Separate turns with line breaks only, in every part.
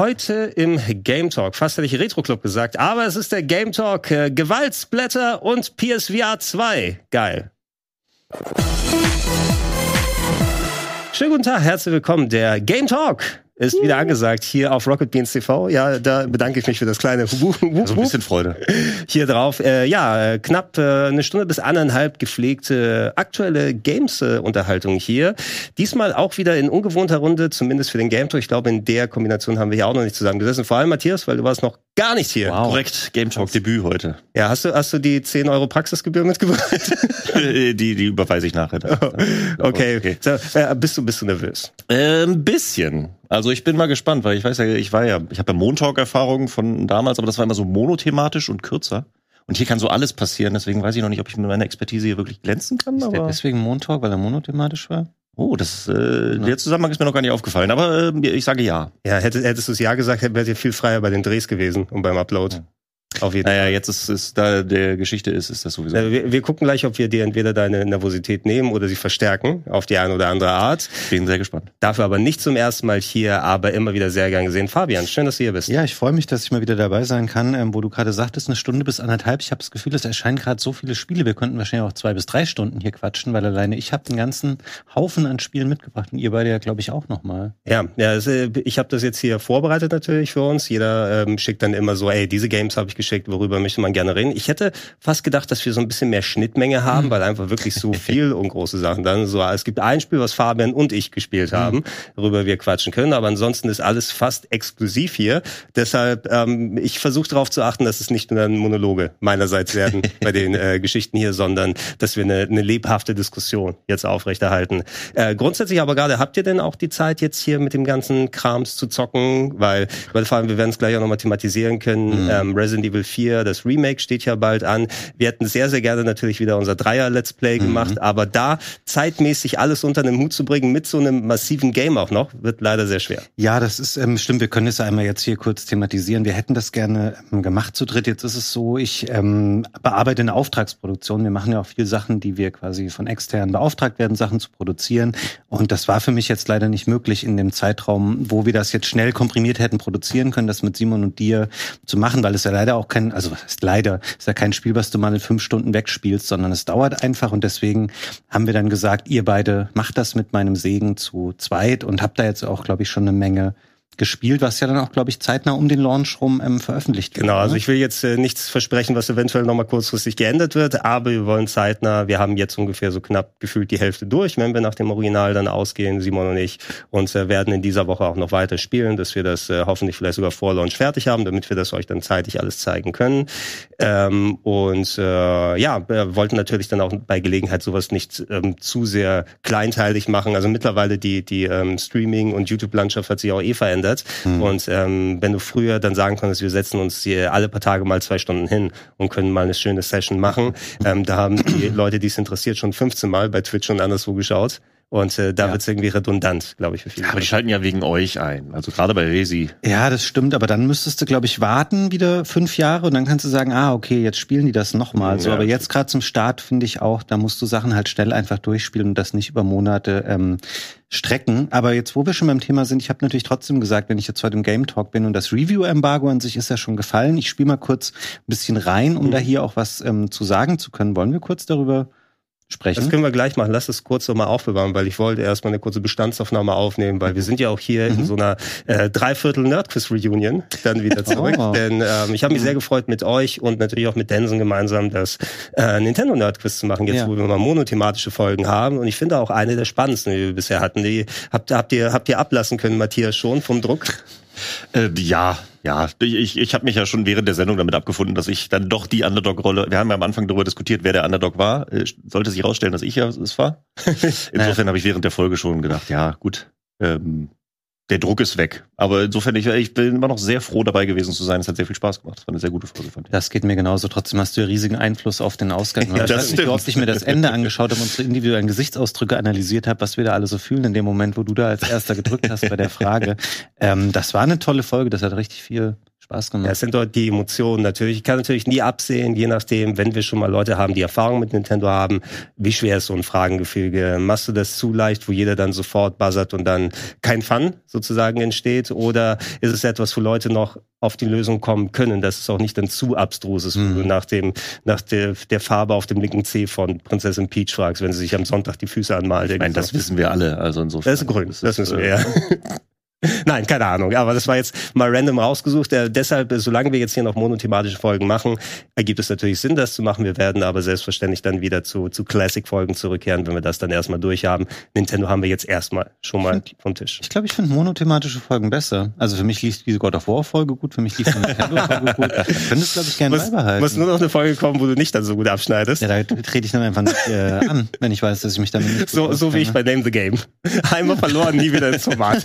Heute im Game Talk, fast hätte ich Retro Club gesagt, aber es ist der Game Talk äh, Gewaltsblätter und PSVR 2. Geil. Schönen guten Tag, herzlich willkommen. Der Game Talk ist wieder angesagt hier auf Rocket Beans TV. Ja, da bedanke ich mich für das kleine Wup,
Also ein bisschen Freude.
hier drauf. Äh, ja, knapp äh, eine Stunde bis anderthalb gepflegte aktuelle Games-Unterhaltung hier. Diesmal auch wieder in ungewohnter Runde, zumindest für den Game Talk. Ich glaube, in der Kombination haben wir hier auch noch nicht zusammengesessen. Vor allem Matthias, weil du warst noch gar nicht hier.
Korrekt, Game Talk Debüt heute.
Ja, hast du, hast du die 10 Euro Praxisgebühr mitgebracht?
die, die überweise ich nachher.
okay.
Okay.
So, äh, bist du, bist du nervös?
Äh, ein bisschen. Also ich bin mal gespannt, weil ich weiß ja, ich war ja, ich habe ja Montalk-Erfahrung von damals, aber das war immer so monothematisch und kürzer. Und hier kann so alles passieren, deswegen weiß ich noch nicht, ob ich mit meiner Expertise hier wirklich glänzen kann.
Ist der
Aber
deswegen Montalk, weil er monothematisch war?
oh, das, äh, der Zusammenhang ist mir noch gar nicht aufgefallen. Aber äh, ich sage ja.
Ja, hättest, hättest du es ja gesagt, wäre dir viel freier bei den Drehs gewesen und beim Upload. Auf jeden
Naja, jetzt ist es, da der Geschichte ist, ist das sowieso.
Wir, wir gucken gleich, ob wir dir entweder deine Nervosität nehmen oder sie verstärken auf die eine oder andere Art.
Bin sehr gespannt.
Dafür aber nicht zum ersten Mal hier, aber immer wieder sehr gern gesehen. Fabian, schön, dass du hier bist.
Ja, ich freue mich, dass ich mal wieder dabei sein kann, ähm, wo du gerade sagtest, eine Stunde bis anderthalb. Ich habe das Gefühl, es erscheinen gerade so viele Spiele. Wir könnten wahrscheinlich auch zwei bis drei Stunden hier quatschen, weil alleine ich habe einen ganzen Haufen an Spielen mitgebracht und ihr beide ja, glaube ich, auch nochmal.
Ja, ja äh, ich habe das jetzt hier vorbereitet natürlich für uns. Jeder ähm, schickt dann immer so, ey, diese Games habe ich geschickt, worüber möchte man gerne reden. Ich hätte fast gedacht, dass wir so ein bisschen mehr Schnittmenge haben, weil einfach wirklich so viel und große Sachen dann so. Es gibt ein Spiel, was Fabian und ich gespielt haben, worüber wir quatschen können, aber ansonsten ist alles fast exklusiv hier. Deshalb, ähm, ich versuche darauf zu achten, dass es nicht nur Monologe meinerseits werden bei den äh, Geschichten hier, sondern dass wir eine, eine lebhafte Diskussion jetzt aufrechterhalten. Äh, grundsätzlich aber gerade, habt ihr denn auch die Zeit jetzt hier mit dem ganzen Krams zu zocken? Weil, weil vor allem, wir werden es gleich auch nochmal thematisieren können. Ähm, Resident Evil 4, das Remake steht ja bald an. Wir hätten sehr, sehr gerne natürlich wieder unser Dreier-Let's Play gemacht, aber da zeitmäßig alles unter den Hut zu bringen mit so einem massiven Game auch noch, wird leider sehr schwer.
Ja, das ist ähm, stimmt. Wir können es einmal jetzt hier kurz thematisieren. Wir hätten das gerne ähm, gemacht zu dritt. Jetzt ist es so, ich ähm, bearbeite eine Auftragsproduktion. Wir machen ja auch viel Sachen, die wir quasi von externen beauftragt werden, Sachen zu produzieren. Und das war für mich jetzt leider nicht möglich in dem Zeitraum, wo wir das jetzt schnell komprimiert hätten produzieren können, das mit Simon und dir zu machen, weil es ja leider auch kein, also heißt leider, ist ja kein Spiel, was du mal in fünf Stunden wegspielst, sondern es dauert einfach. Und deswegen haben wir dann gesagt, ihr beide macht das mit meinem Segen zu zweit und habt da jetzt auch, glaube ich, schon eine Menge gespielt, was ja dann auch, glaube ich, zeitnah um den Launch rum ähm, veröffentlicht wird.
Genau, also
ne?
ich will jetzt äh, nichts versprechen, was eventuell nochmal kurzfristig geändert wird, aber wir wollen zeitnah, wir haben jetzt ungefähr so knapp gefühlt die Hälfte durch, wenn wir nach dem Original dann ausgehen, Simon und ich, und äh, werden in dieser Woche auch noch weiter spielen, dass wir das äh, hoffentlich vielleicht sogar vor Launch fertig haben, damit wir das euch dann zeitig alles zeigen können. Ähm, und äh, ja, wir wollten natürlich dann auch bei Gelegenheit sowas nicht ähm, zu sehr kleinteilig machen. Also mittlerweile die, die ähm, Streaming- und YouTube-Landschaft hat sich auch eh verändert. Und ähm, wenn du früher dann sagen konntest, wir setzen uns hier alle paar Tage mal zwei Stunden hin und können mal eine schöne Session machen, ähm, da haben die Leute, die es interessiert, schon 15 Mal bei Twitch und anderswo geschaut. Und äh, da
Ja.
wird's irgendwie redundant, glaube ich, für viele.
Aber die schalten ja wegen euch ein. Also gerade bei Resi.
Ja, das stimmt, aber dann müsstest du, glaube ich, warten wieder fünf Jahre und dann kannst du sagen, ah, okay, jetzt spielen die das nochmal. So,
Ja,
aber jetzt gerade zum Start finde ich auch, da musst du Sachen halt schnell einfach durchspielen und das nicht über Monate ähm, strecken. Aber jetzt, wo wir schon beim Thema sind, ich habe natürlich trotzdem gesagt, wenn ich jetzt heute im Game Talk bin und das Review-Embargo an sich ist ja schon gefallen, ich spiele mal kurz ein bisschen rein, um da hier auch was ähm, zu sagen zu können. Wollen wir kurz darüber sprechen?
Das können wir gleich machen. Lass es kurz nochmal aufbewahren, weil ich wollte erstmal eine kurze Bestandsaufnahme aufnehmen, weil wir sind ja auch hier in so einer äh, Dreiviertel Nerdquiz Reunion dann wieder zurück.
Oh.
Denn ähm, ich habe mich sehr gefreut mit euch und natürlich auch mit Denson gemeinsam das äh, Nintendo Nerdquiz zu machen, jetzt
Ja.
wo wir mal monothematische Folgen haben. Und ich finde auch eine der spannendsten, die wir bisher hatten. Die habt, habt ihr habt ihr ablassen können, Matthias, schon vom Druck?
Äh, ja, ja. Ich, ich habe mich ja schon während der Sendung damit abgefunden, dass ich dann doch die Underdog-Rolle. Wir haben ja am Anfang darüber diskutiert, wer der Underdog war. Äh, sollte sich herausstellen, dass ich ja es war. Insofern habe ich während der Folge schon gedacht, ja gut, ähm, der Druck ist weg. Aber insofern, ich, ich bin immer noch sehr froh dabei gewesen zu sein. Es hat sehr viel Spaß gemacht. Es war eine sehr gute Folge, fand ich.
Das geht mir genauso. Trotzdem hast du ja riesigen Einfluss auf den Ausgang.
Ja,
ich weiß nicht, wie oft ich mir das Ende angeschaut habe und unsere individuellen Gesichtsausdrücke analysiert habe, was wir da alle so fühlen in dem Moment, wo du da als erster gedrückt hast bei der Frage. Ähm, das war eine tolle Folge. Das hat richtig viel Spaß gemacht.
Ja, es sind dort die Emotionen natürlich. Ich kann natürlich nie absehen, je nachdem, wenn wir schon mal Leute haben, die Erfahrung mit Nintendo haben, wie schwer ist so ein Fragengefüge? Machst du das zu leicht, wo jeder dann sofort buzzert und dann kein Fun sozusagen entsteht? Oder ist es etwas, wo Leute noch auf die Lösung kommen können, dass es auch nicht dann zu abstrus ist, mhm. nach dem, nach der, der Farbe auf dem linken C von Prinzessin Peach fragst, wenn sie sich am Sonntag die Füße anmalt.
Ich meine, das wissen wir alle, also insofern.
Das ist grün, das, das wissen wir, ja. Nein, keine Ahnung. Aber das war jetzt mal random rausgesucht. Äh, deshalb, solange wir jetzt hier noch monothematische Folgen machen, ergibt es natürlich Sinn, das zu machen. Wir werden aber selbstverständlich dann wieder zu, zu Classic-Folgen zurückkehren, wenn wir das dann erstmal durchhaben. Nintendo haben wir jetzt erstmal schon mal vom Tisch.
Ich glaube, ich finde monothematische Folgen besser. Also für mich lief diese God of War-Folge gut, für mich lief die Nintendo-Folge gut. Ich könnte es, glaube ich, gerne beibehalten.
Muss nur noch eine Folge kommen, wo du nicht dann so gut abschneidest.
Ja, da trete ich dann einfach nicht äh, an, wenn ich weiß, dass ich mich damit nicht
So, so wie ich bei Name the Game. Einmal verloren, nie wieder ins Format.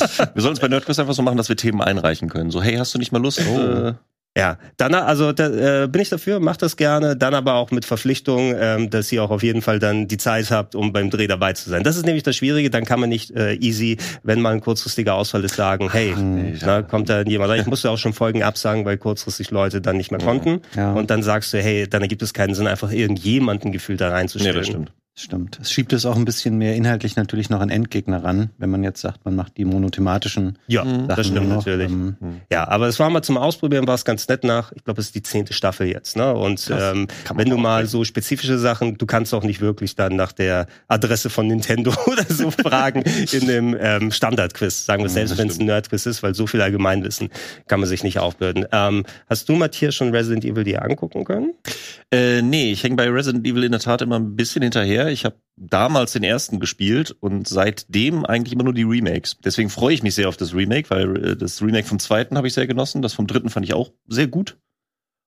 Wir sollen es bei Nerdquiz einfach so machen, dass wir Themen einreichen können. So, hey, hast du nicht mal Lust? Oh. Äh,
ja, dann also da, äh, bin ich dafür, macht das gerne, dann aber auch mit Verpflichtung, ähm, dass ihr auch auf jeden Fall dann die Zeit habt, um beim Dreh dabei zu sein. Das ist nämlich das Schwierige, dann kann man nicht äh, easy, wenn mal ein kurzfristiger Ausfall ist, sagen, hey, Ach, na, kommt da jemand rein. Ich musste auch schon Folgen absagen, weil kurzfristig Leute dann nicht mehr konnten. Ja. Und dann sagst du, hey, dann ergibt es keinen Sinn, einfach irgendjemanden Gefühl da reinzustellen. Nee, das stimmt.
Stimmt. Es schiebt es auch ein bisschen mehr inhaltlich natürlich noch an Endgegner ran, wenn man jetzt sagt, man macht die monothematischen.
Ja, Sachen das stimmt noch. natürlich. Ähm, mhm. ja, aber es war mal zum Ausprobieren, war es ganz nett nach, ich glaube, es ist die zehnte Staffel jetzt, ne? Und ähm, wenn du mal so spezifische Sachen, du kannst auch nicht wirklich dann nach der Adresse von Nintendo oder so fragen in dem ähm, Standardquiz, sagen wir mhm, selbst, wenn es ein Nerdquiz ist, weil so viel Allgemeinwissen kann man sich nicht aufbürden. Ähm, hast du, Matthias, schon Resident Evil dir angucken können?
Äh, nee, ich hänge bei Resident Evil in der Tat immer ein bisschen hinterher. Ich habe damals den ersten gespielt und seitdem eigentlich immer nur die Remakes. Deswegen freue ich mich sehr auf das Remake, weil äh, das Remake vom zweiten habe ich sehr genossen. Das vom dritten fand ich auch sehr gut.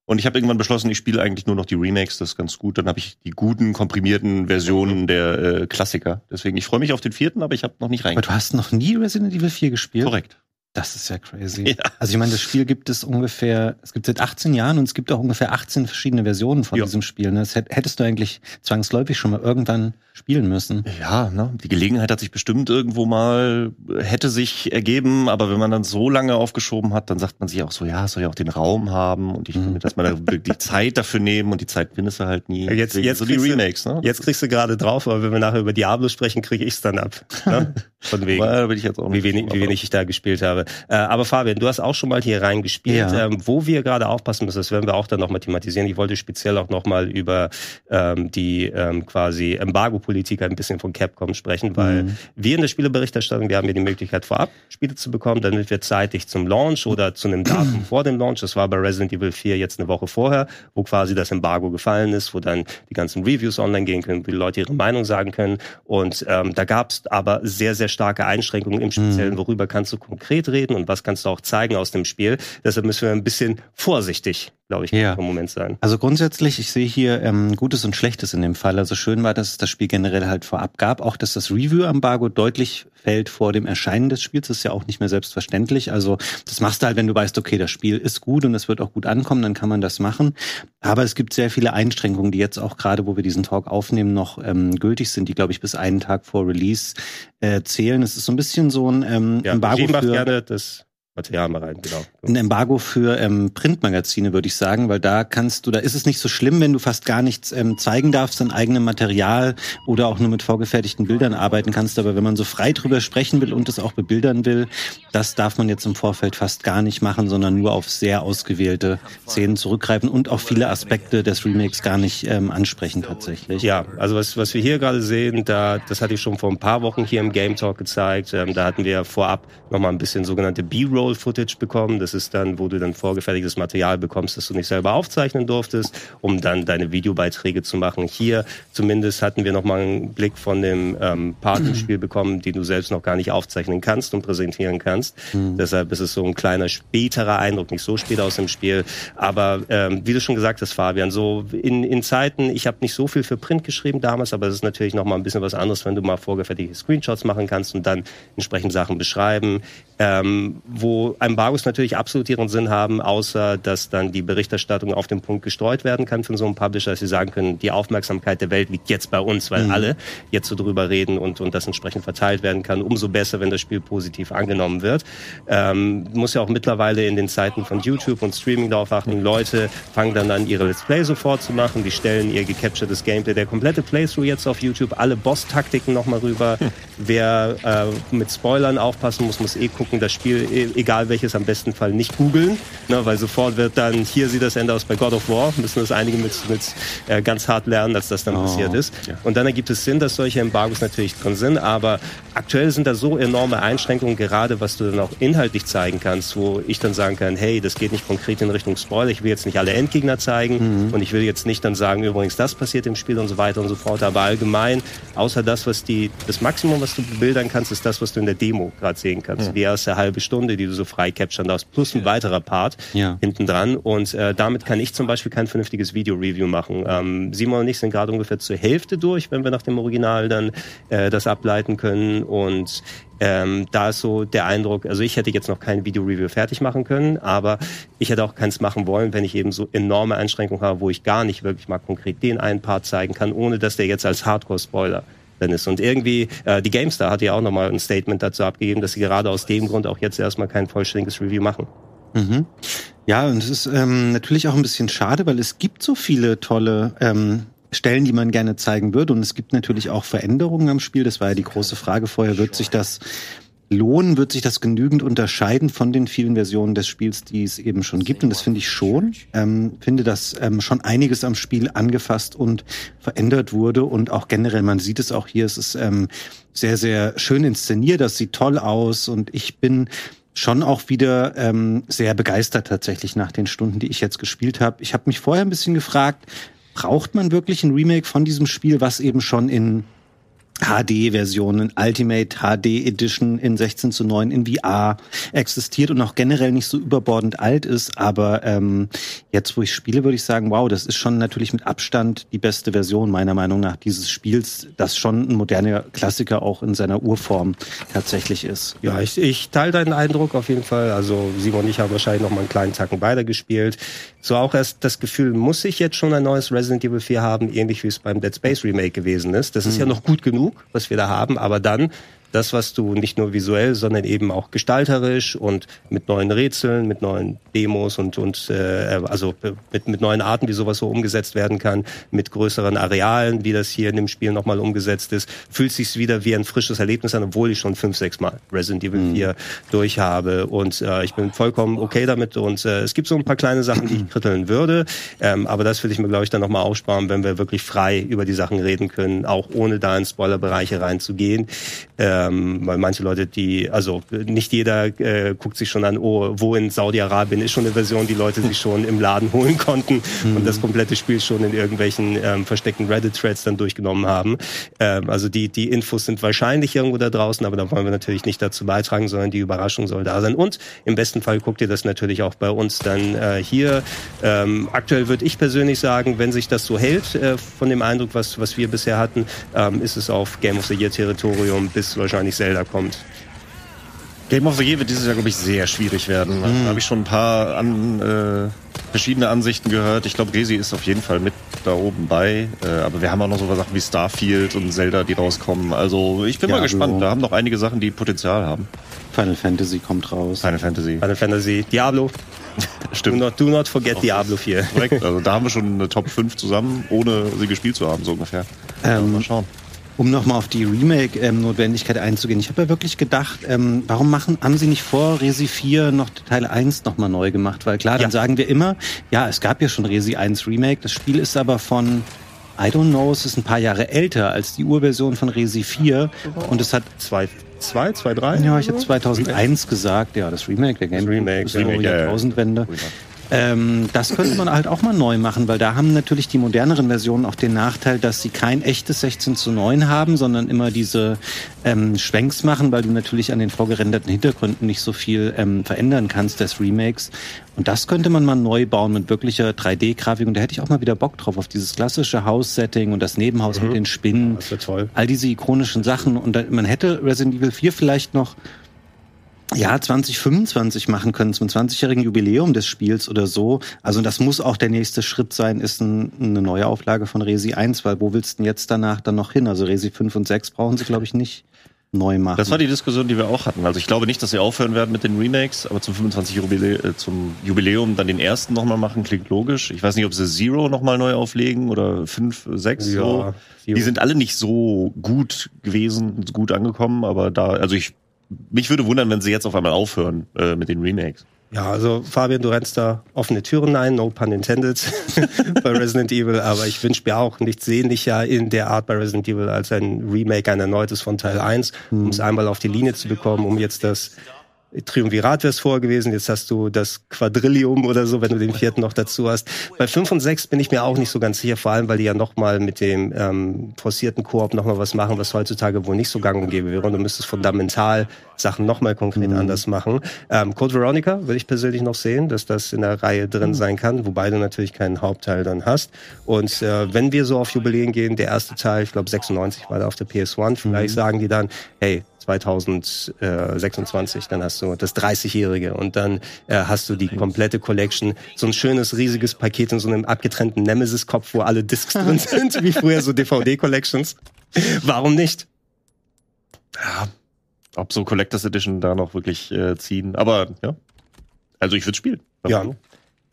Und ich habe irgendwann beschlossen, ich spiele eigentlich nur noch die Remakes, das ist ganz gut. Dann habe ich die guten, komprimierten Versionen der äh, Klassiker. Deswegen, ich freue mich auf den vierten, aber ich habe noch nicht reingeguckt.
Aber du hast noch nie Resident Evil 4 gespielt?
Korrekt.
Das ist ja crazy. Ja. Also ich meine, das Spiel gibt es ungefähr, es gibt seit 18 Jahren und es gibt auch ungefähr 18 verschiedene Versionen von ja. diesem Spiel. Ne? Das hättest du eigentlich zwangsläufig schon mal irgendwann spielen müssen.
Ja, ne? die Gelegenheit hat sich bestimmt irgendwo mal, hätte sich ergeben, aber wenn man dann so lange aufgeschoben hat, dann sagt man sich auch so, ja, soll ja auch den Raum haben und ich mhm. finde, dass man da die Zeit dafür nehmen und die Zeit findest du halt nie.
Jetzt, jetzt so die Remakes, ne? Jetzt kriegst du gerade drauf, aber wenn wir nachher über Diablo sprechen, kriege ich es dann ab. Ne? Von wegen.
Weil, bin ich jetzt auch
wie, wenig, wie wenig ich da gespielt habe. Äh, aber Fabian, du hast auch schon mal hier reingespielt. Ja. Ähm, wo wir gerade aufpassen müssen, das werden wir auch dann nochmal thematisieren. Ich wollte speziell auch nochmal über ähm, die ähm, quasi Embargo-Politik ein bisschen von Capcom sprechen, weil mhm. wir in der Spieleberichterstattung, wir haben ja die Möglichkeit vorab Spiele zu bekommen, damit wir zeitig zum Launch oder zu einem Datum vor dem Launch, das war bei Resident Evil 4 jetzt eine Woche vorher, wo quasi das Embargo gefallen ist, wo dann die ganzen Reviews online gehen können, wo die Leute ihre Meinung sagen können. Und ähm, da gab es aber sehr, sehr starke Einschränkungen im Speziellen, mhm. worüber kannst du konkret reden und was kannst du auch zeigen aus dem Spiel. Deshalb müssen wir ein bisschen vorsichtig glaube ich,
ja. im Moment sein. Also grundsätzlich, ich sehe hier ähm, Gutes und Schlechtes in dem Fall. Also schön war, dass es das Spiel generell halt vorab gab. Auch, dass das Review-Embargo deutlich fällt vor dem Erscheinen des Spiels. Das ist ja auch nicht mehr selbstverständlich. Also das machst du halt, wenn du weißt, okay, das Spiel ist gut und es wird auch gut ankommen, dann kann man das machen. Aber es gibt sehr viele Einschränkungen, die jetzt auch gerade, wo wir diesen Talk aufnehmen, noch ähm, gültig sind, die, glaube ich, bis einen Tag vor Release äh, zählen. Es ist so ein bisschen so ein ähm,
ja, Embargo für... Gerne das Material mal rein, genau.
Ein Embargo für ähm, Printmagazine, würde ich sagen, weil da kannst du, da ist es nicht so schlimm, wenn du fast gar nichts ähm, zeigen darfst an eigenem Material oder auch nur mit vorgefertigten Bildern arbeiten kannst. Aber wenn man so frei drüber sprechen will und es auch bebildern will, das darf man jetzt im Vorfeld fast gar nicht machen, sondern nur auf sehr ausgewählte Szenen zurückgreifen und auch viele Aspekte des Remakes gar nicht ähm, ansprechen tatsächlich.
Ja, also was, was wir hier gerade sehen, da, das hatte ich schon vor ein paar Wochen hier im Game Talk gezeigt. Ähm, da hatten wir vorab nochmal ein bisschen sogenannte B-Roll B-Roll-Footage bekommen. Das ist dann, wo du dann vorgefertigtes Material bekommst, das du nicht selber aufzeichnen durftest, um dann deine Videobeiträge zu machen. Hier zumindest hatten wir nochmal einen Blick von dem ähm, Partenspiel bekommen, den du selbst noch gar nicht aufzeichnen kannst und präsentieren kannst. Mhm. Deshalb ist es so ein kleiner späterer Eindruck, nicht so spät aus dem Spiel. Aber ähm, wie du schon gesagt hast, Fabian, so in, in Zeiten, ich habe nicht so viel für Print geschrieben damals, aber es ist natürlich nochmal ein bisschen was anderes, wenn du mal vorgefertigte Screenshots machen kannst und dann entsprechend Sachen beschreiben. Ähm, wo Embargos natürlich absolut ihren Sinn haben, außer dass dann die Berichterstattung auf den Punkt gestreut werden kann von so einem Publisher, dass sie sagen können, die Aufmerksamkeit der Welt liegt jetzt bei uns, weil mhm. alle jetzt so drüber reden und, und das entsprechend verteilt werden kann. Umso besser, wenn das Spiel positiv angenommen wird. Ähm, muss ja auch mittlerweile in den Zeiten von YouTube und Streaming darauf achten, Leute fangen dann an, ihre Let's Play sofort zu machen, die stellen ihr gecapturedes Gameplay, der komplette Playthrough jetzt auf YouTube, alle Boss-Taktiken nochmal rüber. Hm. Wer äh, mit Spoilern aufpassen muss, muss eh gucken, das Spiel, e, egal welches, am besten Fall nicht googeln, ne, weil sofort wird dann, hier sieht das Ende aus bei God of War, müssen das einige mit, mit äh, ganz hart lernen, als das dann oh, passiert ist. Ja. Und dann ergibt es Sinn, dass solche Embargos natürlich drin sind, aber aktuell sind da so enorme Einschränkungen, gerade was du dann auch inhaltlich zeigen kannst, wo ich dann sagen kann, hey, das geht nicht konkret in Richtung Spoiler, ich will jetzt nicht alle Endgegner zeigen mhm. und ich will jetzt nicht dann sagen, übrigens, das passiert im Spiel und so weiter und so fort, aber allgemein, außer das, was die, das Maximum, was du bebildern kannst, ist das, was du in der Demo gerade sehen kannst. Ja. Die erste halbe Stunde, die du so frei capturen darfst, plus ein weiterer Part ja. hinten dran und äh, damit kann ich zum Beispiel kein vernünftiges Video-Review machen. Ähm, Simon und ich sind gerade ungefähr zur Hälfte durch, wenn wir nach dem Original dann äh, das ableiten können und ähm, da ist so der Eindruck, also ich hätte jetzt noch kein Video-Review fertig machen können, aber ich hätte auch keins machen wollen, wenn ich eben so enorme Einschränkungen habe, wo ich gar nicht wirklich mal konkret den einen Part zeigen kann, ohne dass der jetzt als Hardcore-Spoiler ist. Und irgendwie, äh, die GameStar hat ja auch nochmal ein Statement dazu abgegeben, dass sie gerade aus dem Grund auch jetzt erstmal kein vollständiges Review machen.
Mhm. Ja, und es ist ähm, natürlich auch ein bisschen schade, weil es gibt so viele tolle ähm, Stellen, die man gerne zeigen würde. Und es gibt natürlich auch Veränderungen am Spiel. Das war ja die große Frage vorher. Wird sich das lohnen? Wird sich das genügend unterscheiden von den vielen Versionen des Spiels, die es eben schon gibt? Und das finde ich schon. Ähm, finde, dass ähm, schon einiges am Spiel angefasst und verändert wurde. Und auch generell, man sieht es auch hier, es ist ähm, sehr, sehr schön inszeniert. Das sieht toll aus. Und ich bin schon auch wieder ähm, sehr begeistert tatsächlich nach den Stunden, die ich jetzt gespielt habe. Ich habe mich vorher ein bisschen gefragt, braucht man wirklich ein Remake von diesem Spiel, was eben schon in HD-Versionen, Ultimate HD Edition in 16 zu 9 in VR existiert und auch generell nicht so überbordend alt ist. Aber ähm, jetzt, wo ich spiele, würde ich sagen, wow, das ist schon natürlich mit Abstand die beste Version meiner Meinung nach dieses Spiels, das schon ein moderner Klassiker auch in seiner Urform tatsächlich ist.
Ja, ich, ich teile deinen Eindruck auf jeden Fall. Also Simon und ich haben wahrscheinlich noch mal einen kleinen Tacken weitergespielt. So auch erst das Gefühl, muss ich jetzt schon ein neues Resident Evil 4 haben, ähnlich wie es beim Dead Space Remake gewesen ist. Das ist ja mhm. noch gut genug, was wir da haben, aber dann das, was du nicht nur visuell, sondern eben auch gestalterisch und mit neuen Rätseln, mit neuen Demos und, und äh, also mit, mit neuen Arten, wie sowas so umgesetzt werden kann, mit größeren Arealen, wie das hier in dem Spiel nochmal umgesetzt ist, fühlt sich wieder wie ein frisches Erlebnis an, obwohl ich schon fünf, sechs Mal Resident Evil mhm. 4 durchhabe. Und äh, ich bin vollkommen okay damit. Und äh, es gibt so ein paar kleine Sachen, die ich kritteln würde. Ähm, aber das will ich mir, glaube ich, dann nochmal aufsparen, wenn wir wirklich frei über die Sachen reden können, auch ohne da in Spoilerbereiche reinzugehen. Ähm, weil manche Leute, die, also nicht jeder äh, guckt sich schon an, oh, wo in Saudi-Arabien ist schon eine Version, die Leute sich schon im Laden holen konnten mhm. und das komplette Spiel schon in irgendwelchen ähm, versteckten Reddit-Threads dann durchgenommen haben. Ähm, also die, die Infos sind wahrscheinlich irgendwo da draußen, aber da wollen wir natürlich nicht dazu beitragen, sondern die Überraschung soll da sein. Und im besten Fall guckt ihr das natürlich auch bei uns dann äh, hier. Ähm, aktuell würde ich persönlich sagen, wenn sich das so hält, äh, von dem Eindruck, was, was wir bisher hatten, ähm, ist es auf Game of the Year Territorium bis wahrscheinlich Zelda kommt.
Game of the Year wird dieses Jahr, glaube ich, sehr schwierig werden. Mhm. Da habe ich schon ein paar an, äh, verschiedene Ansichten gehört. Ich glaube, Resi ist auf jeden Fall mit da oben bei. Äh, aber wir haben auch noch so Sachen wie Starfield und Zelda, die rauskommen. Also ich bin ja, mal gespannt. Da haben noch einige Sachen, die Potenzial haben.
Final Fantasy kommt raus.
Final Fantasy. Final Fantasy. Diablo.
Stimmt.
Do not, do not forget Auch Diablo 4.
Korrekt. Also da haben wir schon eine Top 5 zusammen, ohne sie gespielt zu haben, so ungefähr.
Ähm, mal schauen um nochmal auf die Remake-Notwendigkeit ähm, einzugehen. Ich habe ja wirklich gedacht, ähm, warum machen, haben sie nicht vor Resi 4 noch Teil 1 nochmal neu gemacht? Weil klar, dann ja. sagen wir immer, ja, es gab ja schon Resi 1 Remake, das Spiel ist aber von I don't know, es ist ein paar Jahre älter als die Urversion von Resi 4 und es hat zwei zwei, zwei, drei? Ja, ich habe 2001 gesagt, ja, das Remake, der Game Remake, das Remake, Jahrtausendwende. Ja, ja. Ähm, das könnte man halt auch mal neu machen, weil da haben natürlich die moderneren Versionen auch den Nachteil, dass sie kein echtes 16 zu 9 haben, sondern immer diese ähm, Schwenks machen, weil du natürlich an den vorgerenderten Hintergründen nicht so viel ähm, verändern kannst des Remakes. Und das könnte man mal neu bauen mit wirklicher 3D-Grafik. Und da hätte ich auch mal wieder Bock drauf, auf dieses klassische Haus-Setting und das Nebenhaus mhm. mit den Spinnen. Das wird toll. All diese ikonischen Sachen. Und da, man hätte Resident Evil 4 vielleicht noch ja, 2025 machen können, zum 20-jährigen Jubiläum des Spiels oder so. Also das muss auch der nächste Schritt sein, ist ein, eine neue Auflage von Resi 1, weil wo willst du denn jetzt danach dann noch hin? Also Resi 5 und 6 brauchen sie, glaube ich, nicht neu machen.
Das war die Diskussion, die wir auch hatten. Also ich glaube nicht, dass sie aufhören werden mit den Remakes, aber zum 25 Jubilä äh, zum Jubiläum dann den ersten nochmal machen, klingt logisch. Ich weiß nicht, ob sie Zero nochmal neu auflegen oder 5, 6. Ja, so. Die sind alle nicht so gut gewesen, gut angekommen, aber da, also ich, mich würde wundern, wenn sie jetzt auf einmal aufhören äh, mit den Remakes.
Ja, also Fabian, du rennst da offene Türen ein, no pun intended, bei Resident Evil, aber ich wünsche mir auch nichts sehnlicher in der Art bei Resident Evil als ein Remake, ein erneutes von Teil 1, um es einmal auf die Linie zu bekommen, um jetzt das Triumvirat wär's vorher gewesen, jetzt hast du das Quadrillium oder so, wenn du den vierten noch dazu hast. Bei fünf und sechs bin ich mir auch nicht so ganz sicher, vor allem, weil die ja nochmal mit dem ähm, forcierten Koop nochmal was machen, was heutzutage wohl nicht so gang und gäbe wäre. Und du müsstest fundamental Sachen nochmal konkret mhm. anders machen. Ähm, Code Veronica würde ich persönlich noch sehen, dass das in der Reihe drin mhm. sein kann, wobei du natürlich keinen Hauptteil dann hast. Und äh, wenn wir so auf Jubiläen gehen, der erste Teil, ich glaube 96 war da auf der PS1, vielleicht mhm. sagen die dann, hey, 2026, dann hast du das 30-jährige und dann äh, hast du die komplette Collection, so ein schönes riesiges Paket in so einem abgetrennten Nemesis-Kopf, wo alle Discs drin sind, wie früher so DVD-Collections. Warum nicht?
Ja, ob so Collectors Edition da noch wirklich äh, ziehen, aber ja, also ich würde spielen.
Ja.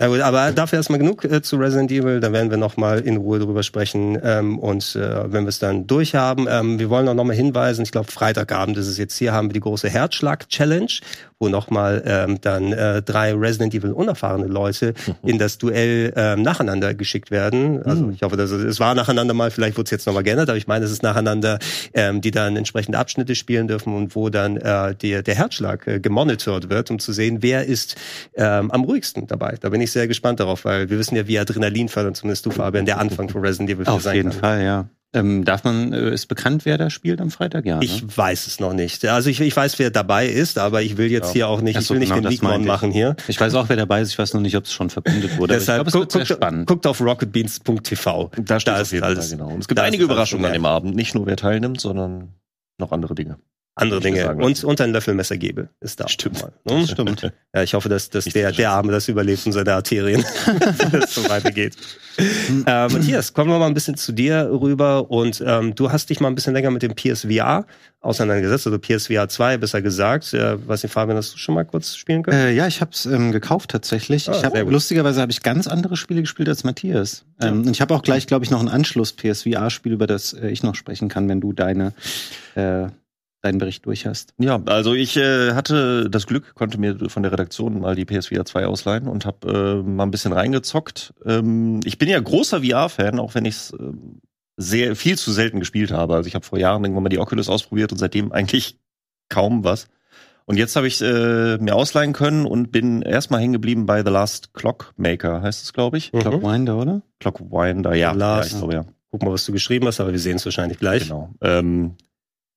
Ja gut, aber dafür erstmal genug äh, zu Resident Evil. Da werden wir nochmal in Ruhe drüber sprechen. Ähm, und äh, wenn wir es dann durchhaben, ähm, wir wollen auch nochmal hinweisen, ich glaube Freitagabend ist es jetzt hier, haben wir die große Herzschlag-Challenge wo nochmal ähm, dann äh, drei Resident Evil unerfahrene Leute mhm. in das Duell ähm, nacheinander geschickt werden. Also mhm. ich hoffe, dass es, es war nacheinander mal, vielleicht wurde es jetzt nochmal geändert, aber ich meine, es ist nacheinander, ähm, die dann entsprechende Abschnitte spielen dürfen und wo dann äh, der, der Herzschlag äh, gemonitort wird, um zu sehen, wer ist ähm, am ruhigsten dabei. Da bin ich sehr gespannt darauf, weil wir wissen ja, wie Adrenalin fördern, zumindest du, Fabian, der Anfang von Resident Evil
Auf jeden kann. Fall, ja. Ähm, darf man, äh, ist bekannt, wer da spielt am Freitag? Ja.
Ne? Ich weiß es noch nicht. Also ich, ich weiß, wer dabei ist, aber ich will jetzt ja. hier auch nicht, ich will nicht genau, den Leakmon machen hier.
Ich weiß auch, wer dabei ist. Ich weiß noch nicht, ob es schon verkündet wurde.
Deshalb
ich
glaub, guckt, guckt, guckt auf rocketbeans.tv.
Da steht da ist alles. Genau. Und es gibt einige Überraschungen an dem Abend. Nicht nur wer teilnimmt, sondern noch andere Dinge
andere Dinge. Und, und ein Löffel Messergebel ist da.
Stimmt. Mal,
ne? Stimmt. Ja, ich hoffe, dass, dass der, der Arme das überlebt und seine Arterien, es so weitergeht. äh, Matthias, kommen wir mal ein bisschen zu dir rüber und ähm, du hast dich mal ein bisschen länger mit dem PSVR auseinandergesetzt, also PSVR 2 besser gesagt. Äh, weiß nicht, Fabian, hast du schon mal kurz spielen können?
Äh, ja, ich habe es ähm, gekauft tatsächlich. Ah, ich hab, lustigerweise habe ich ganz andere Spiele gespielt als Matthias. Ähm, und ich habe auch gleich, glaube ich, noch ein Anschluss PSVR-Spiel, über das äh, ich noch sprechen kann, wenn du deine äh, deinen Bericht durch hast.
Ja, also ich äh, hatte das Glück, konnte mir von der Redaktion mal die PSVR 2 ausleihen und habe äh, mal ein bisschen reingezockt. Ähm, ich bin ja großer VR-Fan, auch wenn ich es äh, sehr viel zu selten gespielt habe. Also ich habe vor Jahren irgendwann mal die Oculus ausprobiert und seitdem eigentlich kaum was. Und jetzt habe ich äh, mir ausleihen können und bin erstmal hängen geblieben bei The Last Clockmaker, heißt es, glaube ich.
Mhm. Clockwinder, oder?
Clockwinder, ja.
Last. ja ich glaube, ja. Guck mal, was du geschrieben hast, aber wir sehen es wahrscheinlich gleich.
Genau. Ähm,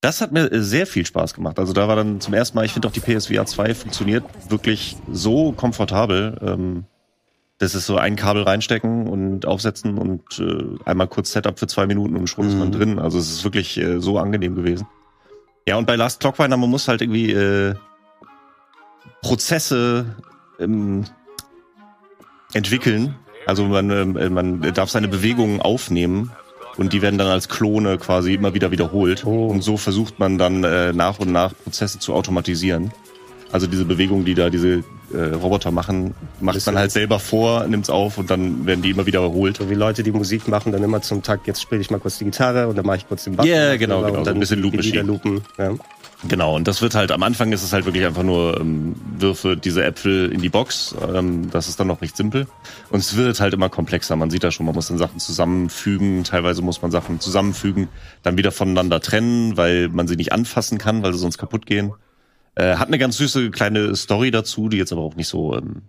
das hat mir sehr viel Spaß gemacht. Also da war dann zum ersten Mal, ich finde auch die PSVR 2 funktioniert wirklich so komfortabel. Ähm, das ist so ein Kabel reinstecken und aufsetzen und äh, einmal kurz Setup für zwei Minuten und schon ist man mhm. drin. Also es ist wirklich äh, so angenehm gewesen. Ja, und bei Last Clockwinder, man muss halt irgendwie äh, Prozesse ähm, entwickeln. Also man, äh, man darf seine Bewegungen aufnehmen und die werden dann als Klone quasi immer wieder wiederholt. Oh. Und so versucht man dann äh, nach und nach Prozesse zu automatisieren. Also diese Bewegung, die da diese äh, Roboter machen, macht man halt selber vor, nimmt's auf und dann werden die immer wieder wiederholt.
So wie Leute, die Musik machen, dann immer zum Takt, jetzt spiele ich mal kurz die Gitarre und dann mache ich kurz den
Bass. Ja, yeah, genau, genau.
Und dann so ein bisschen Loop wieder loopen. Ja.
Genau, und das wird halt, am Anfang ist es halt wirklich einfach nur, ähm, wirfe diese Äpfel in die Box. Ähm, das ist dann noch nicht simpel. Und es wird halt immer komplexer. Man sieht da schon, man muss dann Sachen zusammenfügen. Teilweise muss man Sachen zusammenfügen, dann wieder voneinander trennen, weil man sie nicht anfassen kann, weil sie sonst kaputt gehen. Äh, hat eine ganz süße kleine Story dazu, die jetzt aber auch nicht so ähm,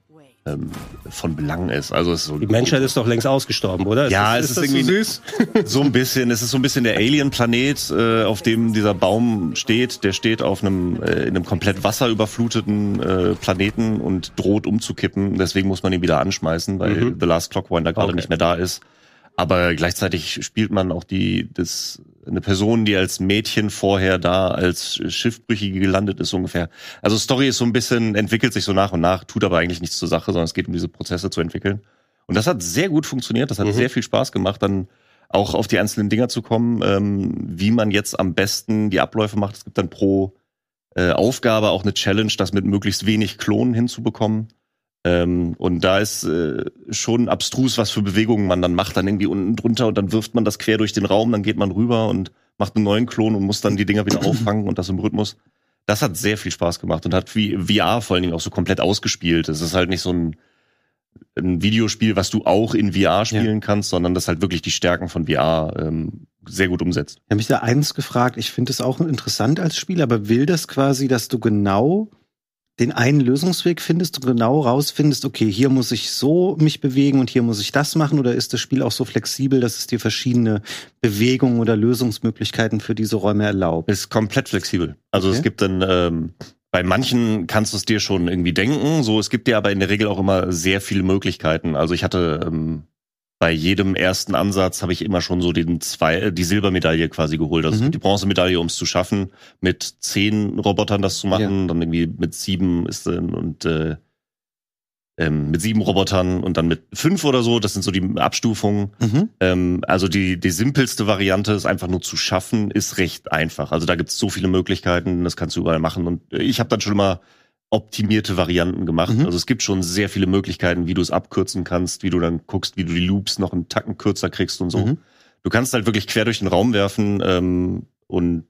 ähm, von Belang ist. Also ist so
die Menschheit ist doch längst ausgestorben, oder?
Ja, ist es ist, ist irgendwie so süß. so ein bisschen. Es ist so ein bisschen der Alien-Planet, äh, auf dem dieser Baum steht. Der steht auf einem äh, in einem komplett wasserüberfluteten äh, Planeten und droht umzukippen. Deswegen muss man ihn wieder anschmeißen, weil mhm. The Last Clockwinder gerade okay. nicht mehr da ist. Aber gleichzeitig spielt man auch die, das, eine Person, die als Mädchen vorher da als Schiffbrüchige gelandet ist ungefähr. Also Story ist so ein bisschen, entwickelt sich so nach und nach, tut aber eigentlich nichts zur Sache, sondern es geht um diese Prozesse zu entwickeln. Und das hat sehr gut funktioniert, das hat mhm. sehr viel Spaß gemacht, dann auch auf die einzelnen Dinger zu kommen, ähm, wie man jetzt am besten die Abläufe macht. Es gibt dann pro äh, Aufgabe auch eine Challenge, das mit möglichst wenig Klonen hinzubekommen. Ähm, und da ist äh, schon abstrus, was für Bewegungen man dann macht, dann irgendwie unten drunter und dann wirft man das quer durch den Raum, dann geht man rüber und macht einen neuen Klon und muss dann die Dinger wieder auffangen und das im Rhythmus. Das hat sehr viel Spaß gemacht und hat wie VR vor allen Dingen auch so komplett ausgespielt. Es ist halt nicht so ein, ein Videospiel, was du auch in VR spielen ja. kannst, sondern das halt wirklich die Stärken von VR ähm, sehr gut umsetzt.
Ich habe mich da eins gefragt, ich finde es auch interessant als Spiel, aber will das quasi, dass du genau den einen Lösungsweg findest und genau rausfindest, okay, hier muss ich so mich bewegen und hier muss ich das machen? Oder ist das Spiel auch so flexibel, dass es dir verschiedene Bewegungen oder Lösungsmöglichkeiten für diese Räume erlaubt?
Ist komplett flexibel. Also okay. es gibt dann ähm, bei manchen kannst du es dir schon irgendwie denken, so es gibt dir aber in der Regel auch immer sehr viele Möglichkeiten. Also ich hatte ähm, bei jedem ersten Ansatz habe ich immer schon so den zwei, äh, die Silbermedaille quasi geholt. Also mhm. die Bronzemedaille, um es zu schaffen, mit zehn Robotern das zu machen, ja. dann irgendwie mit sieben ist und äh, ähm, mit sieben Robotern und dann mit fünf oder so. Das sind so die Abstufungen. Mhm. Ähm, also die, die simpelste Variante ist einfach nur zu schaffen, ist recht einfach. Also da gibt es so viele Möglichkeiten, das kannst du überall machen. Und ich habe dann schon mal optimierte Varianten gemacht. Mhm. Also es gibt schon sehr viele Möglichkeiten, wie du es abkürzen kannst, wie du dann guckst, wie du die Loops noch einen Tacken kürzer kriegst und so. Mhm. Du kannst halt wirklich quer durch den Raum werfen ähm, und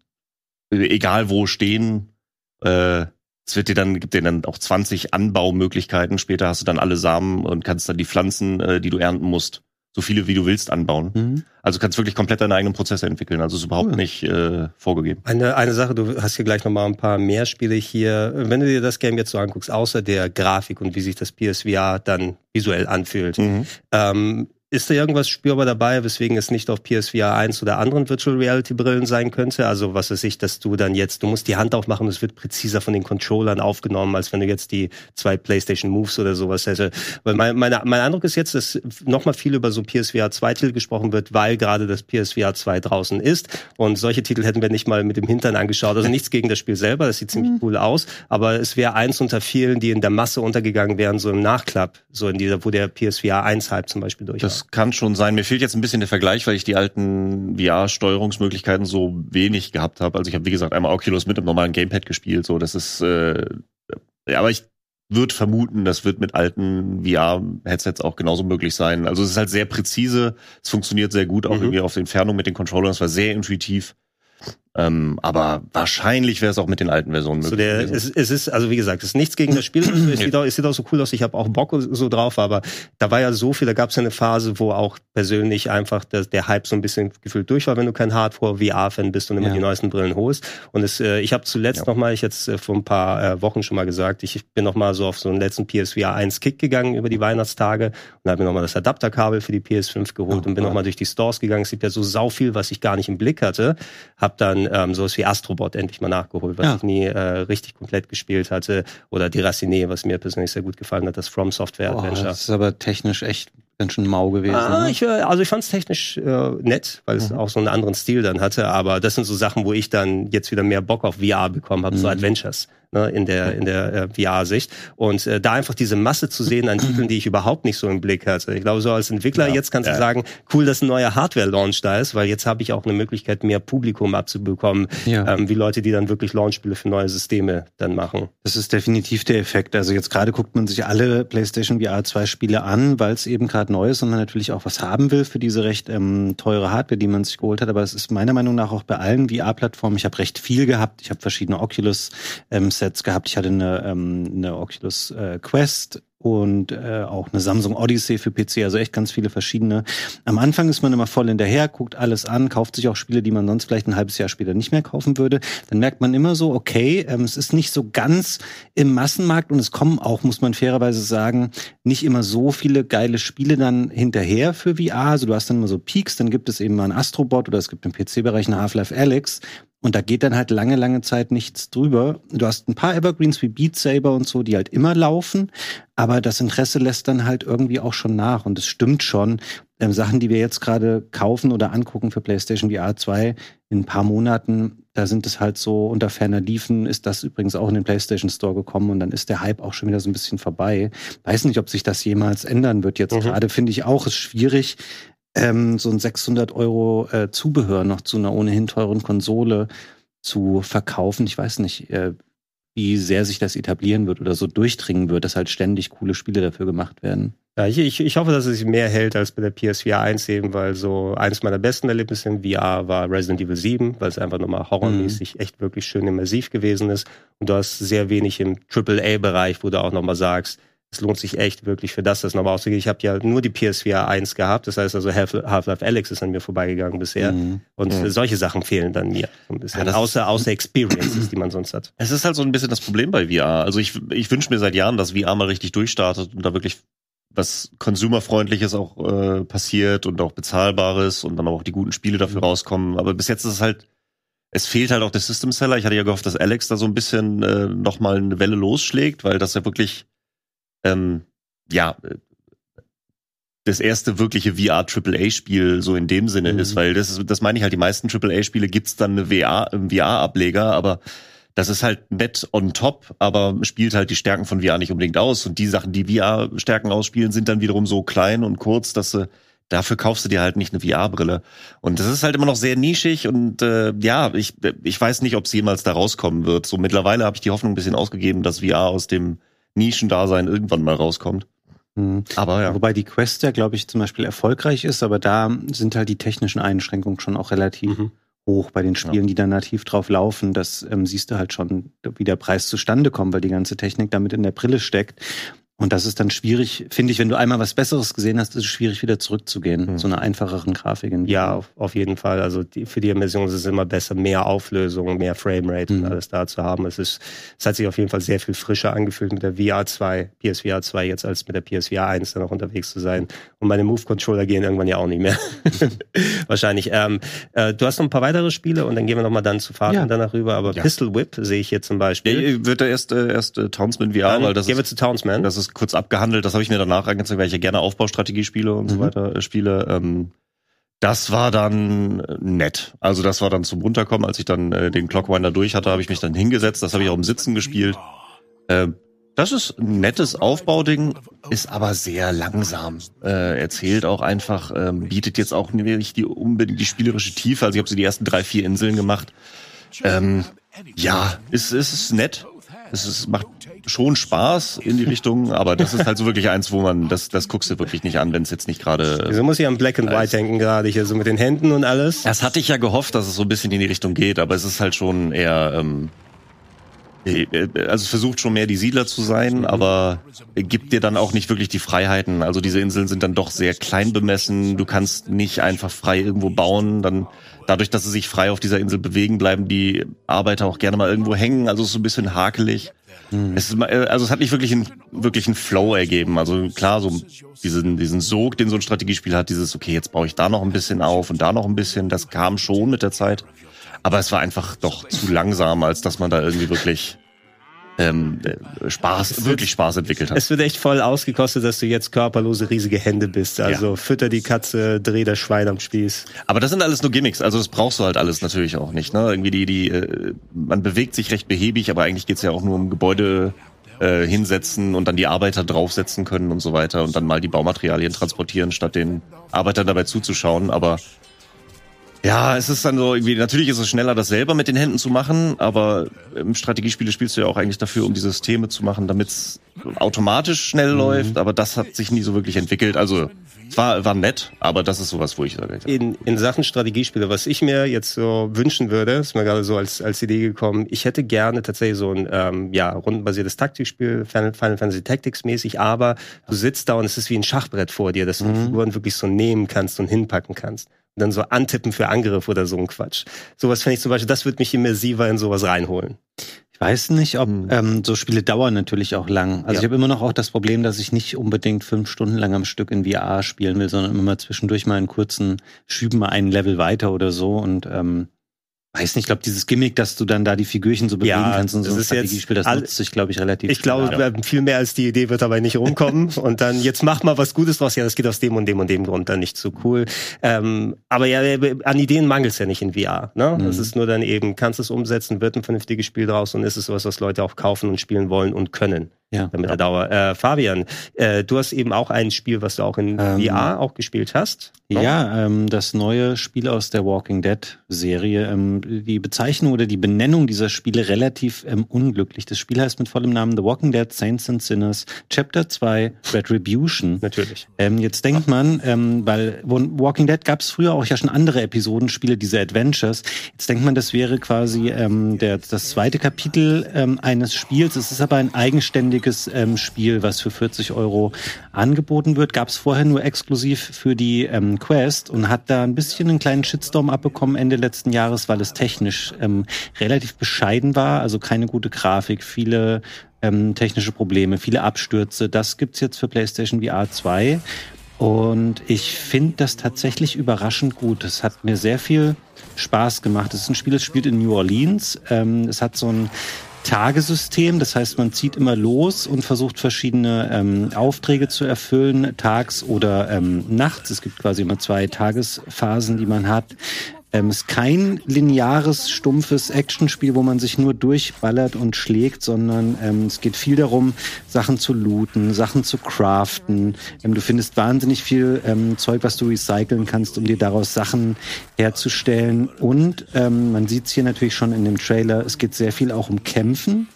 egal wo stehen, äh, es wird dir dann, gibt dir dann auch 20 Anbaumöglichkeiten. Später hast du dann alle Samen und kannst dann die Pflanzen, äh, die du ernten musst, so viele wie du willst anbauen. Mhm. Also kannst wirklich komplett deine eigenen Prozesse entwickeln. Also ist überhaupt cool. nicht äh, vorgegeben.
Eine, eine Sache, du hast hier gleich nochmal ein paar mehr Spiele hier. Wenn du dir das Game jetzt so anguckst, außer der Grafik und wie sich das PSVR dann visuell anfühlt, mhm. ähm, ist da irgendwas spürbar dabei, weswegen es nicht auf PSVR 1 oder anderen Virtual Reality Brillen sein könnte? Also was ist ich, dass du dann jetzt, du musst die Hand aufmachen, es wird präziser von den Controllern aufgenommen, als wenn du jetzt die zwei PlayStation Moves oder sowas hätte. Weil mein, mein, mein Eindruck ist jetzt, dass nochmal viel über so PSVR 2 Titel gesprochen wird, weil gerade das PSVR 2 draußen ist. Und solche Titel hätten wir nicht mal mit dem Hintern angeschaut. Also nichts gegen das Spiel selber, das sieht ziemlich mhm. cool aus. Aber es wäre eins unter vielen, die in der Masse untergegangen wären, so im Nachklapp, so in dieser, wo der PSVR 1 Hype zum Beispiel durch
war kann schon sein. Mir fehlt jetzt ein bisschen der Vergleich, weil ich die alten VR-Steuerungsmöglichkeiten so wenig gehabt habe. Also ich habe, wie gesagt, einmal Oculus mit einem normalen Gamepad gespielt. So, das ist, äh, ja, aber ich würde vermuten, das wird mit alten VR-Headsets auch genauso möglich sein. Also es ist halt sehr präzise, es funktioniert sehr gut, auch mhm. irgendwie auf Entfernung mit den Controllern. Es war sehr intuitiv. Ähm, aber wahrscheinlich wäre es auch mit den alten Versionen
möglich. So der, es, es, ist, also wie gesagt, es ist nichts gegen das Spiel. es, sieht auch, es sieht auch so cool aus. Ich habe auch Bock so drauf, aber da war ja so viel, da gab es ja eine Phase, wo auch persönlich einfach der, der Hype so ein bisschen gefühlt durch war, wenn du kein Hardcore-VR-Fan bist und immer ja. die neuesten Brillen holst. Und es, äh, ich habe zuletzt ja. nochmal, ich jetzt äh, vor ein paar äh, Wochen schon mal gesagt, ich bin nochmal so auf so einen letzten PSVR 1 Kick gegangen über die Weihnachtstage und habe mir nochmal das Adapterkabel für die PS5 geholt oh, und bin nochmal durch die Stores gegangen. Es gibt ja so sau viel, was ich gar nicht im Blick hatte. Hab dann ähm, sowas wie Astrobot endlich mal nachgeholt, was ja. ich nie äh, richtig komplett gespielt hatte. Oder Diraciné, was mir persönlich sehr gut gefallen hat, das From Software Adventure.
das ist aber technisch echt ganz schön mau gewesen.
Ah, ne? ich, äh, also ich fand es technisch äh, nett, weil es mhm. auch so einen anderen Stil dann hatte. Aber das sind so Sachen, wo ich dann jetzt wieder mehr Bock auf VR bekommen habe, mhm. so Adventures ne, in der in der äh, VR-Sicht und äh, da einfach diese Masse zu sehen an Titeln, die ich überhaupt nicht so im Blick hatte. Ich glaube, so als Entwickler ja, jetzt kannst ja. du sagen, cool, dass ein neuer Hardware-Launch da ist, weil jetzt habe ich auch eine Möglichkeit, mehr Publikum abzubekommen, ja. ähm, wie Leute, die dann wirklich Launchspiele für neue Systeme dann machen.
Das ist definitiv der Effekt. Also jetzt gerade guckt man sich alle PlayStation VR 2 Spiele an, weil es eben gerade neu ist und man natürlich auch was haben will für diese recht ähm, teure Hardware, die man sich geholt hat. Aber es ist meiner Meinung nach auch bei allen VR-Plattformen. Ich habe recht viel gehabt. Ich habe verschiedene Oculus ähm, Sets gehabt. Ich hatte eine, ähm, eine Oculus äh, Quest und äh, auch eine Samsung Odyssey für PC, also echt ganz viele verschiedene. Am Anfang ist man immer voll hinterher, guckt alles an, kauft sich auch Spiele, die man sonst vielleicht ein halbes Jahr später nicht mehr kaufen würde. Dann merkt man immer so, okay, ähm, es ist nicht so ganz im Massenmarkt und es kommen auch, muss man fairerweise sagen, nicht immer so viele geile Spiele dann hinterher für VR. Also du hast dann immer so Peaks, dann gibt es eben mal ein Astrobot oder es gibt im PC-Bereich eine Half-Life Alex und da geht dann halt lange, lange Zeit nichts drüber. Du hast ein paar Evergreens wie Beat Saber und so, die halt immer laufen, aber das Interesse lässt dann halt irgendwie auch schon nach. Und es stimmt schon, ähm, Sachen, die wir jetzt gerade kaufen oder angucken für PlayStation VR 2 in ein paar Monaten, da sind es halt so unter ferner Liefen, ist das übrigens auch in den PlayStation Store gekommen und dann ist der Hype auch schon wieder so ein bisschen vorbei. Weiß nicht, ob sich das jemals ändern wird. Jetzt mhm. gerade finde ich auch, ist schwierig, ähm, so ein 600 Euro äh, Zubehör noch zu einer ohnehin teuren Konsole zu verkaufen. Ich weiß nicht, äh, wie sehr sich das etablieren wird oder so durchdringen wird, dass halt ständig coole Spiele dafür gemacht werden.
Ja, ich, ich, hoffe, dass es sich mehr hält als bei der PSVR 1 eben, weil so eines meiner besten Erlebnisse in VR war Resident Evil 7, weil es einfach nochmal horrormäßig mhm. echt wirklich schön immersiv gewesen ist. Und du hast sehr wenig im AAA-Bereich, wo du auch nochmal sagst, es lohnt sich echt wirklich für das, das nochmal auszugehen. Ich habe ja nur die PSVR 1 gehabt, das heißt also Half-Life Alex ist an mir vorbeigegangen bisher. Mhm. Und mhm. solche Sachen fehlen dann mir so ein bisschen. Ja, außer, außer Experiences, die man sonst hat.
Es ist halt so ein bisschen das Problem bei VR. Also ich, ich wünsche mir seit Jahren, dass VR mal richtig durchstartet und da wirklich was konsumerfreundliches auch äh, passiert und auch bezahlbares und dann auch die guten Spiele dafür mhm. rauskommen. Aber bis jetzt ist es halt, es fehlt halt auch der System Seller. Ich hatte ja gehofft, dass Alex da so ein bisschen äh, nochmal eine Welle losschlägt, weil das ja wirklich ähm, ja, das erste wirkliche VR AAA Spiel so in dem Sinne mhm. ist, weil das ist, das meine ich halt, die meisten AAA Spiele gibt's dann eine VR, im VR Ableger, aber das ist halt nett on top, aber spielt halt die Stärken von VR nicht unbedingt aus und die Sachen, die VR Stärken ausspielen, sind dann wiederum so klein und kurz, dass du dafür kaufst du dir halt nicht eine VR-Brille. Und das ist halt immer noch sehr nischig und äh, ja, ich, ich weiß nicht, ob es jemals da rauskommen wird. So mittlerweile habe ich die Hoffnung ein bisschen ausgegeben, dass VR aus dem Nischendasein irgendwann mal rauskommt.
Mhm. Aber ja. Wobei die Quest ja, glaube ich, zum Beispiel erfolgreich ist, aber da sind halt die technischen Einschränkungen schon auch relativ mhm. hoch bei den Spielen, ja. die da nativ drauf laufen. Das ähm, siehst du halt schon, wie der Preis zustande kommt, weil die ganze Technik damit in der Brille steckt. Und das ist dann schwierig, finde ich, wenn du einmal was Besseres gesehen hast, ist es schwierig, wieder zurückzugehen mhm. zu einer einfacheren Grafik.
Ja, auf, auf, jeden Fall. Also die, für die Immersion ist es immer besser, mehr Auflösung, mehr Framerate mhm. und alles da zu haben. Es ist, es hat sich auf jeden Fall sehr viel frischer angefühlt mit der VR 2, PSVR 2 jetzt als mit der PSVR 1 dann auch unterwegs zu sein. Und meine Move-Controller gehen irgendwann ja auch nicht mehr. Wahrscheinlich. Ähm, äh, du hast noch ein paar weitere Spiele und dann gehen wir nochmal dann zu Fahrten ja. danach rüber. Aber ja. Pistol Whip sehe ich hier zum Beispiel.
Ja, wird der erste, erste Townsman VR,
dann weil das gehen ist, wir zu Townsman.
Das ist kurz abgehandelt. Das habe ich mir danach angezeigt, weil ich ja gerne Aufbaustrategie spiele und mhm. so weiter äh, spiele. Ähm, das war dann nett. Also das war dann zum Runterkommen, als ich dann äh, den Clockwinder durch hatte, habe ich mich dann hingesetzt. Das habe ich auch im Sitzen gespielt. Äh, das ist ein nettes Aufbauding, ist aber sehr langsam. Äh, erzählt auch einfach, ähm, bietet jetzt auch nicht die unbedingt die spielerische Tiefe. Also ich habe so die ersten drei, vier Inseln gemacht. Ähm, ja, ist, ist nett. Es ist, macht schon Spaß in die Richtung, aber das ist halt so wirklich eins, wo man, das, das guckst du wirklich nicht an, wenn es jetzt nicht gerade.
Wieso muss ich an Black and White denken gerade hier, so mit den Händen und alles?
Das hatte ich ja gehofft, dass es so ein bisschen in die Richtung geht, aber es ist halt schon eher, ähm, äh, also es versucht schon mehr die Siedler zu sein, aber gibt dir dann auch nicht wirklich die Freiheiten. Also diese Inseln sind dann doch sehr klein bemessen. Du kannst nicht einfach frei irgendwo bauen. Dann dadurch, dass sie sich frei auf dieser Insel bewegen, bleiben die Arbeiter auch gerne mal irgendwo hängen. Also es ist so ein bisschen hakelig. Mhm. Es ist, äh, also es hat nicht wirklich einen, wirklich einen Flow ergeben. Also klar, so diesen, diesen Sog, den so ein Strategiespiel hat, dieses, okay, jetzt baue ich da noch ein bisschen auf und da noch ein bisschen, das kam schon mit der Zeit. Aber es war einfach doch zu langsam, als dass man da irgendwie wirklich ähm, äh, Spaß, wirklich Spaß entwickelt hat.
Es wird echt voll ausgekostet, dass du jetzt körperlose riesige Hände bist. Also ja. fütter die Katze, dreh das Schwein am Spieß.
Aber das sind alles nur Gimmicks. Also das brauchst du halt alles natürlich auch nicht. Ne? Irgendwie die, die, äh, man bewegt sich recht behäbig, aber eigentlich geht's ja auch nur um Gebäude äh, hinsetzen und dann die Arbeiter draufsetzen können und so weiter und dann mal die Baumaterialien transportieren, statt den Arbeitern dabei zuzuschauen. Aber ja, es ist dann so irgendwie, natürlich ist es schneller, das selber mit den Händen zu machen, aber im Strategiespiele spielst du ja auch eigentlich dafür, um die Systeme zu machen, damit es automatisch schnell mhm. läuft, aber das hat sich nie so wirklich entwickelt. Also es war, war nett, aber das ist sowas, wo ich sage.
In, in Sachen Strategiespiele, was ich mir jetzt so wünschen würde, ist mir gerade so als, als Idee gekommen, ich hätte gerne tatsächlich so ein ähm, ja, rundenbasiertes Taktikspiel, Final, Final Fantasy Tactics mäßig, aber du sitzt da und es ist wie ein Schachbrett vor dir, dass du mhm. die Figuren wirklich so nehmen kannst und hinpacken kannst dann so antippen für Angriff oder so ein Quatsch. Sowas fände ich zum Beispiel, das würde mich immersiver in sowas reinholen.
Ich weiß nicht, ob hm. ähm, so Spiele dauern natürlich auch lang. Also ja. ich habe immer noch auch das Problem, dass ich nicht unbedingt fünf Stunden lang am Stück in VR spielen will, sondern immer mal zwischendurch mal in kurzen Schüben mal ein Level weiter oder so. Und ähm, weiß nicht, ich glaube, dieses Gimmick, dass du dann da die Figürchen so bewegen
Ja,
kannst und so ein Strategiespiel, das nutzt sich, glaube ich, relativ
Ich glaube, äh, viel mehr als die Idee wird dabei nicht rumkommen. und dann, jetzt mach mal was Gutes draus. Ja, das geht aus dem und dem und dem Grund dann nicht so cool. Ähm, aber ja, äh, an Ideen mangelt es ja nicht in VR. Ne?
Mhm.
Es ist nur dann eben, kannst du es umsetzen, wird ein vernünftiges Spiel draus und ist es sowas, was Leute auch kaufen und spielen wollen und können.
Ja.
Damit der Dauer. Äh, Fabian, äh, du hast eben auch ein Spiel, was du auch in
Ähm,
VR auch gespielt hast. ne?
Ja, ähm, das neue Spiel aus der Walking Dead Serie. Ähm, die Bezeichnung oder die Benennung dieser Spiele relativ ähm, unglücklich. Das Spiel heißt mit vollem Namen The Walking Dead Saints and Sinners Chapter 2 Retribution.
Natürlich.
Ähm, jetzt denkt man, ähm, weil Walking Dead gab es früher auch ja schon andere Episodenspiele, diese Adventures. Jetzt denkt man, das wäre quasi ähm, der, das zweite Kapitel ähm, eines Spiels. Es ist aber ein eigenständiges ähm, Spiel, was für 40 Euro angeboten wird. Gab es vorher nur exklusiv für die ähm, Quest und hat da ein bisschen einen kleinen Shitstorm abbekommen Ende letzten Jahres, weil es technisch ähm, relativ bescheiden war, also keine gute Grafik, viele ähm, technische Probleme, viele Abstürze. Das gibt's jetzt für PlayStation VR 2. Und ich finde das tatsächlich überraschend gut. Es hat mir sehr viel Spaß gemacht. Es ist ein Spiel, das spielt in New Orleans. Ähm, es hat so ein Tagesystem, das heißt, man zieht immer los und versucht verschiedene ähm, Aufträge zu erfüllen, tags oder ähm, nachts. Es gibt quasi immer zwei Tagesphasen, die man hat. Ähm, ist kein lineares, stumpfes Actionspiel, wo man sich nur durchballert und schlägt, sondern ähm, es geht viel darum, Sachen zu looten, Sachen zu craften. Ähm, du findest wahnsinnig viel ähm, Zeug, was du recyceln kannst, um dir daraus Sachen herzustellen. Und ähm, man sieht es hier natürlich schon in dem Trailer, es geht sehr viel auch um Kämpfen.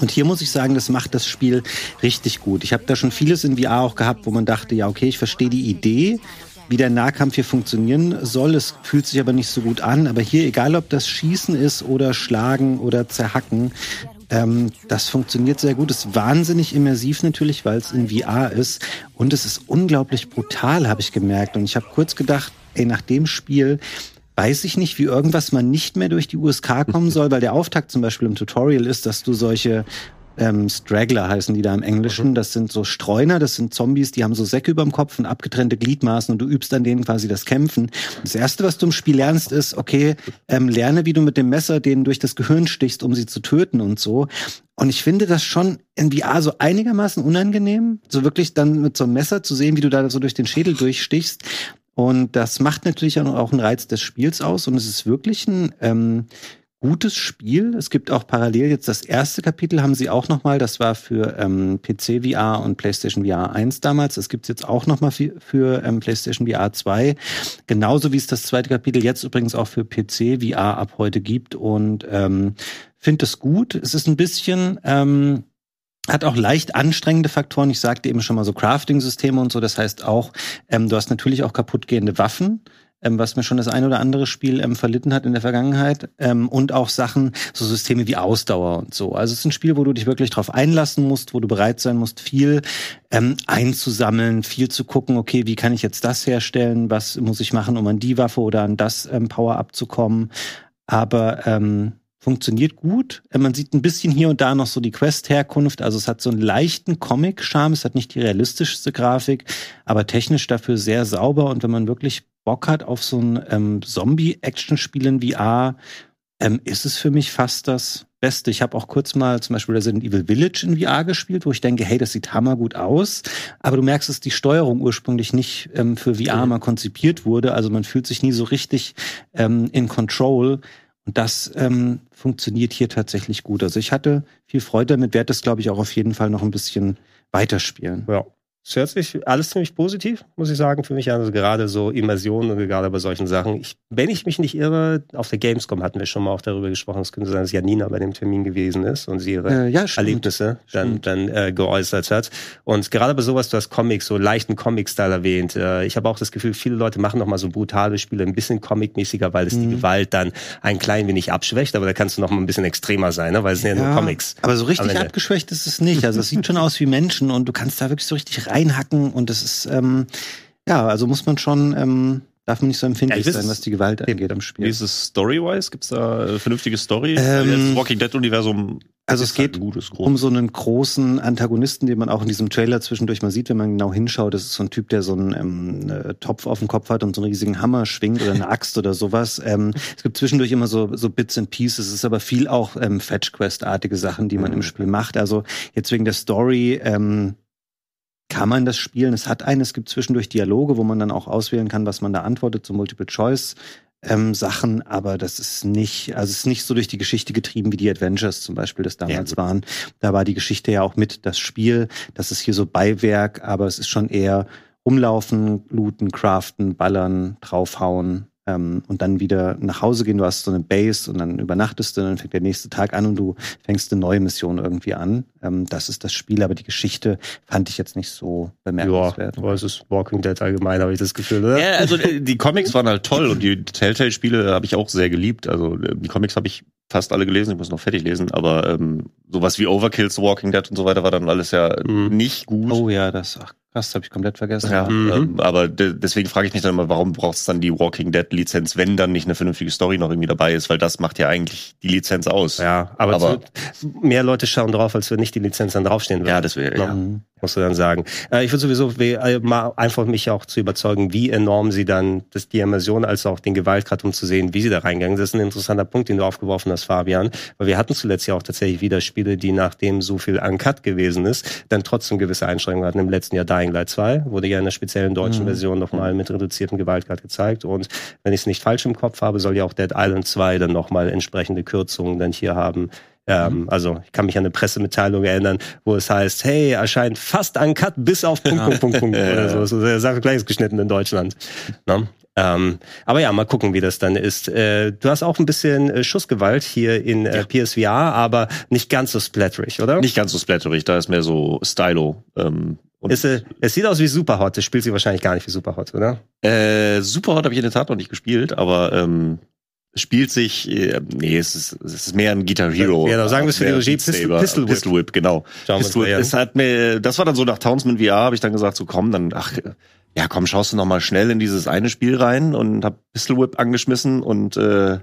Und hier muss ich sagen, das macht das Spiel richtig gut. Ich habe da schon vieles in VR auch gehabt, wo man dachte, ja, okay, ich verstehe die Idee, wie der Nahkampf hier funktionieren soll. Es fühlt sich aber nicht so gut an. Aber hier, egal ob das Schießen ist oder Schlagen oder Zerhacken, ähm, das funktioniert sehr gut. Ist wahnsinnig immersiv natürlich, weil es in VR ist. Und es ist unglaublich brutal, habe ich gemerkt. Und ich habe kurz gedacht, ey, nach dem Spiel weiß ich nicht, wie irgendwas mal nicht mehr durch die USK kommen soll, weil der Auftakt zum Beispiel im Tutorial ist, dass du solche ähm, Straggler heißen die da im Englischen. Das sind so Streuner, das sind Zombies, die haben so Säcke über dem Kopf und abgetrennte Gliedmaßen und du übst an denen quasi das Kämpfen. Das Erste, was du im Spiel lernst, ist, okay, ähm, lerne, wie du mit dem Messer denen durch das Gehirn stichst, um sie zu töten und so. Und ich finde das schon in VR so einigermaßen unangenehm, so wirklich dann mit so einem Messer zu sehen, wie du da so durch den Schädel durchstichst. Und das macht natürlich auch einen Reiz des Spiels aus. Und es ist wirklich ein ähm, gutes Spiel. Es gibt auch parallel jetzt das erste Kapitel haben sie auch noch mal. Das war für ähm, PC VR und PlayStation VR 1 damals. Das gibt's jetzt auch noch mal für, für ähm, PlayStation VR 2. Genauso wie es das zweite Kapitel jetzt übrigens auch für PC VR ab heute gibt. Und ähm, finde es gut. Es ist ein bisschen ähm, hat auch leicht anstrengende Faktoren. Ich sagte eben schon mal so Crafting-Systeme und so. Das heißt auch, ähm, du hast natürlich auch kaputtgehende Waffen, ähm, was mir schon das ein oder andere Spiel ähm, verlitten hat in der Vergangenheit. Ähm, und auch Sachen, so Systeme wie Ausdauer und so. Also es ist ein Spiel, wo du dich wirklich drauf einlassen musst, wo du bereit sein musst, viel ähm, einzusammeln, viel zu gucken, okay, wie kann ich jetzt das herstellen? Was muss ich machen, um an die Waffe oder an das ähm, Power-Up zu kommen? Aber ähm, funktioniert gut. Äh, Man sieht ein bisschen hier und da noch so die Quest-Herkunft. Also es hat so einen leichten Comic-Charme. Es hat nicht die realistischste Grafik, aber technisch dafür sehr sauber. Und wenn man wirklich Bock hat auf so ein ähm, Zombie-Action-Spiel in VR, ähm, ist es für mich fast das Beste. Ich habe auch kurz mal zum Beispiel Resident Evil Village in VR gespielt, wo ich denke, hey, das sieht hammergut aus. Aber du merkst, dass die Steuerung ursprünglich nicht ähm, für VR mal konzipiert wurde. Also man fühlt sich nie so richtig ähm, in Control. Und das ähm, funktioniert hier tatsächlich gut. Also ich hatte viel Freude damit, werde das, glaube ich, auch auf jeden Fall noch ein bisschen weiterspielen.
Ja. Es hört sich alles ziemlich positiv, muss ich sagen, für mich. Also gerade so Immersion und gerade bei solchen Sachen. Ich, wenn ich mich nicht irre, auf der Gamescom hatten wir schon mal auch darüber gesprochen. Es könnte sein, dass Janina bei dem Termin gewesen ist und sie ihre
Äh, ja.
Erlebnisse dann, dann äh, geäußert hat. Und gerade bei sowas, du hast Comics, so leichten Comic-Style erwähnt. Äh, ich habe auch das Gefühl, viele Leute machen noch mal so brutale Spiele ein bisschen Comic-mäßiger, weil es die
Mhm.
Gewalt dann ein klein wenig abschwächt. Aber da kannst du noch mal ein bisschen extremer sein, ne? weil es sind ja, nur Comics.
Aber so richtig abgeschwächt ist es nicht. Also es sieht schon aus wie Menschen und du kannst da wirklich so richtig reinhacken und das ist, ähm, ja, also muss man schon, ähm, darf man nicht so empfindlich
Ja,
sein, was die Gewalt angeht am
Wie
Spiel.
ist es story-wise? Gibt es da äh, vernünftige Story?
Ähm,
das Walking Dead-Universum
Also es geht
gutes,
um so einen großen Antagonisten, den man auch in diesem Trailer zwischendurch mal sieht, wenn man genau hinschaut. Das ist so ein Typ, der so einen ähm, äh, Topf auf dem Kopf hat und so einen riesigen Hammer schwingt oder eine Axt oder sowas. Ähm, es gibt zwischendurch immer so, so Bits and Pieces. Es ist aber viel auch ähm, Fetch Quest-artige Sachen, die man mhm. im Spiel macht. Also jetzt wegen der Story ähm, kann man das spielen. Es hat einen, es gibt zwischendurch Dialoge, wo man dann auch auswählen kann, was man da antwortet, so Multiple Choice ähm, Sachen, aber das ist nicht, also es ist nicht so durch die Geschichte getrieben, wie die Adventures zum Beispiel das damals ja. waren. Da war die Geschichte ja auch mit das Spiel. Das ist hier so Beiwerk, aber es ist schon eher rumlaufen, looten, craften, ballern, draufhauen, ähm, und dann wieder nach Hause gehen. Du hast so eine Base und dann übernachtest du, und dann fängt der nächste Tag an und du fängst eine neue Mission irgendwie an. Ähm, das ist das Spiel, aber die Geschichte fand ich jetzt nicht so bemerkenswert.
Ja, es ist Walking Dead allgemein, habe ich das Gefühl, oder?
Ja, also äh, die Comics waren halt toll und die Telltale-Spiele habe ich auch sehr geliebt. Also äh, die Comics habe ich fast alle gelesen, ich muss noch fertig lesen, aber ähm, sowas wie Overkills, Walking Dead und so weiter war dann alles ja mhm. nicht gut.
Oh ja, das, ach Krass, habe ich komplett vergessen.
Ja, mhm. ähm, aber de deswegen frage ich mich dann immer, warum braucht es dann die Walking Dead Lizenz, wenn dann nicht eine vernünftige Story noch irgendwie dabei ist, weil das macht ja eigentlich die Lizenz aus.
Ja, aber, aber zu, mehr Leute schauen drauf, als wenn nicht die Lizenz dann draufstehen würde.
Ja, das wäre ja.
Mhm musst du dann sagen. Äh, ich würde sowieso äh, mal einfach mich auch zu überzeugen, wie enorm sie dann das, die Immersion als auch den Gewaltgrad, um zu sehen, wie sie da reingegangen. Das ist ein interessanter Punkt, den du aufgeworfen hast, Fabian. Weil wir hatten zuletzt ja auch tatsächlich wieder Spiele, die nachdem so viel uncut gewesen ist, dann trotzdem gewisse Einschränkungen hatten. Im letzten Jahr Dying Light 2 wurde ja in der speziellen deutschen mhm. Version nochmal mit reduziertem Gewaltgrad gezeigt. Und wenn ich es nicht falsch im Kopf habe, soll ja auch Dead Island 2 dann nochmal entsprechende Kürzungen dann hier haben ähm, mhm. also ich kann mich an eine Pressemitteilung erinnern, wo es heißt, hey, erscheint fast uncut bis auf Punkt, Punkt, Punkt, Punkt oder so. So sehr Sache gleich geschnitten in Deutschland. Ne? Ähm, aber ja, mal gucken, wie das dann ist. Äh, du hast auch ein bisschen äh, Schussgewalt hier in äh, ja. PSVR, aber nicht ganz so splatterig, oder?
Nicht ganz so splatterig, da ist mehr so Stylo. Ähm,
ist, äh, es sieht aus wie Superhot, das spielt sie wahrscheinlich gar nicht wie Superhot, oder?
Äh, Superhot habe ich in der Tat noch nicht gespielt, aber ähm, spielt sich, äh, nee, es ist, es ist mehr ein Guitar Hero.
Ja, genau, sagen wir es für die Regie,
Pistol, Pistol, Whip. Pistol Whip, genau. Schauen Pistol Whip, es hat mir, das war dann so nach Townsend VR, habe ich dann gesagt, so komm, dann, ach, ja komm, schaust du noch mal schnell in dieses eine Spiel rein und hab Pistol Whip angeschmissen und äh,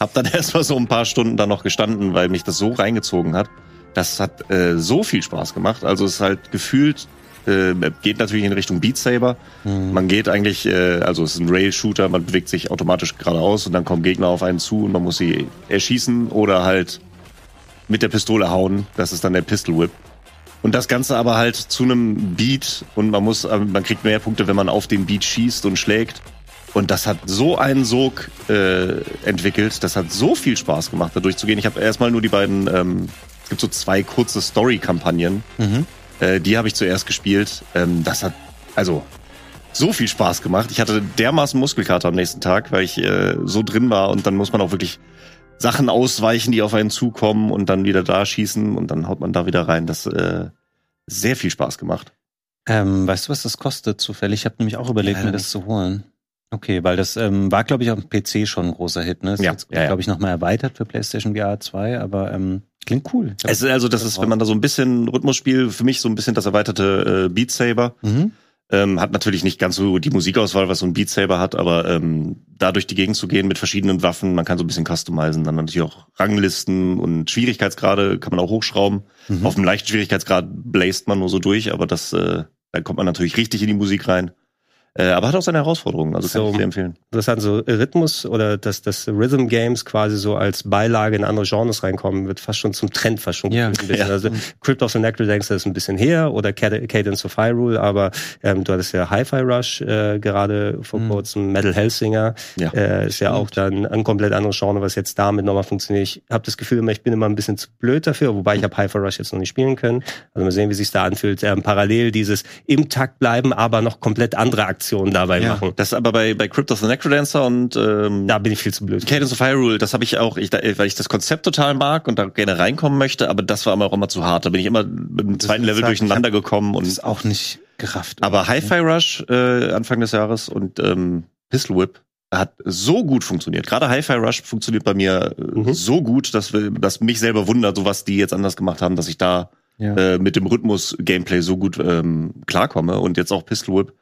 hab dann erstmal so ein paar Stunden da noch gestanden, weil mich das so reingezogen hat. Das hat äh, so viel Spaß gemacht. Also es ist halt gefühlt äh, geht natürlich in Richtung Beat Saber. Mhm. Man geht eigentlich, äh, also es ist ein Rail-Shooter, man bewegt sich automatisch geradeaus und dann kommen Gegner auf einen zu und man muss sie erschießen oder halt mit der Pistole hauen. Das ist dann der Pistol Whip. Und das Ganze aber halt zu einem Beat und man muss, äh, man kriegt mehr Punkte, wenn man auf den Beat schießt und schlägt. Und das hat so einen Sog äh, entwickelt, das hat so viel Spaß gemacht, da durchzugehen. Ich habe erstmal nur die beiden, ähm, es gibt so zwei kurze Story-Kampagnen. Mhm. Äh, die habe ich zuerst gespielt. Ähm, das hat also so viel Spaß gemacht. Ich hatte dermaßen Muskelkater am nächsten Tag, weil ich äh, so drin war und dann muss man auch wirklich Sachen ausweichen, die auf einen zukommen und dann wieder da schießen und dann haut man da wieder rein. Das äh, sehr viel Spaß gemacht.
Ähm, weißt du, was das kostet zufällig? Ich habe nämlich auch überlegt, ja, mir das zu holen. Okay, weil das ähm, war, glaube ich, auf dem PC schon ein großer Hit. Ne? Ist
ja,
jetzt,
ja,
glaube ich, nochmal erweitert für PlayStation VR 2, aber ähm, klingt cool.
Es ist also, das ist, wenn man da so ein bisschen Rhythmusspiel, für mich so ein bisschen das erweiterte äh, Beat Saber. Mhm. Ähm, hat natürlich nicht ganz so die Musikauswahl, was so ein Beat Saber hat, aber ähm, da durch die Gegend zu gehen mit verschiedenen Waffen, man kann so ein bisschen customizen, dann natürlich auch Ranglisten und Schwierigkeitsgrade kann man auch hochschrauben. Mhm. Auf dem leichten Schwierigkeitsgrad bläst man nur so durch, aber das, äh, da kommt man natürlich richtig in die Musik rein. Äh, aber hat auch seine Herausforderungen, also kann so, ich sehr empfehlen.
Das hat so Rhythmus oder dass das Rhythm Games quasi so als Beilage in andere Genres reinkommen, wird fast schon zum Trend fast schon
ja.
ein bisschen. Ja. Also Crypt of the Necrodancer ist ein bisschen her oder Cadence of Hyrule, aber ähm, du hattest ja Hi-Fi Rush äh, gerade vor mhm. kurzem, Metal Hellsinger ja. äh, ist ja auch dann ein komplett anderes Genre, was jetzt damit nochmal funktioniert. Ich habe das Gefühl, ich bin immer ein bisschen zu blöd dafür, wobei ich habe Hi-Fi Rush jetzt noch nicht spielen können. Also mal sehen, wie sich da anfühlt. Ähm, parallel dieses im Takt bleiben, aber noch komplett andere Aktionen Aktionen dabei ja. machen.
Das aber bei, bei Crypt of the Necrodancer und ähm,
da bin ich viel zu blöd.
Cadence of Hyrule, das habe ich auch, ich, weil ich das Konzept total mag und da gerne reinkommen möchte, aber das war immer auch immer zu hart. Da bin ich immer mit dem zweiten Level durcheinander gekommen und
das ist auch nicht gerafft.
Aber Hi-Fi Rush äh, Anfang des Jahres und ähm, Pistol Whip hat so gut funktioniert. Gerade Hi-Fi Rush funktioniert bei mir äh, mhm. so gut, dass, wir, dass mich selber wundert, so was die jetzt anders gemacht haben, dass ich da ja. äh, mit dem Rhythmus-Gameplay so gut ähm, klarkomme. Und jetzt auch Pistol Whip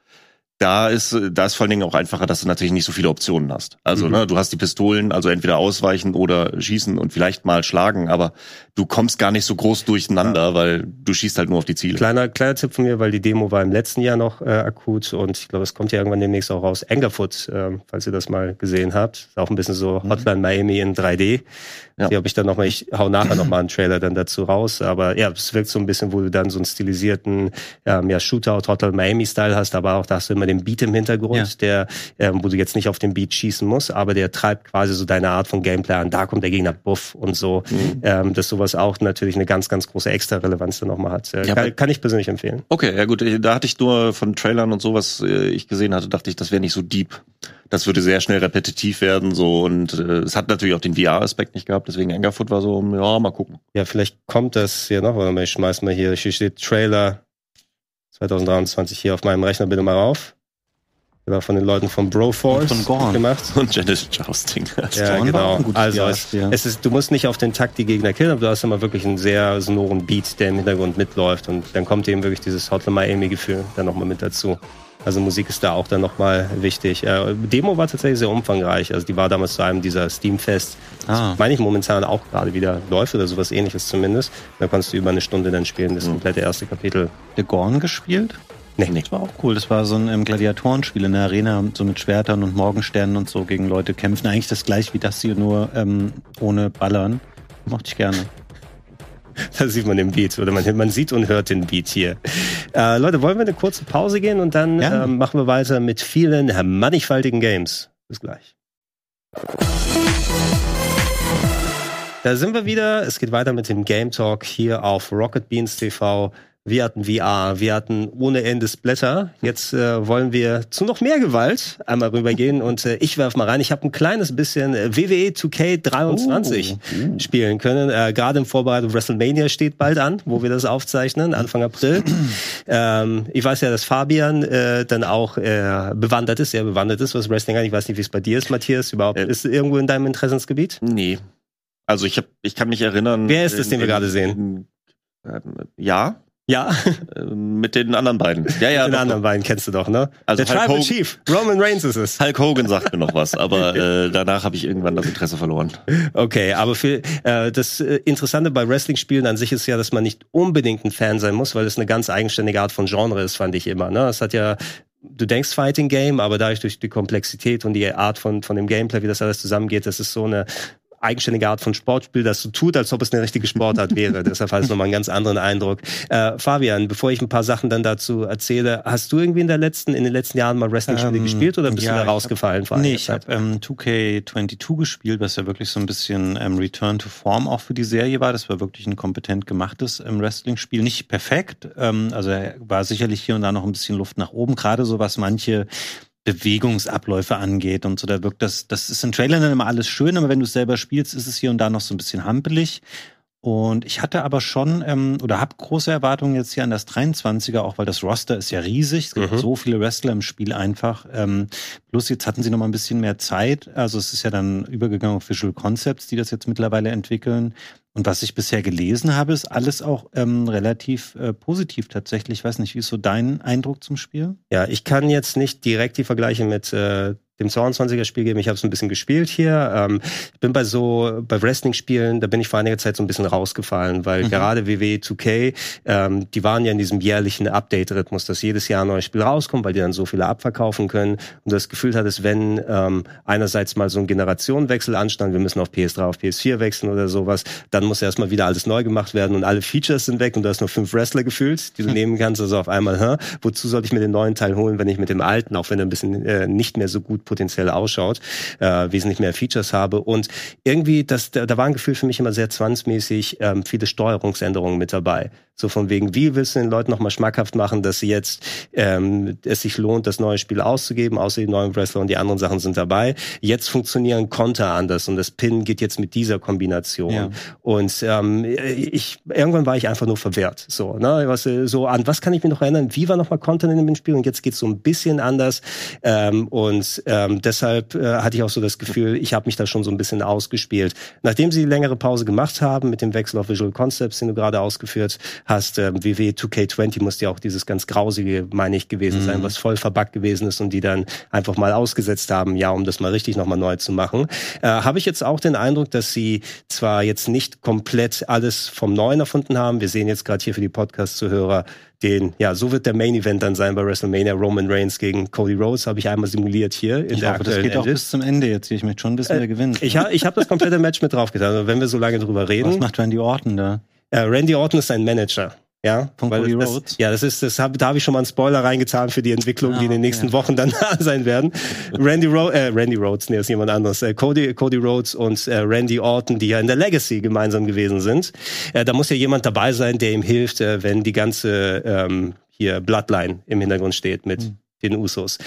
da ist, da ist vor allen Dingen auch einfacher, dass du natürlich nicht so viele Optionen hast. Also, mhm. ne, du hast die Pistolen, also entweder ausweichen oder schießen und vielleicht mal schlagen, aber du kommst gar nicht so groß durcheinander, ja. weil du schießt halt nur auf die Ziele.
Kleiner, kleiner Tipp von mir, weil die Demo war im letzten Jahr noch äh, akut und ich glaube, es kommt ja irgendwann demnächst auch raus. Angerfoot, äh, falls ihr das mal gesehen habt. Ist auch ein bisschen so mhm. Hotline Miami in 3D. Ja. Die habe ich dann nochmal, ich hau nachher nochmal einen Trailer dann dazu raus. Aber ja, es wirkt so ein bisschen, wo du dann so einen stilisierten ähm, ja, Shootout, Hotline Miami-Style hast, aber auch da hast du immer den Beat im Hintergrund, ja. der, ähm, wo du jetzt nicht auf den Beat schießen musst, aber der treibt quasi so deine Art von Gameplay an. Da kommt der Gegner buff und so. Mhm. Ähm, dass sowas auch natürlich eine ganz, ganz große Extra-Relevanz dann nochmal hat. Äh, ja, kann, kann, ich persönlich empfehlen.
Okay, ja gut, da hatte ich nur von Trailern und sowas äh, ich gesehen hatte, dachte ich, das wäre nicht so deep das würde sehr schnell repetitiv werden so und äh, es hat natürlich auch den VR-Aspekt nicht gehabt, deswegen Angerfoot war so, ja, mal gucken.
Ja, vielleicht kommt das hier noch, oder ich schmeiß mal hier, hier steht Trailer 2023 hier auf meinem Rechner bitte mal rauf. Genau, von den Leuten von Broforce
von Gorn.
gemacht.
Und Janice Jousting.
Ja, Gorn genau. Also es, es, ist, du musst nicht auf den Takt die Gegner killen, aber du hast immer wirklich einen sehr sonoren Beat, der im Hintergrund mitläuft und dann kommt eben wirklich dieses Hotline Miami-Gefühl dann nochmal mit dazu. Also Musik ist da auch dann nochmal wichtig. Äh, Demo war tatsächlich sehr umfangreich. Also die war damals zu einem dieser Steamfest. Ah. meine ich momentan auch gerade wieder läuft oder sowas ähnliches zumindest. Da konntest du über eine Stunde dann spielen, das mhm. komplette erste Kapitel.
The Gorn gespielt? Nee. Das war auch cool. Das war so ein ähm, Gladiatorenspiel in der Arena, so mit Schwertern und Morgensternen und so gegen Leute kämpfen. Eigentlich das gleiche wie das hier, nur ähm, ohne Ballern. Mochte ich gerne.
Da sieht man den Beat oder man, man sieht und hört den Beat hier. Äh, Leute, wollen wir eine kurze Pause gehen und dann ja. äh, machen wir weiter mit vielen mannigfaltigen Games. Bis gleich. Da sind wir wieder. Es geht weiter mit dem Game Talk hier auf Rocket Beans TV. Wir hatten VR, wir hatten ohne Ende Splatter. Jetzt äh, wollen wir zu noch mehr Gewalt einmal rübergehen und äh, ich werf mal rein. Ich habe ein kleines bisschen äh, WWE 2K23 oh. spielen können. Äh, Gerade im Vorbereitung WrestleMania steht bald an, wo wir das aufzeichnen, Anfang April. ähm, ich weiß ja, dass Fabian äh, dann auch äh, bewandert ist, sehr bewandert ist, was Wrestling angeht. Ich weiß nicht, wie es bei dir ist, Matthias. Überhaupt äh, ist irgendwo in deinem Interessensgebiet?
Nee. Also ich hab, ich kann mich erinnern.
Wer ist es, den wir gerade sehen?
Ja,
ja.
Äh, mit den anderen beiden.
Ja, ja. den anderen beiden kennst du doch, ne?
Also
Der Tribal Chief, Roman Reigns ist es.
Hulk Hogan sagt mir noch was, aber äh, danach habe ich irgendwann das Interesse verloren.
Okay, aber für äh, das äh, Interessante bei Wrestling-Spielen an sich ist ja, dass man nicht unbedingt ein Fan sein muss, weil es eine ganz eigenständige Art von Genre ist, fand ich immer. Ne? Es hat ja du denkst Fighting Game, aber dadurch durch die Komplexität und die Art von, von dem Gameplay, wie das alles zusammengeht, das ist so eine eigenständige Art von Sportspiel, das so tut, als ob es eine richtige Sportart wäre. Deshalb hat es nochmal einen ganz anderen Eindruck. Äh, Fabian, bevor ich ein paar Sachen dann dazu erzähle, hast du irgendwie in der letzten, in den letzten Jahren mal Wrestling-Spiele ähm, gespielt oder bist ja, du da rausgefallen?
Hab, nee, ich habe ähm, 2K22 gespielt, was ja wirklich so ein bisschen ähm, Return to Form auch für die Serie war. Das war wirklich ein kompetent gemachtes ähm, Wrestling-Spiel. Nicht perfekt, ähm, also war sicherlich hier und da noch ein bisschen Luft nach oben, gerade so was manche Bewegungsabläufe angeht und so. Da wirkt das, das ist in Trailern dann immer alles schön, aber wenn du es selber spielst, ist es hier und da noch so ein bisschen hampelig. Und ich hatte aber schon ähm, oder habe große Erwartungen jetzt hier an das 23er, auch weil das Roster ist ja riesig. Es gibt mhm. so viele Wrestler im Spiel einfach. Ähm, plus jetzt hatten sie noch mal ein bisschen mehr Zeit. Also es ist ja dann übergegangen auf Visual Concepts, die das jetzt mittlerweile entwickeln. Und was ich bisher gelesen habe, ist alles auch ähm, relativ äh, positiv tatsächlich. Ich weiß nicht, wie ist so dein Eindruck zum Spiel?
Ja, ich kann jetzt nicht direkt die Vergleiche mit äh, dem 22er Spiel geben. Ich habe es ein bisschen gespielt hier. Ähm, ich bin bei so bei Wrestling-Spielen, da bin ich vor einiger Zeit so ein bisschen rausgefallen, weil mhm. gerade WWE 2K, ähm, die waren ja in diesem jährlichen Update-Rhythmus, dass jedes Jahr ein neues Spiel rauskommt, weil die dann so viele abverkaufen können. Und das Gefühl hat es, wenn ähm, einerseits mal so ein Generationenwechsel anstand, wir müssen auf PS3, auf PS4 wechseln oder sowas, dann muss erstmal wieder alles neu gemacht werden und alle Features sind weg und du hast nur fünf Wrestler gefühlt, die du nehmen kannst. Also auf einmal, hä, wozu sollte ich mir den neuen Teil holen, wenn ich mit dem alten, auch wenn er ein bisschen äh, nicht mehr so gut potenziell ausschaut, äh, wesentlich mehr Features habe und irgendwie, das, da, da war ein Gefühl für mich immer sehr zwangsmäßig ähm, viele Steuerungsänderungen mit dabei. So von wegen, wie willst du den Leuten nochmal schmackhaft machen, dass sie jetzt ähm, es sich lohnt, das neue Spiel auszugeben, außer die neuen Wrestler und die anderen Sachen sind dabei. Jetzt funktionieren Konter anders und das Pin geht jetzt mit dieser Kombination. Ja. Und ähm, ich irgendwann war ich einfach nur verwehrt. So, ne, was so an was kann ich mich noch erinnern? Wie war nochmal Konter in dem Spiel und jetzt geht's so ein bisschen anders. Ähm, und ähm, deshalb äh, hatte ich auch so das Gefühl, ich habe mich da schon so ein bisschen ausgespielt. Nachdem sie längere Pause gemacht haben mit dem Wechsel auf Visual Concepts, den du gerade ausgeführt hast. Ähm, WW 2K20 muss ja auch dieses ganz grausige, meine ich, gewesen mhm. sein, was voll verbuggt gewesen ist und die dann einfach mal ausgesetzt haben, ja, um das mal richtig nochmal neu zu machen. Äh, Habe ich jetzt auch den Eindruck, dass sie zwar jetzt nicht komplett alles vom Neuen erfunden haben. Wir sehen jetzt gerade hier für die Podcast-Zuhörer den, ja, so wird der Main Event dann sein bei WrestleMania. Roman Reigns gegen Cody Rhodes habe ich einmal simuliert hier in
ich
der
hoffe, das geht auch bis zum Ende jetzt. Ich möchte schon wissen, äh, wer gewinnt.
Ich, ha, ich habe das komplette Match mit drauf getan. Also wenn wir so lange drüber reden.
Was macht Randy Orton da?
Äh, Randy Orton ist sein Manager. Ja,
von Cody
das,
Rhodes.
Ja, das ist, das hab, da habe ich schon mal einen Spoiler reingetan für die Entwicklung, ah, die in den nächsten okay. Wochen dann da sein werden. Randy, Ro äh, Randy Rhodes, nee, ist jemand anderes. Äh, Cody, Cody Rhodes und äh, Randy Orton, die ja in der Legacy gemeinsam gewesen sind. Äh, da muss ja jemand dabei sein, der ihm hilft, äh, wenn die ganze ähm, hier Bloodline im Hintergrund steht mit mhm. den Usos.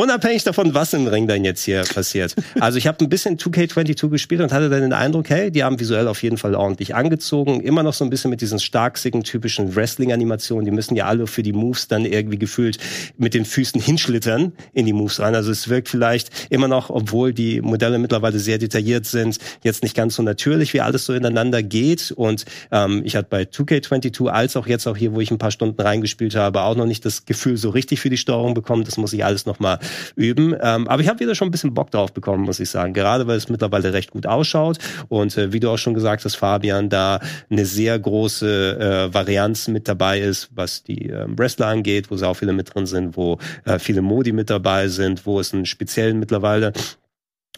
Unabhängig davon, was im Ring dann jetzt hier passiert. Also ich habe ein bisschen 2K22 gespielt und hatte dann den Eindruck, hey, die haben visuell auf jeden Fall ordentlich angezogen. Immer noch so ein bisschen mit diesen starksigen typischen Wrestling-Animationen. Die müssen ja alle für die Moves dann irgendwie gefühlt mit den Füßen hinschlittern in die Moves rein. Also es wirkt vielleicht immer noch, obwohl die Modelle mittlerweile sehr detailliert sind, jetzt nicht ganz so natürlich, wie alles so ineinander geht. Und ähm, ich hatte bei 2K22 als auch jetzt auch hier, wo ich ein paar Stunden reingespielt habe, auch noch nicht das Gefühl so richtig für die Steuerung bekommen. Das muss ich alles noch mal üben. Ähm, aber ich habe wieder schon ein bisschen Bock drauf bekommen, muss ich sagen. Gerade weil es mittlerweile recht gut ausschaut. Und äh, wie du auch schon gesagt hast, Fabian, da eine sehr große äh, Varianz mit dabei ist, was die äh, Wrestler angeht, wo sie auch viele mit drin sind, wo äh, viele Modi mit dabei sind, wo es einen speziellen mittlerweile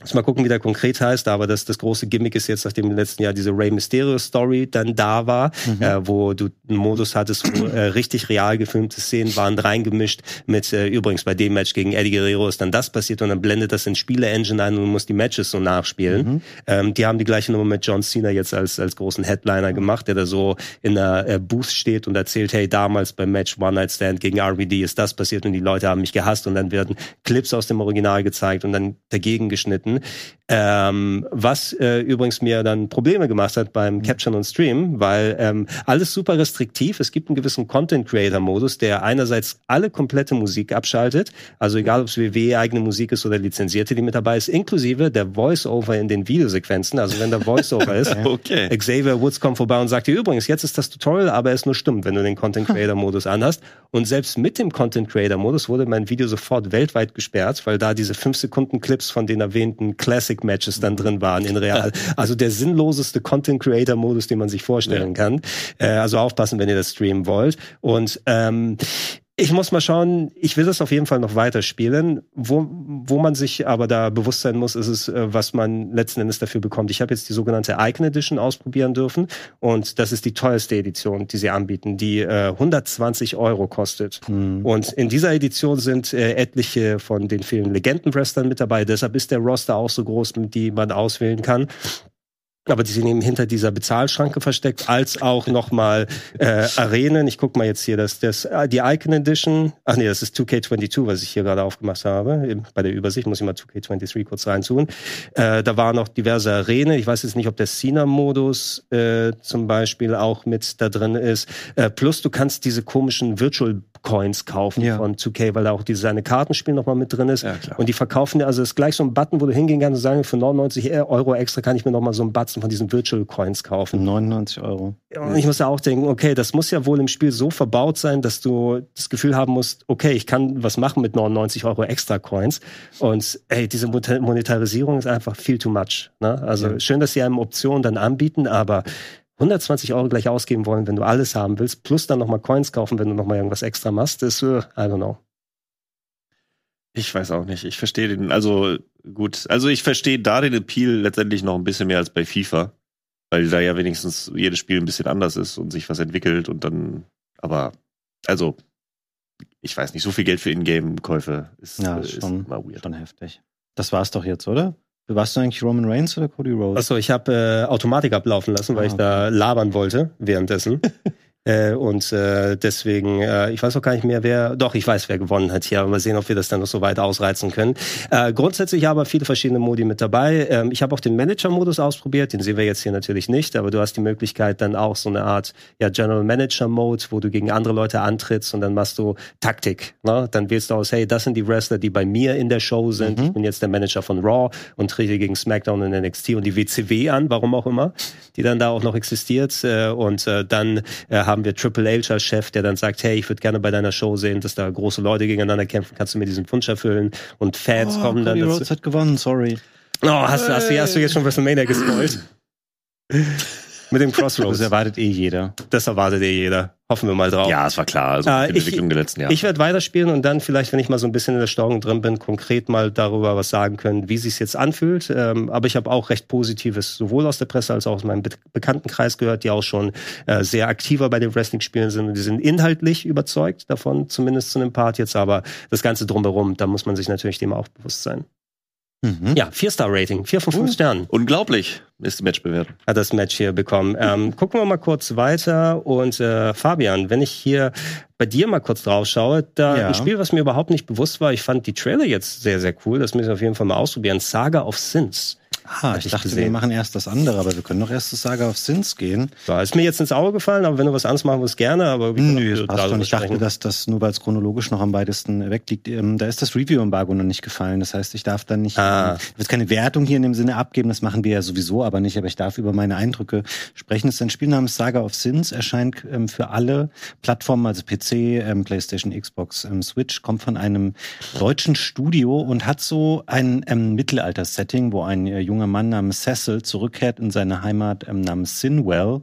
Muss mal gucken, wie der konkret heißt, aber das, das große Gimmick ist jetzt, nachdem im letzten Jahr diese Rey Mysterio Story dann da war, mhm. äh, wo du einen Modus hattest, wo äh, richtig real gefilmte Szenen waren reingemischt mit, äh, übrigens bei dem Match gegen Eddie Guerrero ist dann das passiert und dann blendet das in Spiele-Engine ein und du musst die Matches so nachspielen. Mhm. Ähm, die haben die gleiche Nummer mit John Cena jetzt als, als großen Headliner gemacht, der da so in der äh, Booth steht und erzählt, hey, damals beim Match One Night Stand gegen RVD ist das passiert und die Leute haben mich gehasst und dann werden Clips aus dem Original gezeigt und dann dagegen geschnitten Minuten. Ähm, was äh, übrigens mir dann Probleme gemacht hat beim mhm. Capture und Stream, weil ähm, alles super restriktiv. Es gibt einen gewissen Content Creator Modus, der einerseits alle komplette Musik abschaltet, also egal ob es WW eigene Musik ist oder lizenzierte, die mit dabei ist, inklusive der Voice-Over in den Videosequenzen. Also wenn der Voice-Over ist, okay. Xavier Woods kommt vorbei und sagt dir übrigens, jetzt ist das Tutorial, aber er ist nur stumm, wenn du den Content Creator Modus anhast. Und selbst mit dem Content Creator Modus wurde mein Video sofort weltweit gesperrt, weil da diese 5 Sekunden Clips von den erwähnten Classic Matches dann drin waren in Real. Also der sinnloseste Content Creator Modus, den man sich vorstellen kann. Äh, also aufpassen, wenn ihr das streamen wollt. Und ähm, ich muss mal schauen, ich will das auf jeden Fall noch weiterspielen. Wo, wo man sich aber da bewusst sein muss, ist es, äh, was man letzten Endes dafür bekommt. Ich habe jetzt die sogenannte Icon Edition ausprobieren dürfen und das ist die teuerste Edition, die sie anbieten, die äh, 120 Euro kostet. Mhm. Und in dieser Edition sind äh, etliche von den vielen Legenden-Wrestlern mit dabei. Deshalb ist der Roster auch so groß, die man auswählen kann aber die sind eben hinter dieser Bezahlschranke versteckt, als auch nochmal äh, Arenen. Ich guck mal jetzt hier, das, das, äh, die Icon Edition, ach nee, das ist 2K22, was ich hier gerade aufgemacht habe. Bei der Übersicht muss ich mal 2K23 kurz reintun. Äh, da waren noch diverse Arenen. Ich weiß jetzt nicht, ob der Cena-Modus äh, zum Beispiel auch mit da drin ist. Äh, plus du kannst diese komischen Virtual Coins kaufen ja. von 2K, weil da auch dieses eine Kartenspiel nochmal mit drin ist. Ja, und die verkaufen, also es ist gleich so ein Button, wo du hingehen kannst und sagen, für 99 Euro extra kann ich mir nochmal so einen Batzen von diesen Virtual Coins kaufen.
99 Euro.
Und ich muss ja auch denken, okay, das muss ja wohl im Spiel so verbaut sein, dass du das Gefühl haben musst, okay, ich kann was machen mit 99 Euro extra Coins. Und ey, diese Monetarisierung ist einfach viel too much. Ne? Also ja. schön, dass sie einem Optionen dann anbieten, aber 120 Euro gleich ausgeben wollen, wenn du alles haben willst, plus dann nochmal Coins kaufen, wenn du nochmal irgendwas extra machst, ist, uh, I don't know.
Ich weiß auch nicht. Ich verstehe den, also gut, also ich verstehe da den Appeal letztendlich noch ein bisschen mehr als bei FIFA, weil da ja wenigstens jedes Spiel ein bisschen anders ist und sich was entwickelt und dann, aber, also, ich weiß nicht, so viel Geld für Ingame-Käufe ist,
ja, ist schon, mal weird. schon heftig. Das war's doch jetzt, oder? Warst du eigentlich Roman Reigns oder Cody Rhodes?
Achso, ich habe äh, Automatik ablaufen lassen, weil ah, okay. ich da labern wollte währenddessen. Äh, und äh, deswegen, äh, ich weiß auch gar nicht mehr, wer, doch, ich weiß, wer gewonnen hat hier, aber mal sehen, ob wir das dann noch so weit ausreizen können. Äh, grundsätzlich aber viele verschiedene Modi mit dabei. Ähm, ich habe auch den Manager-Modus ausprobiert, den sehen wir jetzt hier natürlich nicht, aber du hast die Möglichkeit dann auch so eine Art ja, General Manager-Mode, wo du gegen andere Leute antrittst und dann machst du Taktik. Ne? Dann wählst du aus, hey, das sind die Wrestler, die bei mir in der Show sind. Mhm. Ich bin jetzt der Manager von Raw und trete gegen SmackDown und NXT und die WCW an, warum auch immer, die dann da auch noch existiert. Äh, und äh, dann äh, haben wir Triple H als Chef, der dann sagt, hey, ich würde gerne bei deiner Show sehen, dass da große Leute gegeneinander kämpfen, kannst du mir diesen Wunsch erfüllen? Und Fans
Oh,
kommen dann
Cody
dazu.
Rhodes hat gewonnen, sorry.
Oh, hast, du- hast, du, hast du jetzt schon WrestleMania gespoilt? Mit dem
Das
Crossroads.
erwartet eh jeder.
Das erwartet eh jeder. Hoffen wir mal drauf.
Ja, es war klar. Also
Ah,
die
ich-
Entwicklung der letzten Jahre.
Ich werde weiterspielen und dann vielleicht, wenn ich mal so ein bisschen in der Steuerung drin bin, konkret mal darüber was sagen können, wie sich jetzt anfühlt. Ähm, aber ich habe auch recht Positives sowohl aus der Presse als auch aus meinem Be Bekanntenkreis gehört, die auch schon äh, sehr aktiver bei den Wrestling-Spielen sind und die sind inhaltlich überzeugt davon, zumindest zu einem Part jetzt. Aber das Ganze drumherum, da muss man sich natürlich dem auch bewusst sein.
Mhm.
Ja, Vier-Star-Rating, vier von fünf
Uh.
Sternen
Unglaublich ist die Matchbewertung.
hat das Match hier bekommen. Ähm, gucken wir mal kurz weiter. Und äh, Fabian, wenn ich hier bei dir mal kurz drauf schaue, da
Ja.
ein Spiel, was mir überhaupt nicht bewusst war, ich fand die Trailer jetzt sehr, sehr cool. Das müssen wir auf jeden Fall mal ausprobieren. Saga of Sins.
Ah, ich
ich
dachte, wir
gesehen.
machen erst das andere, aber wir können doch erst das Saga of Sins gehen.
So, ist mir jetzt ins Auge gefallen, aber wenn du was anderes machen willst, gerne. Aber wir
Nö, das passt schon. Ich dachte, dass das nur weil es chronologisch noch am weitesten wegliegt. Ähm, da ist das Review-Embargo noch nicht gefallen. Das heißt, ich darf dann nicht,
Ah.
ähm, ich will keine Wertung hier in dem Sinne abgeben. Das machen wir ja sowieso, aber nicht. Aber ich darf über meine Eindrücke sprechen. Es ist ein Spiel namens Saga of Sins, erscheint ähm, für alle Plattformen, also PC, ähm, PlayStation, Xbox, ähm, Switch, kommt von einem deutschen Studio und hat so ein ähm, Mittelalter-Setting, wo ein äh, junger Mann namens Cecil zurückkehrt in seine Heimat ähm, namens Sinwell.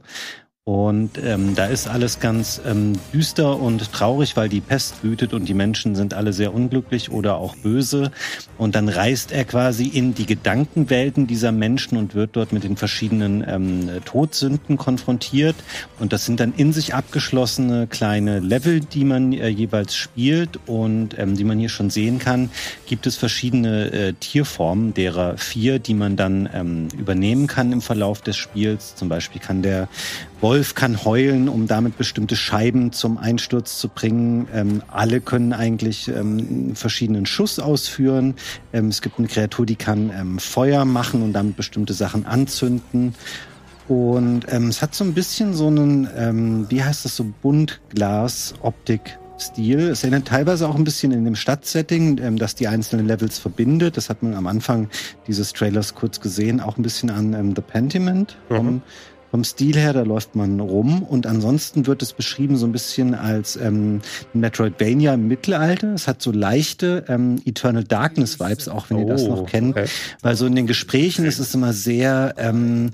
Und ähm, da ist alles ganz ähm, düster und traurig, weil die Pest wütet und die Menschen sind alle sehr unglücklich oder auch böse. Und dann reist er quasi in die Gedankenwelten dieser Menschen und wird dort mit den verschiedenen ähm, Todsünden konfrontiert. Und das sind dann in sich abgeschlossene kleine Level, die man äh, jeweils spielt und ähm, die man hier schon sehen kann. Gibt es verschiedene äh, Tierformen, derer vier, die man dann ähm, übernehmen kann im Verlauf des Spiels. Zum Beispiel kann der Wolf kann heulen, um damit bestimmte Scheiben zum Einsturz zu bringen. Ähm, alle können eigentlich ähm, verschiedenen Schuss ausführen. Ähm, es gibt eine Kreatur, die kann ähm, Feuer machen und damit bestimmte Sachen anzünden. Und ähm, es hat so ein bisschen so einen, ähm, wie heißt das so, Buntglas-Optik. Stil. Es erinnert teilweise auch ein bisschen in dem Stadtsetting, ähm, das die einzelnen Levels verbindet. Das hat man am Anfang dieses Trailers kurz gesehen, auch ein bisschen an ähm, The Pentiment vom,
Mhm.
Vom Stil her. Da läuft man rum und ansonsten wird es beschrieben so ein bisschen als ähm, Metroidvania im Mittelalter. Es hat so leichte ähm, Eternal Darkness Vibes, auch wenn ihr das
Oh,
noch kennt.
okay.
Weil so in den Gesprächen ist es immer sehr ähm,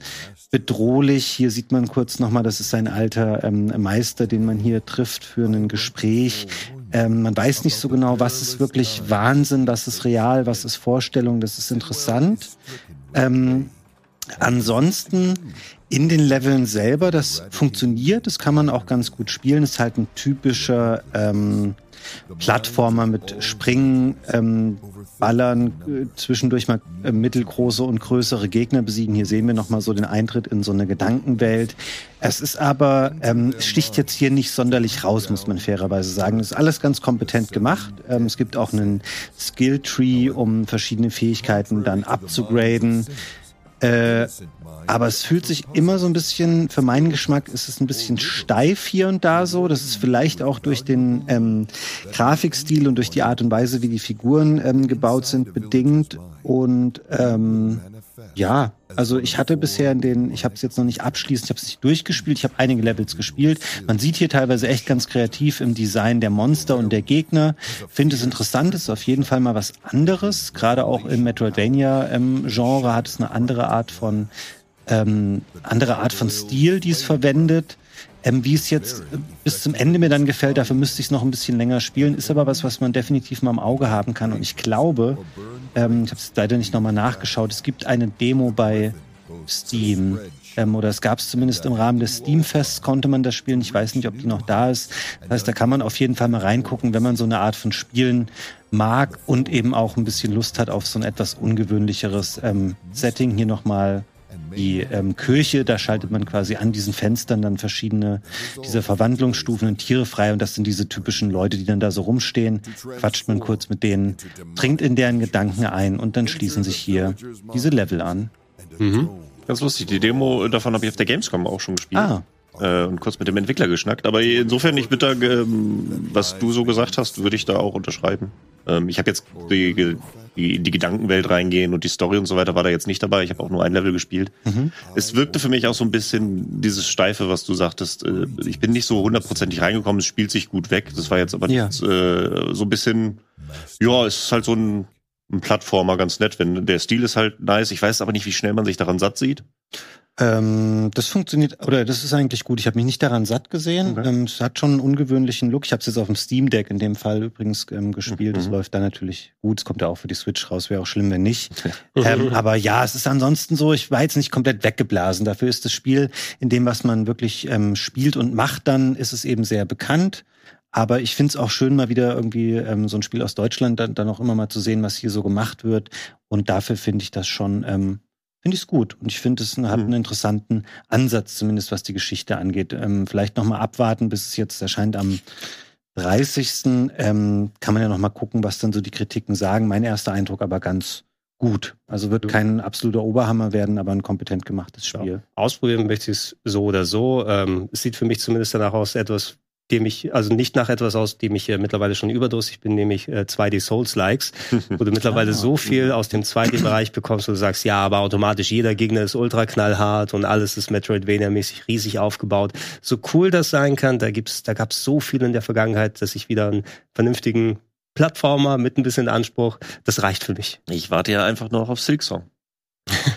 bedrohlich. Hier sieht man kurz nochmal, das ist ein alter ähm, Meister, den man hier trifft für ein Gespräch. Ähm, man weiß nicht so genau, was ist wirklich Wahnsinn, was ist real, was ist Vorstellung, das ist interessant. Ähm, ansonsten in den Leveln selber, das funktioniert, das kann man auch ganz gut spielen. Ist halt ein typischer ähm, Plattformer mit Springen, ähm, Ballern, äh, zwischendurch mal äh, mittelgroße und größere Gegner besiegen. Hier sehen wir nochmal so den Eintritt in so eine Gedankenwelt. Es ist aber, ähm, es sticht jetzt hier nicht sonderlich raus, muss man fairerweise sagen. Es ist alles ganz kompetent gemacht. Ähm, es gibt auch einen Skill-Tree, um verschiedene Fähigkeiten dann abzugraden. Äh, aber es fühlt sich immer so ein bisschen, für meinen Geschmack ist es ein bisschen steif hier und da so. Das ist vielleicht auch durch den ähm, Grafikstil und durch die Art und Weise, wie die Figuren ähm, gebaut sind, bedingt. Und ähm, ja, also ich hatte bisher in den, ich habe es jetzt noch nicht abschließend, ich habe es nicht durchgespielt, ich habe einige Levels gespielt. Man sieht hier teilweise echt ganz kreativ im Design der Monster und der Gegner. Finde es interessant, ist auf jeden Fall mal was anderes. Gerade auch im Metroidvania-Genre hat es eine andere Art von ähm, andere Art von Stil, die es verwendet. Ähm, wie es jetzt äh, bis zum Ende mir dann gefällt, dafür müsste ich es noch ein bisschen länger spielen, ist aber was, was man definitiv mal im Auge haben kann. Und ich glaube, ähm, ich habe es leider nicht nochmal nachgeschaut, es gibt eine Demo bei Steam. Ähm, oder es gab es zumindest im Rahmen des Steamfests, konnte man das spielen. Ich weiß nicht, ob die noch da ist. Das heißt, da kann man auf jeden Fall mal reingucken, wenn man so eine Art von Spielen mag und eben auch ein bisschen Lust hat auf so ein etwas ungewöhnlicheres ähm, Setting. Hier nochmal die ähm, Kirche, da schaltet man quasi an diesen Fenstern dann verschiedene dieser Verwandlungsstufen und Tiere frei und das sind diese typischen Leute, die dann da so rumstehen, quatscht man kurz mit denen, dringt in deren Gedanken ein und dann schließen sich hier diese Level an.
Mhm.
Ganz lustig. Die Demo davon habe ich auf der Gamescom auch schon gespielt.
Ah,
Äh, und kurz mit dem Entwickler geschnackt. Aber insofern, ich da, ähm, was du so gesagt hast, würde ich da auch unterschreiben. Ähm, ich habe jetzt die, die, in die Gedankenwelt reingehen und die Story und so weiter war da jetzt nicht dabei. Ich habe auch nur ein Level gespielt.
Mhm.
Es wirkte für mich auch so ein bisschen dieses Steife, was du sagtest. Äh, Ich bin nicht so hundertprozentig reingekommen, es spielt sich gut weg. Das war jetzt aber
Ja.
nicht, äh, so ein bisschen, ja, es ist halt so ein, ein Plattformer ganz nett, wenn der Stil ist halt nice. Ich weiß aber nicht, wie schnell man sich daran satt sieht.
Ähm, das funktioniert, oder das ist eigentlich gut. Ich habe mich nicht daran satt gesehen.
Okay.
Ähm, es hat schon einen ungewöhnlichen Look. Ich habe es jetzt auf dem Steam Deck in dem Fall übrigens ähm, gespielt. Das
Mhm.
läuft da natürlich gut. Es kommt ja auch für die Switch raus. Wäre auch schlimm, wenn nicht. ähm, aber ja, es ist ansonsten so. Ich war jetzt nicht komplett weggeblasen. Dafür ist das Spiel in dem, was man wirklich ähm, spielt und macht, dann ist es eben sehr bekannt. Aber ich finde es auch schön, mal wieder irgendwie ähm, so ein Spiel aus Deutschland dann, dann auch immer mal zu sehen, was hier so gemacht wird. Und dafür finde ich das schon, ähm, finde ich es gut. Und ich finde, es hat
Mhm.
einen interessanten Ansatz, zumindest was die Geschichte angeht. Ähm, vielleicht noch mal abwarten, bis es jetzt erscheint am 30. Ähm, kann man ja noch mal gucken, was dann so die Kritiken sagen. Mein erster Eindruck aber ganz gut. Also wird
Ja.
kein absoluter Oberhammer werden, aber ein kompetent gemachtes
Ja.
Spiel.
Ausprobieren möchte ich es so oder so. Ähm, es sieht für mich zumindest danach aus, etwas, dem ich, also nicht nach etwas aus, dem ich äh, mittlerweile schon überdrüssig bin, nämlich äh, 2D Souls-Likes, wo du mittlerweile
Ah.
so viel aus dem 2D-Bereich bekommst, wo du sagst, ja, aber automatisch jeder Gegner ist ultra knallhart und alles ist Metroidvania-mäßig riesig aufgebaut. So cool das sein kann, da gibt's, da gab's so viel in der Vergangenheit, dass ich wieder einen vernünftigen Plattformer mit ein bisschen Anspruch, das reicht für mich.
Ich warte ja einfach nur noch auf Silksong.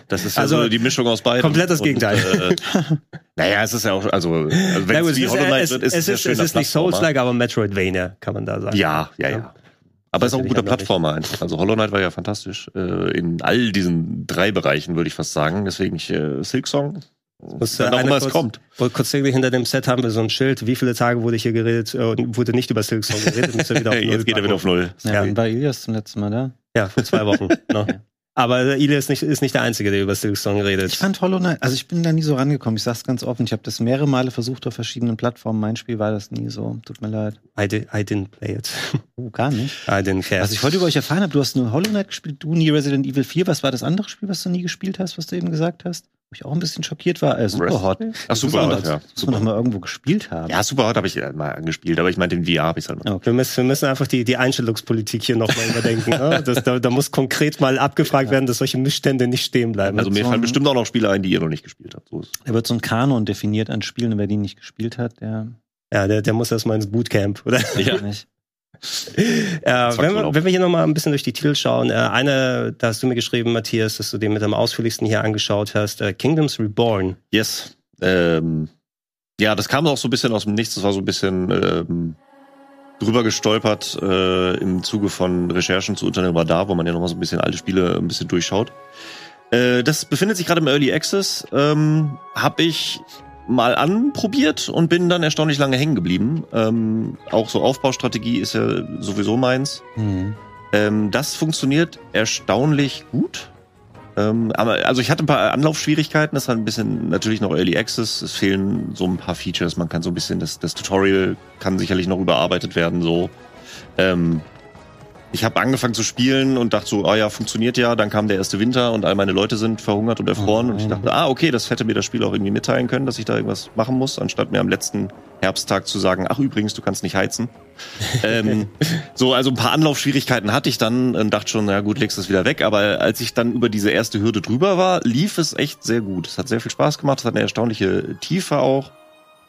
Das ist ja
Also,
so die Mischung aus beiden.
komplett das Gegenteil.
äh, naja, es ist ja auch, also, also wenn es wie Hollow Knight
es,
wird,
es,
ist
es, ist,
sehr
es ist nicht. Souls-like, aber Metroidvania, kann man da sagen.
Ja, ja, ja. Aber es ist auch ein guter. Plattformer einfach. Also Hollow Knight war ja fantastisch äh, in all diesen drei Bereichen, würde ich fast sagen. Deswegen ich, äh, Silksong,
Muss, äh,
wann auch immer es kommt.
Und kurz hinter dem Set haben wir so ein Schild, wie viele Tage wurde hier geredet äh, und wurde nicht über Silksong geredet. Müssen wir wieder auf
jetzt geht er wieder auf. Null.
Ja,
Ja.
wann war Ilias zum letzten Mal da?
Ja, vor zwei Wochen. ne? Aber Ile ist nicht, ist nicht der Einzige, der über Silksong redet.
Ich fand Hollow Knight, also ich bin da nie so rangekommen. Ich sag's ganz offen. Ich habe das mehrere Male versucht auf verschiedenen Plattformen. Mein Spiel war das nie so. Tut mir leid.
I, did, I didn't play it.
Oh, gar nicht.
I didn't care.
Was ich heute über euch erfahren habe, du hast nur Hollow Knight gespielt, du nie Resident Evil 4. Was war das andere Spiel, was du nie gespielt hast, was du eben gesagt hast? Wo ich auch ein bisschen schockiert war. Äh, Superhot.
Ach, Superhot, ja.
muss man
Super.
doch mal irgendwo gespielt haben.
Ja, Superhot habe ich äh, mal angespielt, aber ich meinte, in VR habe ich halt mal.
wir, müssen, wir müssen einfach die, die Einstellungspolitik hier nochmal überdenken. Ne? Das, da, da muss konkret mal abgefragt werden, dass solche Missstände nicht stehen bleiben.
Also mir
so
fallen bestimmt auch noch Spiele ein, die ihr noch nicht gespielt habt. So.
Da wird so ein Kanon definiert an Spielen, und wer die nicht gespielt hat, der
ja, der, der muss erstmal ins Bootcamp, oder?
Ja.
nicht.
Äh, wenn, wir, wenn wir hier nochmal ein bisschen durch die Titel schauen, äh, eine, da hast du mir geschrieben, Matthias, dass du den mit am ausführlichsten hier angeschaut hast, äh, Kingdoms Reborn.
Yes. Ähm, ja, das kam auch so ein bisschen aus dem Nichts. Das war so ein bisschen ähm, drüber gestolpert äh, im Zuge von Recherchen zu Unter dem Radar, wo man ja nochmal so ein bisschen alte Spiele ein bisschen durchschaut. Äh, das befindet sich gerade im Early Access. Ähm, hab ich mal anprobiert und bin dann erstaunlich lange hängen geblieben. Ähm, auch so Aufbaustrategie ist ja sowieso meins.
Hm.
Ähm, das funktioniert erstaunlich gut. Ähm, aber, also ich hatte ein paar Anlaufschwierigkeiten, das war ein bisschen natürlich noch Early Access, es fehlen so ein paar Features, man kann so ein bisschen, das, das Tutorial kann sicherlich noch überarbeitet werden, so. Ähm, ich habe angefangen zu spielen und dachte so, ah ja, funktioniert ja, dann kam der erste Winter und all meine Leute sind verhungert und erfroren
Oh
und ich dachte, ah, okay, das hätte mir das Spiel auch irgendwie mitteilen können, dass ich da irgendwas machen muss, anstatt mir am letzten Herbsttag zu sagen, ach übrigens, du kannst nicht heizen. ähm, so, also ein paar Anlaufschwierigkeiten hatte ich dann und dachte schon, na gut, legst das wieder weg. Aber als ich dann über diese erste Hürde drüber war, lief es echt sehr gut. Es hat sehr viel Spaß gemacht, es hat eine erstaunliche Tiefe auch.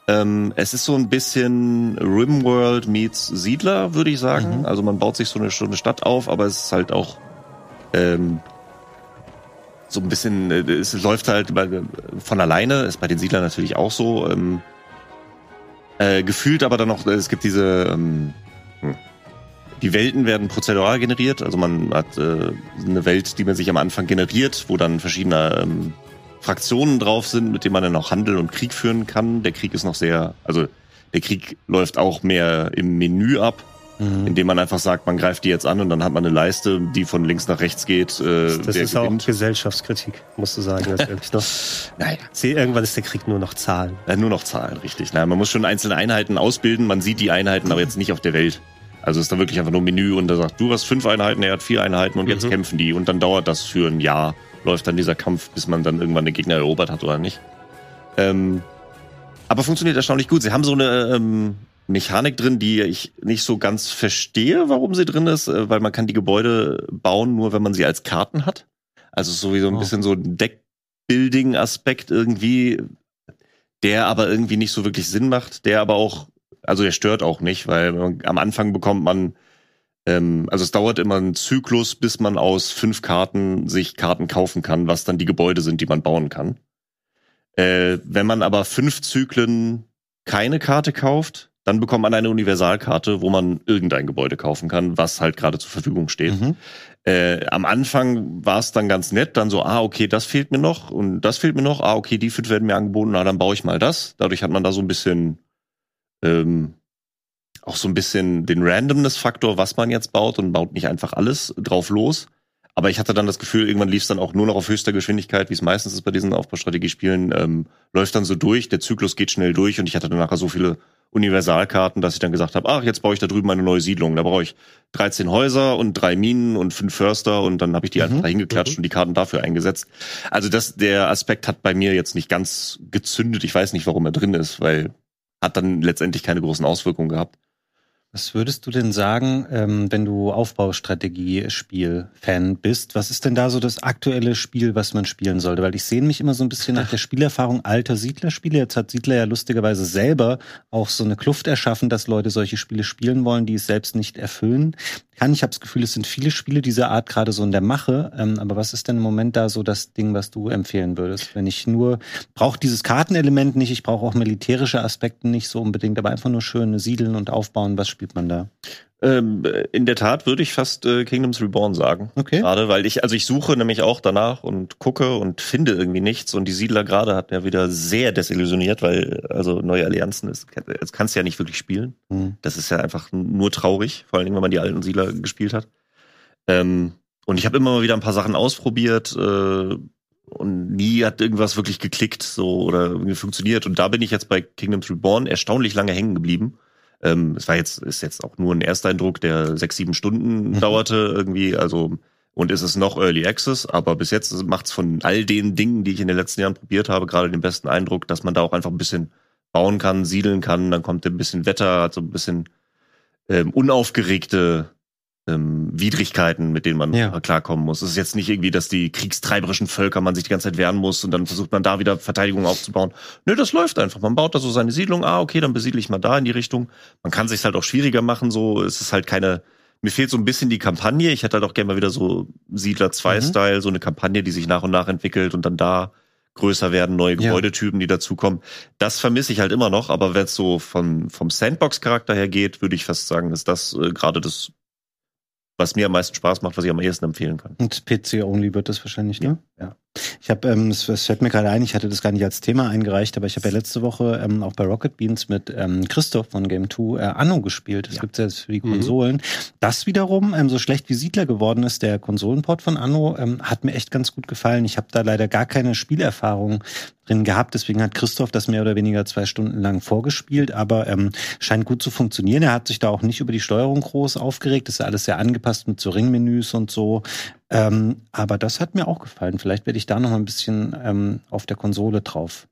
Ähm, es ist so ein bisschen Rimworld meets Siedler, würde ich sagen.
Mhm.
Also man baut sich so eine, so eine Stadt auf, aber es ist halt auch ähm, so ein bisschen, äh, es läuft halt von alleine, ist bei den Siedlern natürlich auch so. Ähm, äh, gefühlt aber dann noch, es gibt diese, ähm, hm. die Welten werden prozedural generiert, also man hat äh, eine Welt, die man sich am Anfang generiert, wo dann verschiedene ähm, Fraktionen drauf sind, mit denen man dann auch Handel und Krieg führen kann. Der Krieg ist noch sehr, also der Krieg läuft auch mehr im Menü ab,
Mhm.
indem man einfach sagt, man greift die jetzt an und dann hat man eine Leiste, die von links nach rechts geht. Äh,
Das ist auch
gewinnt.
Gesellschaftskritik, musst du sagen. Noch.
Naja.
Sie, irgendwann ist der Krieg nur noch Zahlen.
Äh, nur noch Zahlen, richtig. Nein, man muss schon einzelne Einheiten ausbilden. Man sieht die Einheiten aber jetzt nicht auf der Welt. Also es ist dann wirklich einfach nur Menü und da sagt, du hast fünf Einheiten, er hat vier Einheiten und jetzt
Mhm.
kämpfen die. Und dann dauert das für ein Jahr. Läuft dann dieser Kampf, bis man dann irgendwann den Gegner erobert hat oder nicht. Ähm, aber funktioniert erstaunlich gut. Sie haben so eine, ähm, Mechanik drin, die ich nicht so ganz verstehe, warum sie drin ist, äh, weil man kann die Gebäude bauen, nur wenn man sie als Karten hat. Also sowieso ein oh. bisschen so ein Deckbuilding-Aspekt irgendwie, der aber irgendwie nicht so wirklich Sinn macht, der aber auch, also der stört auch nicht, weil man, am Anfang bekommt man, ähm, also es dauert immer einen Zyklus, bis man aus fünf Karten sich Karten kaufen kann, was dann die Gebäude sind, die man bauen kann. Äh, wenn man aber fünf Zyklen keine Karte kauft, dann bekommt man eine Universalkarte, wo man irgendein Gebäude kaufen kann, was halt gerade zur Verfügung steht. Mhm. Äh, am Anfang war es dann ganz nett, dann so, ah, okay, das fehlt mir noch und das fehlt mir noch, ah, okay, die fünf werden mir angeboten, na, dann baue ich mal das. Dadurch hat man da so ein bisschen ähm, auch so ein bisschen den Randomness-Faktor, was man jetzt baut und baut nicht einfach alles drauf los. Aber ich hatte dann das Gefühl, irgendwann lief es dann auch nur noch auf höchster Geschwindigkeit, wie es meistens ist bei diesen Aufbaustrategiespielen, ähm, läuft dann so durch, der Zyklus geht schnell durch und ich hatte dann nachher so viele Universalkarten, dass ich dann gesagt habe, ach, jetzt baue ich da drüben eine neue Siedlung. Da brauche ich 13 Häuser und drei Minen und fünf Förster und dann habe ich die mhm. einfach da hingeklatscht mhm. und die Karten dafür eingesetzt. Also das, der Aspekt hat bei mir jetzt nicht ganz gezündet. Ich weiß nicht, warum er drin ist, weil hat dann letztendlich keine großen Auswirkungen gehabt.
Was würdest du denn sagen, ähm, wenn du Aufbaustrategie-Spiel-Fan bist? Was ist denn da so das aktuelle Spiel, was man spielen sollte? Weil ich sehe mich immer so ein bisschen nach der Spielerfahrung alter Siedlerspiele. Jetzt hat Siedler ja lustigerweise selber auch so eine Kluft erschaffen, dass Leute solche Spiele spielen wollen, die es selbst nicht erfüllen kann. Ich habe das Gefühl, es sind viele Spiele dieser Art gerade so in der Mache. Ähm, aber was ist denn im Moment da so das Ding, was du empfehlen würdest? Wenn ich nur, brauche dieses Kartenelement nicht, ich brauche auch militärische Aspekte nicht so unbedingt, aber einfach nur schön siedeln und aufbauen. Was spielt man da?
Ähm, in der Tat würde ich fast äh, Kingdoms Reborn sagen.
Okay.
Gerade weil ich, also ich suche nämlich auch danach und gucke und finde irgendwie nichts. Und die Siedler gerade hat mir wieder sehr desillusioniert, weil also neue Allianzen ist, das kannst du ja nicht wirklich spielen. Mhm. Das ist ja einfach nur traurig, vor allen Dingen, wenn man die alten Siedler gespielt hat. Ähm, und ich habe immer mal wieder ein paar Sachen ausprobiert äh, und nie hat irgendwas wirklich geklickt so oder irgendwie funktioniert. Und da bin ich jetzt bei Kingdoms Reborn erstaunlich lange hängen geblieben ähm, es war jetzt, ist jetzt auch nur ein Ersteindruck, der sechs, sieben Stunden mhm. dauerte irgendwie, also und ist es noch Early Access, aber bis jetzt macht es von all den Dingen, die ich in den letzten Jahren probiert habe, gerade den besten Eindruck, dass man da auch einfach ein bisschen bauen kann, siedeln kann, dann kommt ein bisschen Wetter, hat so ein bisschen ähm, unaufgeregte ähm, Widrigkeiten, mit denen man ja. klarkommen muss. Es ist jetzt nicht irgendwie, dass die kriegstreiberischen Völker man sich die ganze Zeit wehren muss und dann versucht man da wieder Verteidigung aufzubauen. Nö, das läuft einfach. Man baut da so seine Siedlung. Ah, okay, dann besiedle ich mal da in die Richtung. Man kann sich halt auch schwieriger machen. So, es ist halt keine. Mir fehlt so ein bisschen die Kampagne. Ich hätte halt auch gerne mal wieder so Siedler 2 Style, mhm. so eine Kampagne, die sich nach und nach entwickelt und dann da größer werden, neue Gebäudetypen, ja. die dazukommen. Das vermisse ich halt immer noch, aber wenn es so vom, vom Sandbox-Charakter her geht, würde ich fast sagen, ist das äh, gerade das was mir am meisten Spaß macht, was ich am ehesten empfehlen kann.
Und PC-only wird das wahrscheinlich, ne? Ja. ja. Ich habe, ähm, es, es fällt mir gerade ein, ich hatte das gar nicht als Thema eingereicht, aber ich habe ja letzte Woche ähm, auch bei Rocket Beans mit ähm, Christoph von Game 2 äh, Anno gespielt. Das ja. gibt's jetzt für die mhm. Konsolen. Mhm. Das wiederum, ähm, so schlecht wie Siedler geworden ist, der Konsolenport von Anno, ähm, hat mir echt ganz gut gefallen. Ich habe da leider gar keine Spielerfahrung drin gehabt. Deswegen hat Christoph das mehr oder weniger zwei Stunden lang vorgespielt, aber ähm, scheint gut zu funktionieren. Er hat sich da auch nicht über die Steuerung groß aufgeregt. Das ist ja alles sehr angepasst mit so Ringmenüs und so. Ähm, aber das hat mir auch gefallen. Vielleicht werde ich da noch ein bisschen ähm, auf der Konsole drauf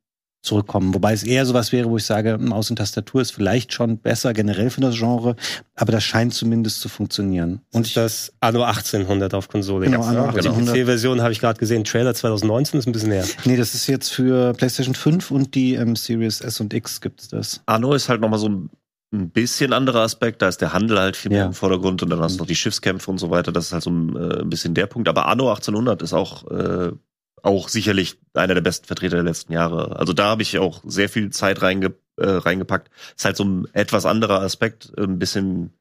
zurückkommen. Wobei es eher sowas wäre, wo ich sage, Maus und Tastatur ist vielleicht schon besser generell für das Genre, aber das scheint zumindest zu funktionieren.
Und ich, das Anno 1800 auf Konsole. Genau, Anno 1800. Die PC-Version habe ich gerade gesehen. Trailer 2019 ist ein bisschen näher.
Nee, das ist jetzt für PlayStation 5 und die ähm, Series S und X gibt es das.
Anno ist halt nochmal so ein ein bisschen anderer Aspekt. Da ist der Handel halt viel mehr ja. im Vordergrund und dann hast du noch die Schiffskämpfe und so weiter. Das ist halt so ein, äh, ein bisschen der Punkt. Aber Anno 1800 ist auch, äh, auch sicherlich einer der besten Vertreter der letzten Jahre. Also da habe ich auch sehr viel Zeit reinge, äh, reingepackt. Ist halt so ein etwas anderer Aspekt, ein bisschen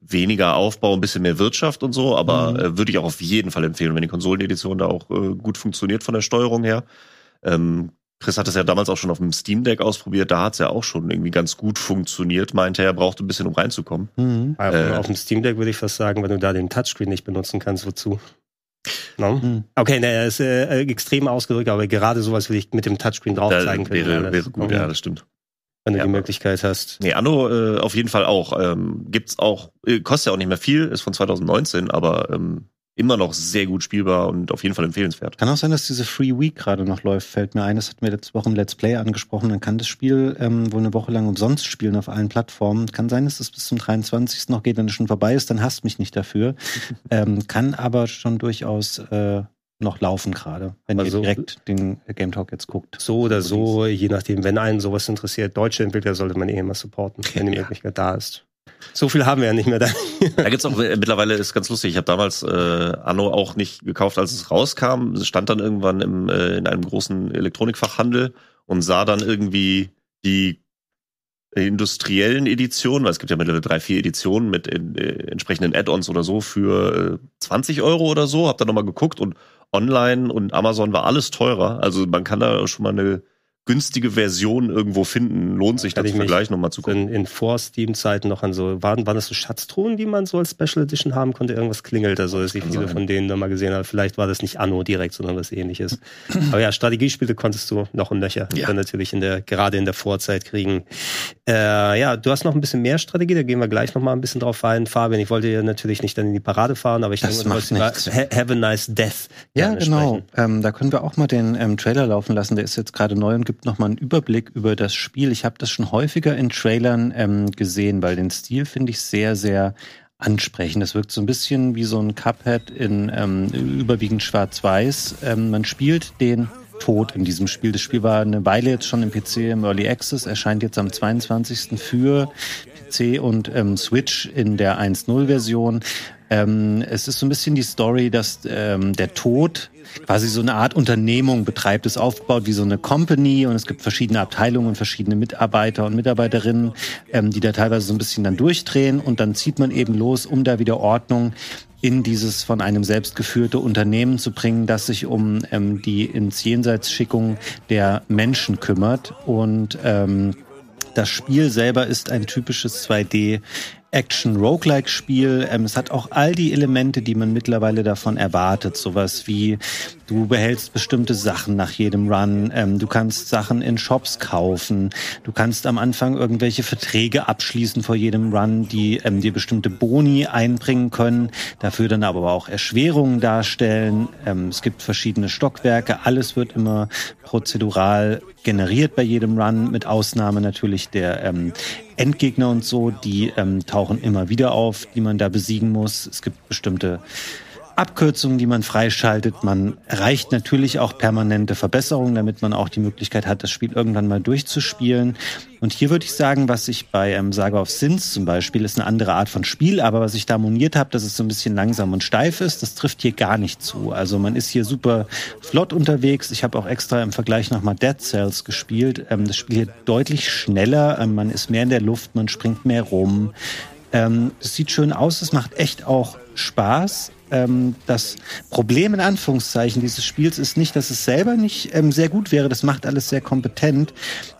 weniger Aufbau, ein bisschen mehr Wirtschaft und so, aber mhm. äh, würde ich auch auf jeden Fall empfehlen, wenn die Konsolenedition da auch äh, gut funktioniert von der Steuerung her. Ähm, Chris hat es ja damals auch schon auf dem Steam Deck ausprobiert, da hat es ja auch schon irgendwie ganz gut funktioniert, meinte er, brauchte ein bisschen, um reinzukommen.
Mhm. Äh, auf dem Steam Deck würde ich fast sagen, wenn du da den Touchscreen nicht benutzen kannst, wozu? No? Mhm. Okay, ne, er ist äh, extrem ausgedrückt, aber gerade sowas will ich mit dem Touchscreen drauf da zeigen
können. Wäre, wäre gut, ja, das stimmt.
Wenn du ja, die Möglichkeit hast.
Nee, Anno äh, auf jeden Fall auch. Ähm, gibt's auch, äh, kostet ja auch nicht mehr viel, ist von 2019, aber ähm, immer noch sehr gut spielbar und auf jeden Fall empfehlenswert.
Kann auch sein, dass diese Free Week gerade noch läuft, fällt mir ein. Das hatten wir letzte Woche im Let's Play angesprochen. Man kann das Spiel ähm, wohl eine Woche lang umsonst spielen auf allen Plattformen. Kann sein, dass es bis zum 23. noch geht, wenn es schon vorbei ist, dann hasst mich nicht dafür. ähm, kann aber schon durchaus äh, noch laufen gerade, wenn also, ihr direkt den Game Talk jetzt guckt.
So oder so, je nachdem, wenn einen sowas interessiert, deutsche Entwickler sollte man eh immer supporten, wenn die ja. Möglichkeit da ist. So viel haben wir ja nicht mehr da.
da gibt's auch, äh, mittlerweile ist ganz lustig, ich habe damals äh, Anno auch nicht gekauft, als es rauskam. Es stand dann irgendwann im, äh, in einem großen Elektronikfachhandel und sah dann irgendwie die industriellen Editionen, weil es gibt ja mittlerweile drei, vier Editionen mit in, äh, entsprechenden Add-ons oder so für äh, 20 Euro oder so. Hab da nochmal geguckt und online und Amazon war alles teurer. Also man kann da schon mal eine günstige Version irgendwo finden. Lohnt sich das gleich nochmal zu gucken.
In, in Vor-Steam-Zeiten noch an so, waren, waren das so Schatztruhen, die man so als Special Edition haben konnte? Irgendwas klingelt da so, dass ich viele sein. von denen nochmal gesehen habe. Vielleicht war das nicht Anno direkt, sondern was ähnliches. Aber ja, Strategiespiele konntest du noch und nöcher. Ja. Dann natürlich in der, gerade in der Vorzeit kriegen. Äh, ja, du hast noch ein bisschen mehr Strategie, da gehen wir gleich nochmal ein bisschen drauf ein. Fabian, ich wollte ja natürlich nicht dann in die Parade fahren, aber ich
das denke, du wolltest
Have a Nice Death.
Ja, genau. Ähm, da können wir auch mal den ähm, Trailer laufen lassen. Der ist jetzt gerade neu und gibt gibt nochmal einen Überblick über das Spiel. Ich habe das schon häufiger in Trailern ähm, gesehen, weil den Stil finde ich sehr, sehr ansprechend. Das wirkt so ein bisschen wie so ein Cuphead in ähm, überwiegend schwarz-weiß. Ähm, man spielt den Tod in diesem Spiel. Das Spiel war eine Weile jetzt schon im PC im Early Access, erscheint jetzt am 22. für PC und ähm, Switch in der 1.0-Version. Ähm, es ist so ein bisschen die Story, dass ähm, der Tod quasi so eine Art Unternehmung betreibt, ist aufgebaut wie so eine Company und es gibt verschiedene Abteilungen und verschiedene Mitarbeiter und Mitarbeiterinnen, ähm, die da teilweise so ein bisschen dann durchdrehen. Und dann zieht man eben los, um da wieder Ordnung in dieses von einem selbst geführte Unternehmen zu bringen, das sich um ähm, die ins Jenseitsschickung der Menschen kümmert. Und ähm, das Spiel selber ist ein typisches 2D Action-Roguelike-Spiel. Ähm, es hat auch all die Elemente, die man mittlerweile davon erwartet. Sowas wie du behältst bestimmte Sachen nach jedem Run, ähm, du kannst Sachen in Shops kaufen, du kannst am Anfang irgendwelche Verträge abschließen vor jedem Run, die ähm, dir bestimmte Boni einbringen können, dafür dann aber auch Erschwerungen darstellen. Ähm, es gibt verschiedene Stockwerke, alles wird immer prozedural generiert bei jedem Run, mit Ausnahme natürlich der ähm, Endgegner und so, die ähm, tauchen immer wieder auf, die man da besiegen muss. Es gibt bestimmte Abkürzungen, die man freischaltet. Man erreicht natürlich auch permanente Verbesserungen, damit man auch die Möglichkeit hat, das Spiel irgendwann mal durchzuspielen. Und hier würde ich sagen, was ich bei ähm, Saga of Sins zum Beispiel, ist eine andere Art von Spiel, aber was ich da moniert habe, dass es so ein bisschen langsam und steif ist, das trifft hier gar nicht zu. Also man ist hier super flott unterwegs. Ich habe auch extra im Vergleich nochmal Dead Cells gespielt. Ähm, das Spiel hier deutlich schneller, ähm, man ist mehr in der Luft, man springt mehr rum. Ähm, es sieht schön aus, es macht echt auch Spaß. Ähm, das Problem in Anführungszeichen dieses Spiels ist nicht, dass es selber nicht ähm, sehr gut wäre. Das macht alles sehr kompetent.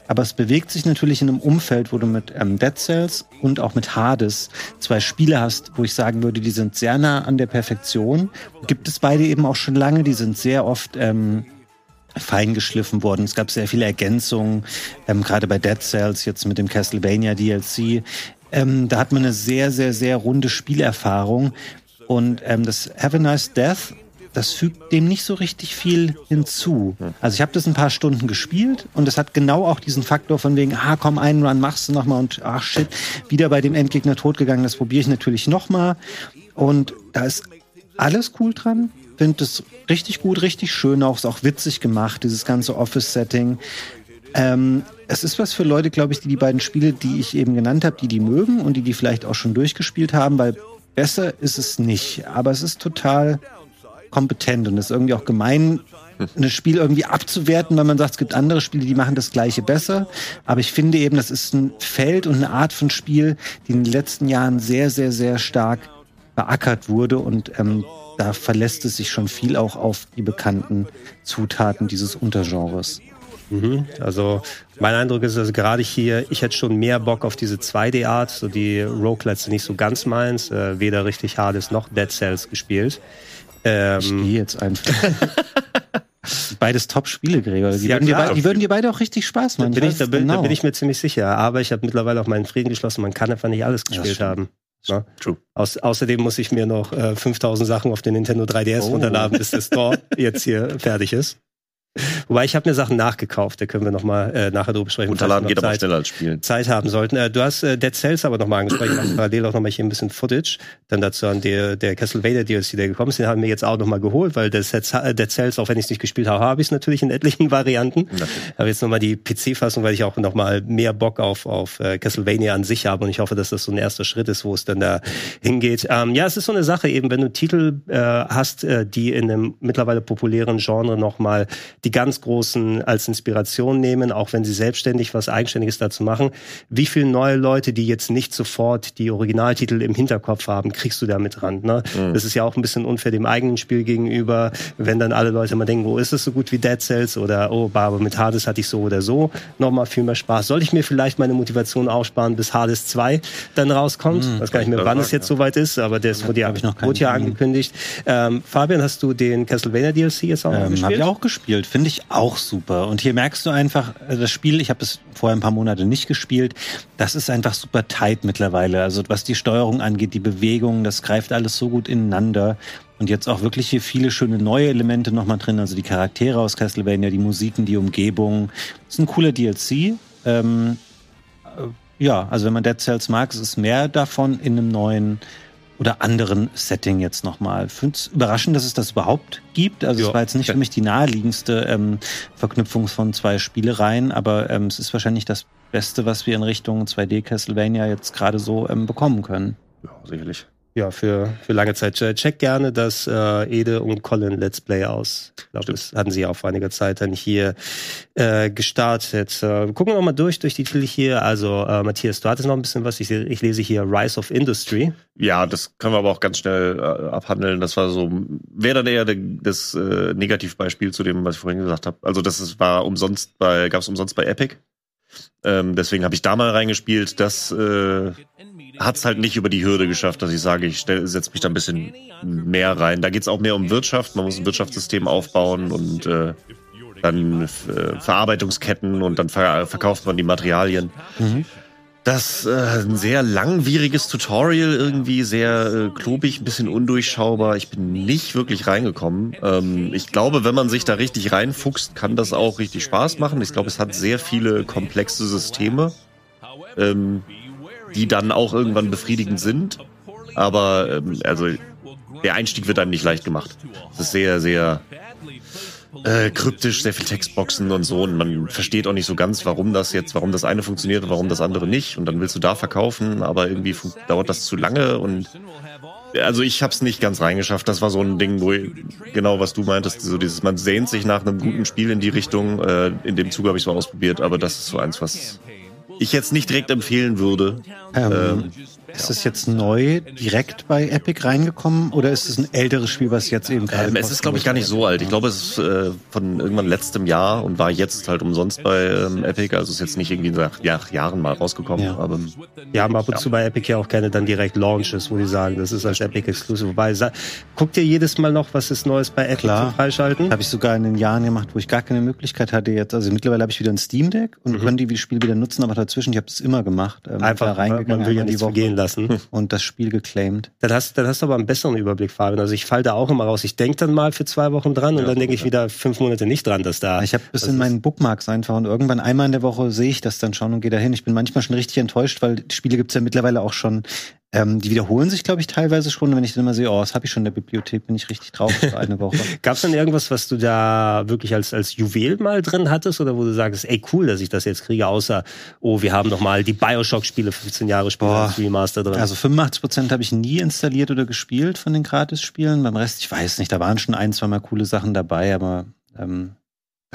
Aber es bewegt sich natürlich in einem Umfeld, wo du mit ähm, Dead Cells und auch mit Hades zwei Spiele hast, wo ich sagen würde, die sind sehr nah an der Perfektion. Gibt es beide eben auch schon lange. Die sind sehr oft ähm, fein geschliffen worden. Es gab sehr viele Ergänzungen, ähm, gerade bei Dead Cells, jetzt mit dem Castlevania DLC. Ähm, da hat man eine sehr, sehr, sehr runde Spielerfahrung. Und ähm, das Have a Nice Death, das fügt dem nicht so richtig viel hinzu. Also ich habe das ein paar Stunden gespielt und es hat genau auch diesen Faktor von wegen, ah komm, einen Run machst du nochmal und ach shit, wieder bei dem Endgegner totgegangen, das probiere ich natürlich nochmal. Und da ist alles cool dran. Finde es richtig gut, richtig schön, auch ist auch witzig gemacht, dieses ganze Office-Setting. Ähm, es ist was für Leute, glaube ich, die die beiden Spiele, die ich eben genannt habe, die die mögen und die die vielleicht auch schon durchgespielt haben, weil besser ist es nicht. Aber es ist total kompetent und es ist irgendwie auch gemein, ein Spiel irgendwie abzuwerten, weil man sagt, es gibt andere Spiele, die machen das Gleiche besser. Aber ich finde eben, das ist ein Feld und eine Art von Spiel, die in den letzten Jahren sehr, sehr, sehr stark beackert wurde und ähm, da verlässt es sich schon viel auch auf die bekannten Zutaten dieses Untergenres.
Mhm. Also mein Eindruck ist, also gerade hier, ich hätte schon mehr Bock auf diese 2D-Art. So die Roguelites sind nicht so ganz meins. Äh, weder richtig Hades noch Dead Cells gespielt.
Ähm, ich gehe jetzt einfach. Beides Top-Spiele, Gregor. Die, ja, würden dir, die würden dir beide auch richtig Spaß machen.
Da bin ich, da, bin, genau. da bin ich mir ziemlich sicher. Aber ich habe mittlerweile auch meinen Frieden geschlossen. Man kann einfach nicht alles gespielt ja, haben. Ne? True. Aus, außerdem muss ich mir noch äh, 5000 Sachen auf den Nintendo 3DS oh. runterladen, bis der Store jetzt hier fertig ist. Wobei ich habe mir Sachen nachgekauft, da können wir nochmal äh, nachher drüber sprechen.
Unterladen geht Zeit, aber schneller als Spielen.
Zeit haben sollten. Äh, du hast äh, Dead Cells aber nochmal angesprochen, parallel auch nochmal hier ein bisschen Footage. Dann dazu an der, der Castlevania DLC, der gekommen ist, den haben wir jetzt auch nochmal geholt, weil Dead, äh, Dead Cells, auch wenn ich es nicht gespielt habe, habe ich es natürlich in etlichen Varianten. Aber jetzt nochmal die PC-Fassung, weil ich auch nochmal mehr Bock auf, auf äh, Castlevania an sich habe und ich hoffe, dass das so ein erster Schritt ist, wo es dann da hingeht. Ähm, ja, es ist so eine Sache eben, wenn du Titel äh, hast, äh, die in einem mittlerweile populären Genre nochmal die ganz großen als Inspiration nehmen, auch wenn sie selbstständig was Eigenständiges dazu machen. Wie viele neue Leute, die jetzt nicht sofort die Originaltitel im Hinterkopf haben, kriegst du damit ran? Ne? Mhm. Das ist ja auch ein bisschen unfair dem eigenen Spiel gegenüber, wenn dann alle Leute mal denken, wo ist es so gut wie Dead Cells oder oh, aber mit Hades hatte ich so oder so nochmal viel mehr Spaß. Soll ich mir vielleicht meine Motivation aufsparen, bis Hades 2 dann rauskommt? Mhm. Das kann ich mir, wann es jetzt soweit ist, aber das wurde ja, wurde ja angekündigt. Ähm, Fabian, hast du den Castlevania DLC jetzt auch ähm, gespielt? Habe
ich auch gespielt. Finde ich auch super. Und hier merkst du einfach, also das Spiel, ich habe es vorher ein paar Monate nicht gespielt, das ist einfach super tight mittlerweile. Also was die Steuerung angeht, die Bewegung, das greift alles so gut ineinander. Und jetzt auch wirklich hier viele schöne neue Elemente nochmal drin, also die Charaktere aus Castlevania, die Musiken, die Umgebung. Das ist ein cooler DLC. Ähm, äh, ja, also wenn man Dead Cells mag, es ist mehr davon in einem neuen oder anderen Setting jetzt nochmal. Finde es überraschend, dass es das überhaupt gibt. Also ja. es war jetzt nicht für mich die naheliegendste ähm, Verknüpfung von zwei Spielereien, aber ähm, es ist wahrscheinlich das Beste, was wir in Richtung 2D Castlevania jetzt gerade so ähm, bekommen können.
Ja, sicherlich
ja, für, für lange Zeit. Check gerne das äh, Ede und Colin Let's Play aus. Ich glaube, das hatten sie ja auch vor einiger Zeit dann hier äh, gestartet. Äh, gucken wir mal durch, durch die Titel hier. Also, äh, Matthias, du hattest noch ein bisschen was. Ich, ich lese hier Rise of Industry.
Ja, das können wir aber auch ganz schnell äh, abhandeln. Das war so, wäre dann eher das äh, Negativbeispiel zu dem, was ich vorhin gesagt habe. Also, das ist, war umsonst bei, gab es umsonst bei Epic. Ähm, deswegen habe ich da mal reingespielt. Das äh, hat es halt nicht über die Hürde geschafft, dass ich sage, ich setze mich da ein bisschen mehr rein. Da geht es auch mehr um Wirtschaft. Man muss ein Wirtschaftssystem aufbauen und äh, dann äh, Verarbeitungsketten und dann ver verkauft man die Materialien. Mhm. Das äh, ein sehr langwieriges Tutorial irgendwie, sehr äh, klobig, ein bisschen undurchschaubar. Ich bin nicht wirklich reingekommen. Ähm, ich glaube, wenn man sich da richtig reinfuchst, kann das auch richtig Spaß machen. Ich glaube, es hat sehr viele komplexe Systeme. Ähm, die dann auch irgendwann befriedigend sind. Aber ähm, also der Einstieg wird einem nicht leicht gemacht. Es ist sehr, sehr äh, kryptisch, sehr viel Textboxen und so. Und man versteht auch nicht so ganz, warum das jetzt, warum das eine funktioniert und warum das andere nicht. Und dann willst du da verkaufen, aber irgendwie dauert das zu lange und also ich habe es nicht ganz reingeschafft. Das war so ein Ding, wo ich, genau was du meintest, so dieses, man sehnt sich nach einem guten Spiel in die Richtung. Äh, in dem Zuge habe ich es mal ausprobiert, aber das ist so eins, was ich jetzt nicht direkt empfehlen würde.
Ähm, ist es jetzt neu direkt bei Epic reingekommen oder ist es ein älteres Spiel, was jetzt eben gerade?
Ähm, es ist, glaube ich, gar nicht so alt. Ich glaube, es ist äh, von irgendwann letztem Jahr und war jetzt halt umsonst bei ähm, Epic. Also ist jetzt nicht irgendwie nach ja, Jahren mal rausgekommen. Ja. Aber
wir haben ab und ja. zu bei Epic ja auch gerne dann direkt Launches, wo die sagen, das ist als Epic Exclusive. Wobei, guckt ihr jedes Mal noch, was ist Neues bei Epic Klar. zu freischalten?
Habe ich sogar in den Jahren gemacht, wo ich gar keine Möglichkeit hatte jetzt. Also mittlerweile habe ich wieder ein Steam Deck und mhm. können die Spiel wieder nutzen, aber dazwischen, ich habe es immer gemacht.
Ähm, Einfach reingegangen, man will ja nicht gehen lassen.
Und das Spiel geclaimed.
Dann hast, dann hast du aber einen besseren Überblick, Fabian. Also ich fall da auch immer raus. Ich denke dann mal für zwei Wochen dran ja, und dann denke ich wieder fünf Monate nicht dran, dass da.
Ich habe bis in meinen Bookmarks einfach und irgendwann einmal in der Woche sehe ich das dann schon und gehe dahin. Ich bin manchmal schon richtig enttäuscht, weil Spiele gibt's ja mittlerweile auch schon ähm, die wiederholen sich, glaube ich, teilweise schon. Wenn ich dann immer sehe, oh, das habe ich schon in der Bibliothek, bin ich richtig traurig für eine Woche.
Gab es denn irgendwas, was du da wirklich als, als Juwel mal drin hattest oder wo du sagst, ey, cool, dass ich das jetzt kriege, außer, oh, wir haben noch mal die Bioshock-Spiele 15 Jahre später Remaster drin.
Also 85 Prozent habe ich nie installiert oder gespielt von den Gratis-Spielen. Beim Rest, ich weiß nicht, da waren schon ein, zwei Mal coole Sachen dabei, aber ähm,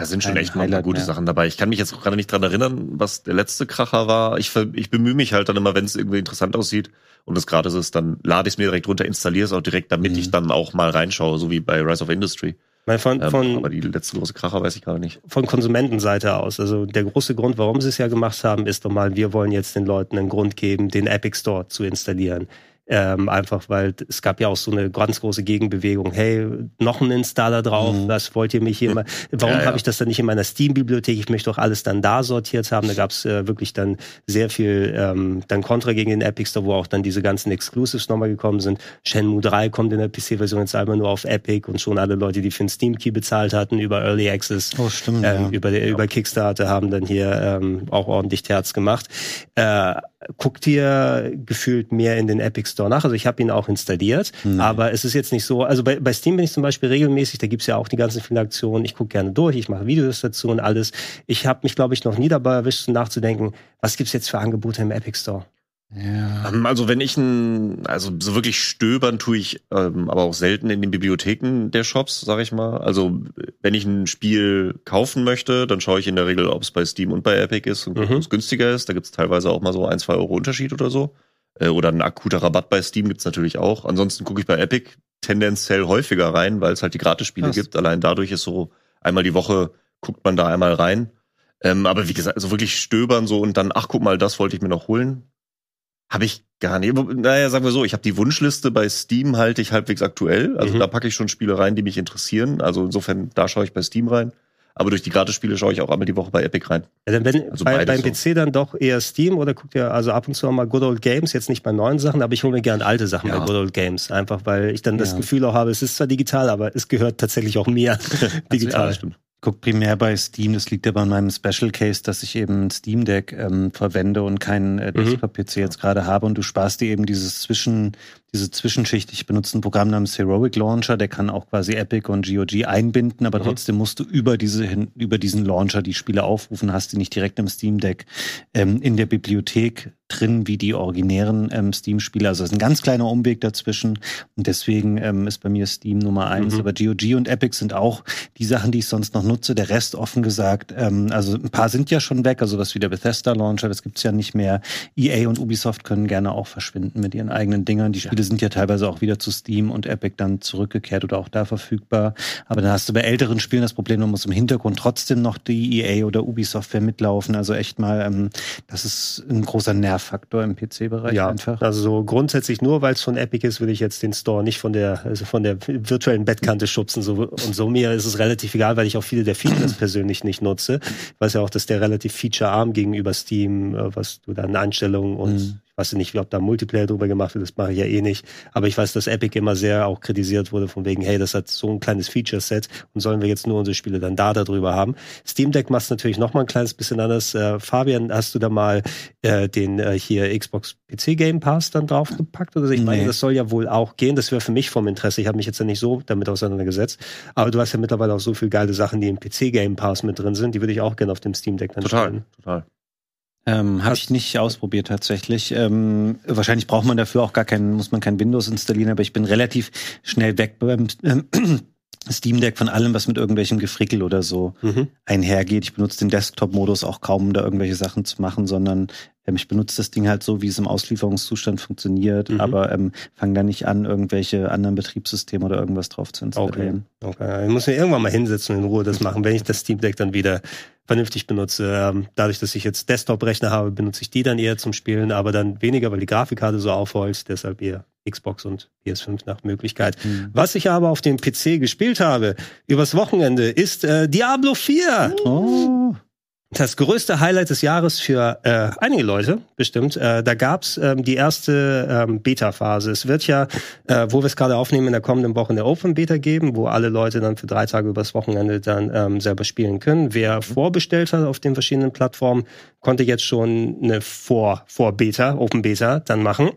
da sind schon echt mal gute mehr. Sachen dabei. Ich kann mich jetzt gerade nicht dran erinnern, was der letzte Kracher war. Ich, ich bemühe mich halt dann immer, wenn es irgendwie interessant aussieht und es gratis ist, dann lade ich es mir direkt runter, installiere es auch direkt, damit mhm. ich dann auch mal reinschaue, so wie bei Rise of Industry.
Von, von, ähm,
aber die letzte große Kracher weiß ich gerade nicht.
Von Konsumentenseite aus. Also der große Grund, warum sie es ja gemacht haben, ist doch mal, wir wollen jetzt den Leuten einen Grund geben, den Epic Store zu installieren Ähm, einfach weil es gab ja auch so eine ganz große Gegenbewegung. Hey, noch ein Installer drauf, mhm. was wollt ihr mich hier mal? Warum ja, ja. habe ich das dann nicht in meiner Steam-Bibliothek? Ich möchte doch alles dann da sortiert haben. Da gab es äh, wirklich dann sehr viel ähm, dann Kontra gegen den Epic Store, wo auch dann diese ganzen Exclusives nochmal gekommen sind. Shenmue 3 kommt in der PC-Version jetzt einmal nur auf Epic und schon alle Leute, die für den Steam Key bezahlt hatten über Early Access,
oh, stimmt,
ähm, ja. über, über Kickstarter, haben dann hier ähm, auch ordentlich Terz gemacht. Äh, guckt ihr gefühlt mehr in den Epic Store nach. Also ich habe ihn auch installiert, Nein. aber es ist jetzt nicht so, also bei, bei Steam bin ich zum Beispiel regelmäßig, da gibt's ja auch die ganzen vielen Aktionen, ich gucke gerne durch, ich mache Videos dazu und alles. Ich habe mich, glaube ich, noch nie dabei erwischt, nachzudenken, was gibt's jetzt für Angebote im Epic Store?
Ja. Ähm, also wenn ich ein, also so wirklich stöbern tue ich ähm, aber auch selten in den Bibliotheken der Shops, sag ich mal. Also wenn ich ein Spiel kaufen möchte, dann schaue ich in der Regel, ob es bei Steam und bei Epic ist und mhm. es günstiger ist. Da gibt's teilweise auch mal so ein, zwei Euro Unterschied oder so. Äh, oder ein akuter Rabatt bei Steam gibt's natürlich auch. Ansonsten gucke ich bei Epic tendenziell häufiger rein, weil es halt die Gratisspiele Krass. gibt. Allein dadurch ist so einmal die Woche guckt man da einmal rein. Ähm, aber wie gesagt, also wirklich stöbern so und dann, ach guck mal, das wollte ich mir noch holen habe ich gar nicht. Naja, sagen wir so, ich habe die Wunschliste bei Steam halte ich halbwegs aktuell. Also mhm. da packe ich schon Spiele rein, die mich interessieren. Also insofern, da schaue ich bei Steam rein. Aber durch die Gratis-Spiele schaue ich auch einmal die Woche bei Epic rein.
Ja, dann wenn, also bei, beim so. PC dann doch eher Steam oder guckt ihr also ab und zu mal Good Old Games, jetzt nicht bei neuen Sachen, aber ich hole mir gerne alte Sachen ja. bei Good Old Games. Einfach weil ich dann ja. das Gefühl auch habe, es ist zwar digital, aber es gehört tatsächlich auch mir digital. Also, ja,
gucke primär bei Steam. Das liegt aber an meinem Special Case, dass ich eben ein Steam Deck ähm, verwende und keinen äh, mhm. Desktop-PC jetzt gerade habe. Und du sparst dir eben dieses Zwischen, diese Zwischenschicht. Ich benutze ein Programm namens Heroic Launcher, der kann auch quasi Epic und GOG einbinden, aber mhm. trotzdem musst du über diese über diesen Launcher die Spiele aufrufen, hast die nicht direkt im Steam Deck ähm, in der Bibliothek drin wie die originären ähm, Steam-Spiele. Also es ist ein ganz kleiner Umweg dazwischen und deswegen ähm, ist bei mir Steam Nummer eins. Mhm. Aber GOG und Epic sind auch die Sachen, die ich sonst noch nutze. Der Rest offen gesagt, ähm, also ein paar sind ja schon weg, also was wie der Bethesda Launcher, das gibt's ja nicht mehr. EA und Ubisoft können gerne auch verschwinden mit ihren eigenen Dingern. Die Spiele Spiele sind ja teilweise auch wieder zu Steam und Epic dann zurückgekehrt oder auch da verfügbar. Aber dann hast du bei älteren Spielen das Problem, man muss im Hintergrund trotzdem noch die EA oder Ubisoft mitlaufen. Also echt mal, ähm, das ist ein großer Nervfaktor im PC-Bereich
ja, einfach. Also so grundsätzlich nur, weil es von Epic ist, will ich jetzt den Store nicht von der, also von der virtuellen Bettkante schubsen. So, und so mir ist es relativ egal, weil ich auch viele der Features persönlich nicht nutze. Ich weiß ja auch, dass der relativ featurearm gegenüber Steam, äh, was du dann Einstellungen und mhm weiß nicht, ob da Multiplayer drüber gemacht wird, das mache ich ja eh nicht. Aber ich weiß, dass Epic immer sehr auch kritisiert wurde von wegen, hey, das hat so ein kleines Feature-Set und sollen wir jetzt nur unsere Spiele dann da darüber haben. Steam Deck macht es natürlich noch mal ein kleines bisschen anders. Äh, Fabian, hast du da mal äh, den äh, hier Xbox PC Game Pass dann draufgepackt? Oder ich nee. meine, das soll ja wohl auch gehen. Das wäre für mich vom Interesse. Ich habe mich jetzt ja nicht so damit auseinandergesetzt. Aber du hast ja mittlerweile auch so viel geile Sachen, die im PC Game Pass mit drin sind. Die würde ich auch gerne auf dem Steam Deck dann
total, spielen. Total. Ähm, Habe ich nicht ausprobiert tatsächlich. Ähm, wahrscheinlich braucht man dafür auch gar keinen, muss man kein Windows installieren, aber ich bin relativ schnell weg beim ähm, Steam Deck von allem, was mit irgendwelchem Gefrickel oder so mhm. einhergeht. Ich benutze den Desktop-Modus auch kaum, um da irgendwelche Sachen zu machen, sondern ähm, ich benutze das Ding halt so, wie es im Auslieferungszustand funktioniert, mhm. aber ähm, fange da nicht an, irgendwelche anderen Betriebssysteme oder irgendwas drauf zu installieren.
Okay. okay. Ich muss mir irgendwann mal hinsetzen und in Ruhe das machen, wenn ich das Steam Deck dann wieder vernünftig benutze. Ähm, dadurch, dass ich jetzt Desktop-Rechner habe, benutze ich die dann eher zum Spielen, aber dann weniger, weil die Grafikkarte so aufholst, deshalb eher Xbox und PS5 nach Möglichkeit. Mhm. Was ich aber auf dem PC gespielt habe übers Wochenende ist äh, Diablo 4. Oh das größte Highlight des Jahres für äh, einige Leute bestimmt. Äh, da gab's ähm, die erste ähm, Beta-Phase. Es wird ja, äh, wo wir es gerade aufnehmen, in der kommenden Woche eine Open Beta geben, wo alle Leute dann für drei Tage übers Wochenende dann ähm, selber spielen können. Wer mhm. vorbestellt hat auf den verschiedenen Plattformen, konnte jetzt schon eine Vor Vor Beta, Open Beta dann machen.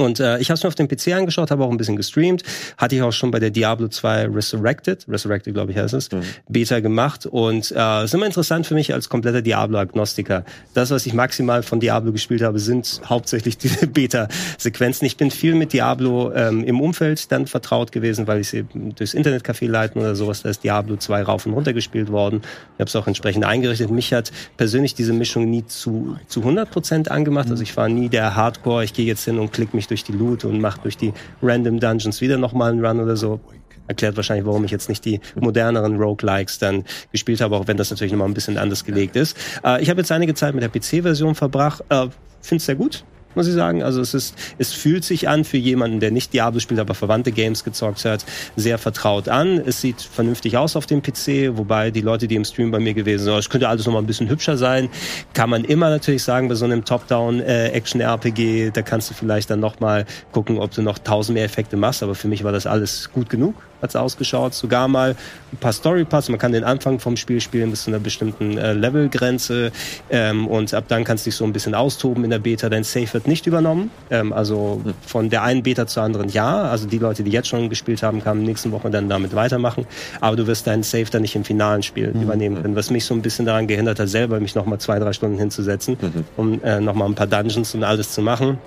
Und äh, ich habe es mir auf dem PC angeschaut, habe auch ein bisschen gestreamt. Hatte ich auch schon bei der Diablo 2 Resurrected, Resurrected glaube ich heißt es, mhm. Beta gemacht. Und äh, ist immer interessant für mich als kompletter Diablo-Agnostiker. Das, was ich maximal von Diablo gespielt habe, sind hauptsächlich diese Beta-Sequenzen. Ich bin viel mit Diablo ähm, im Umfeld dann vertraut gewesen, weil ich es eben durchs Internetcafé leiten oder sowas, da ist Diablo 2 rauf und runter gespielt worden. Ich habe es auch entsprechend eingerichtet. Mich hat persönlich diese Mischung nie zu, zu 100 Prozent angemacht. Also ich war nie der Hardcore, ich gehe jetzt hin und klicke mich durch die Loot und macht durch die Random Dungeons wieder nochmal einen Run oder so. Erklärt wahrscheinlich, warum ich jetzt nicht die moderneren Roguelikes dann gespielt habe, auch wenn das natürlich nochmal ein bisschen anders gelegt ist. Äh, ich habe jetzt einige Zeit mit der PC-Version verbracht. Äh, Finde es sehr gut muss ich sagen. Also es ist, es fühlt sich an für jemanden, der nicht Diablo spielt, aber verwandte Games gezockt hat, sehr vertraut an. Es sieht vernünftig aus auf dem PC, wobei die Leute, die im Stream bei mir gewesen sind, es könnte alles noch mal ein bisschen hübscher sein. Kann man immer natürlich sagen, bei so einem Top-Down-Action-RPG, äh, da kannst du vielleicht dann noch mal gucken, ob du noch tausend mehr Effekte machst, aber für mich war das alles gut genug hat's ausgeschaut. Sogar mal ein paar Storypass. Man kann den Anfang vom Spiel spielen bis zu einer bestimmten äh, Levelgrenze. Ähm, und ab dann kannst du dich so ein bisschen austoben in der Beta. Dein Safe wird nicht übernommen. Ähm, also von der einen Beta zur anderen ja. Also die Leute, die jetzt schon gespielt haben, kann nächsten Woche dann damit weitermachen. Aber du wirst deinen Safe dann nicht im finalen Spiel mhm. übernehmen können. Was mich so ein bisschen daran gehindert hat, selber mich nochmal zwei, drei Stunden hinzusetzen, mhm. um äh, nochmal ein paar Dungeons und alles zu machen.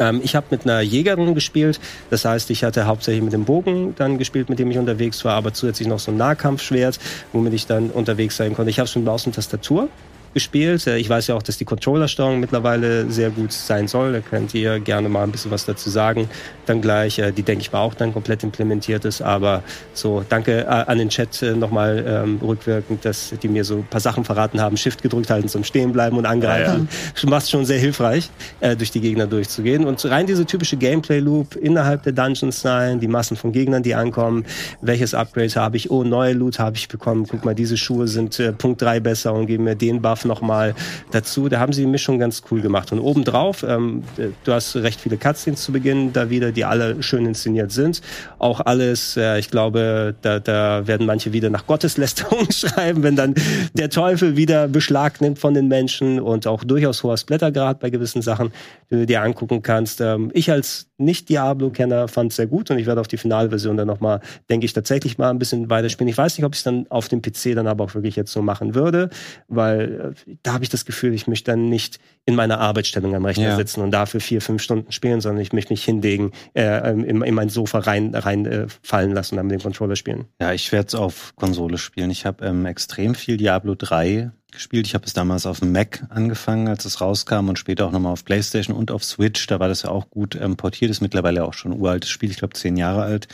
Ähm, ich habe mit einer Jägerin gespielt. Das heißt, ich hatte hauptsächlich mit dem Bogen dann gespielt, mit dem ich unterwegs war, aber zusätzlich noch so ein Nahkampfschwert, womit ich dann unterwegs sein konnte. Ich habe schon Maus und Tastatur gespielt. Äh, ich weiß ja auch, dass die Controllersteuerung mittlerweile sehr gut sein soll. Da könnt ihr gerne mal ein bisschen was dazu sagen. Dann gleich, äh, die denke ich mal auch dann komplett implementiert ist. Aber so, danke äh, an den Chat nochmal ähm, rückwirkend, dass die mir so ein paar Sachen verraten haben. Shift gedrückt halten zum Stehen bleiben und angreifen. Ja, ja. Machst schon sehr hilfreich, äh, durch die Gegner durchzugehen. Und rein diese typische Gameplay-Loop innerhalb der Dungeons sein, die Massen von Gegnern, die ankommen. Welches Upgrade habe ich? Oh, neue Loot habe ich bekommen. Guck mal, diese Schuhe sind äh, Punkt 3 besser und geben mir den Buff Buff nochmal dazu. Da haben sie die Mischung ganz cool gemacht. Und obendrauf, ähm, du hast recht viele Cutscenes zu Beginn da wieder, die alle schön inszeniert sind. Auch alles, äh, ich glaube, da, da werden manche wieder nach Gotteslästerung schreiben, wenn dann der Teufel wieder Beschlag nimmt von den Menschen und auch durchaus hoher Splattergrad bei gewissen Sachen, die du dir angucken kannst. Ähm, ich als Nicht-Diablo-Kenner fand es sehr gut und ich werde auf die Finalversion dann nochmal, denke ich, tatsächlich mal ein bisschen weiterspielen. Ich weiß nicht, ob ich es dann auf dem PC dann aber auch wirklich jetzt so machen würde, weil da habe ich das Gefühl, ich möchte dann nicht in meiner Arbeitsstellung am Rechner ja. sitzen und dafür vier, fünf Stunden spielen, sondern ich möchte mich hinlegen, äh, in, in, mein Sofa rein, rein äh, fallen lassen und dann mit dem Controller spielen.
Ja, ich werde es auf Konsole spielen. Ich habe ähm, extrem viel Diablo 3 gespielt. Ich habe es damals auf dem Mac angefangen, als es rauskam und später auch nochmal auf PlayStation und auf Switch. Da war das ja auch gut ähm, portiert. Ist mittlerweile auch schon ein uraltes Spiel, ich glaube zehn Jahre alt.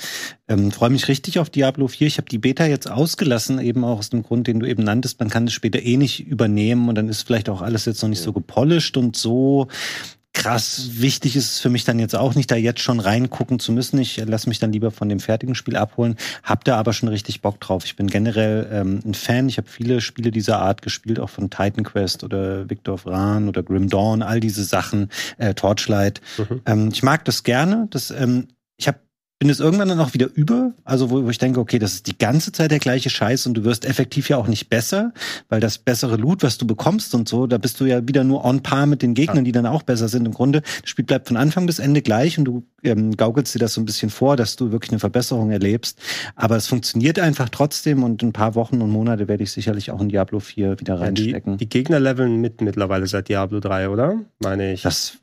Ähm, Freue mich richtig auf Diablo 4. Ich habe die Beta jetzt ausgelassen, eben auch aus dem Grund, den du eben nanntest. Man kann es später eh nicht übernehmen und dann ist vielleicht auch alles jetzt noch nicht so gepolished und so krass wichtig ist es für mich dann jetzt auch nicht, da jetzt schon reingucken zu müssen. Ich lasse mich dann lieber von dem fertigen Spiel abholen. Hab da aber schon richtig Bock drauf. Ich bin generell ähm, ein Fan. Ich habe viele Spiele dieser Art gespielt, auch von Titan Quest oder Victor of Ran oder Grim Dawn, all diese Sachen, äh, Torchlight. Mhm. Ähm, ich mag das gerne. Das, ähm, ich habe bin es irgendwann dann auch wieder über, also wo, wo, ich denke, okay, das ist die ganze Zeit der gleiche Scheiß und du wirst effektiv ja auch nicht besser, weil das bessere Loot, was du bekommst und so, da bist du ja wieder nur on par mit den Gegnern, die dann auch besser sind. Im Grunde, das Spiel bleibt von Anfang bis Ende gleich und du ähm, gaukelst dir das so ein bisschen vor, dass du wirklich eine Verbesserung erlebst. Aber es funktioniert einfach trotzdem und in ein paar Wochen und Monate werde ich sicherlich auch in Diablo 4 wieder reinstecken.
Ja, die, die Gegner leveln mit mittlerweile seit Diablo 3, oder? Meine ich.
Das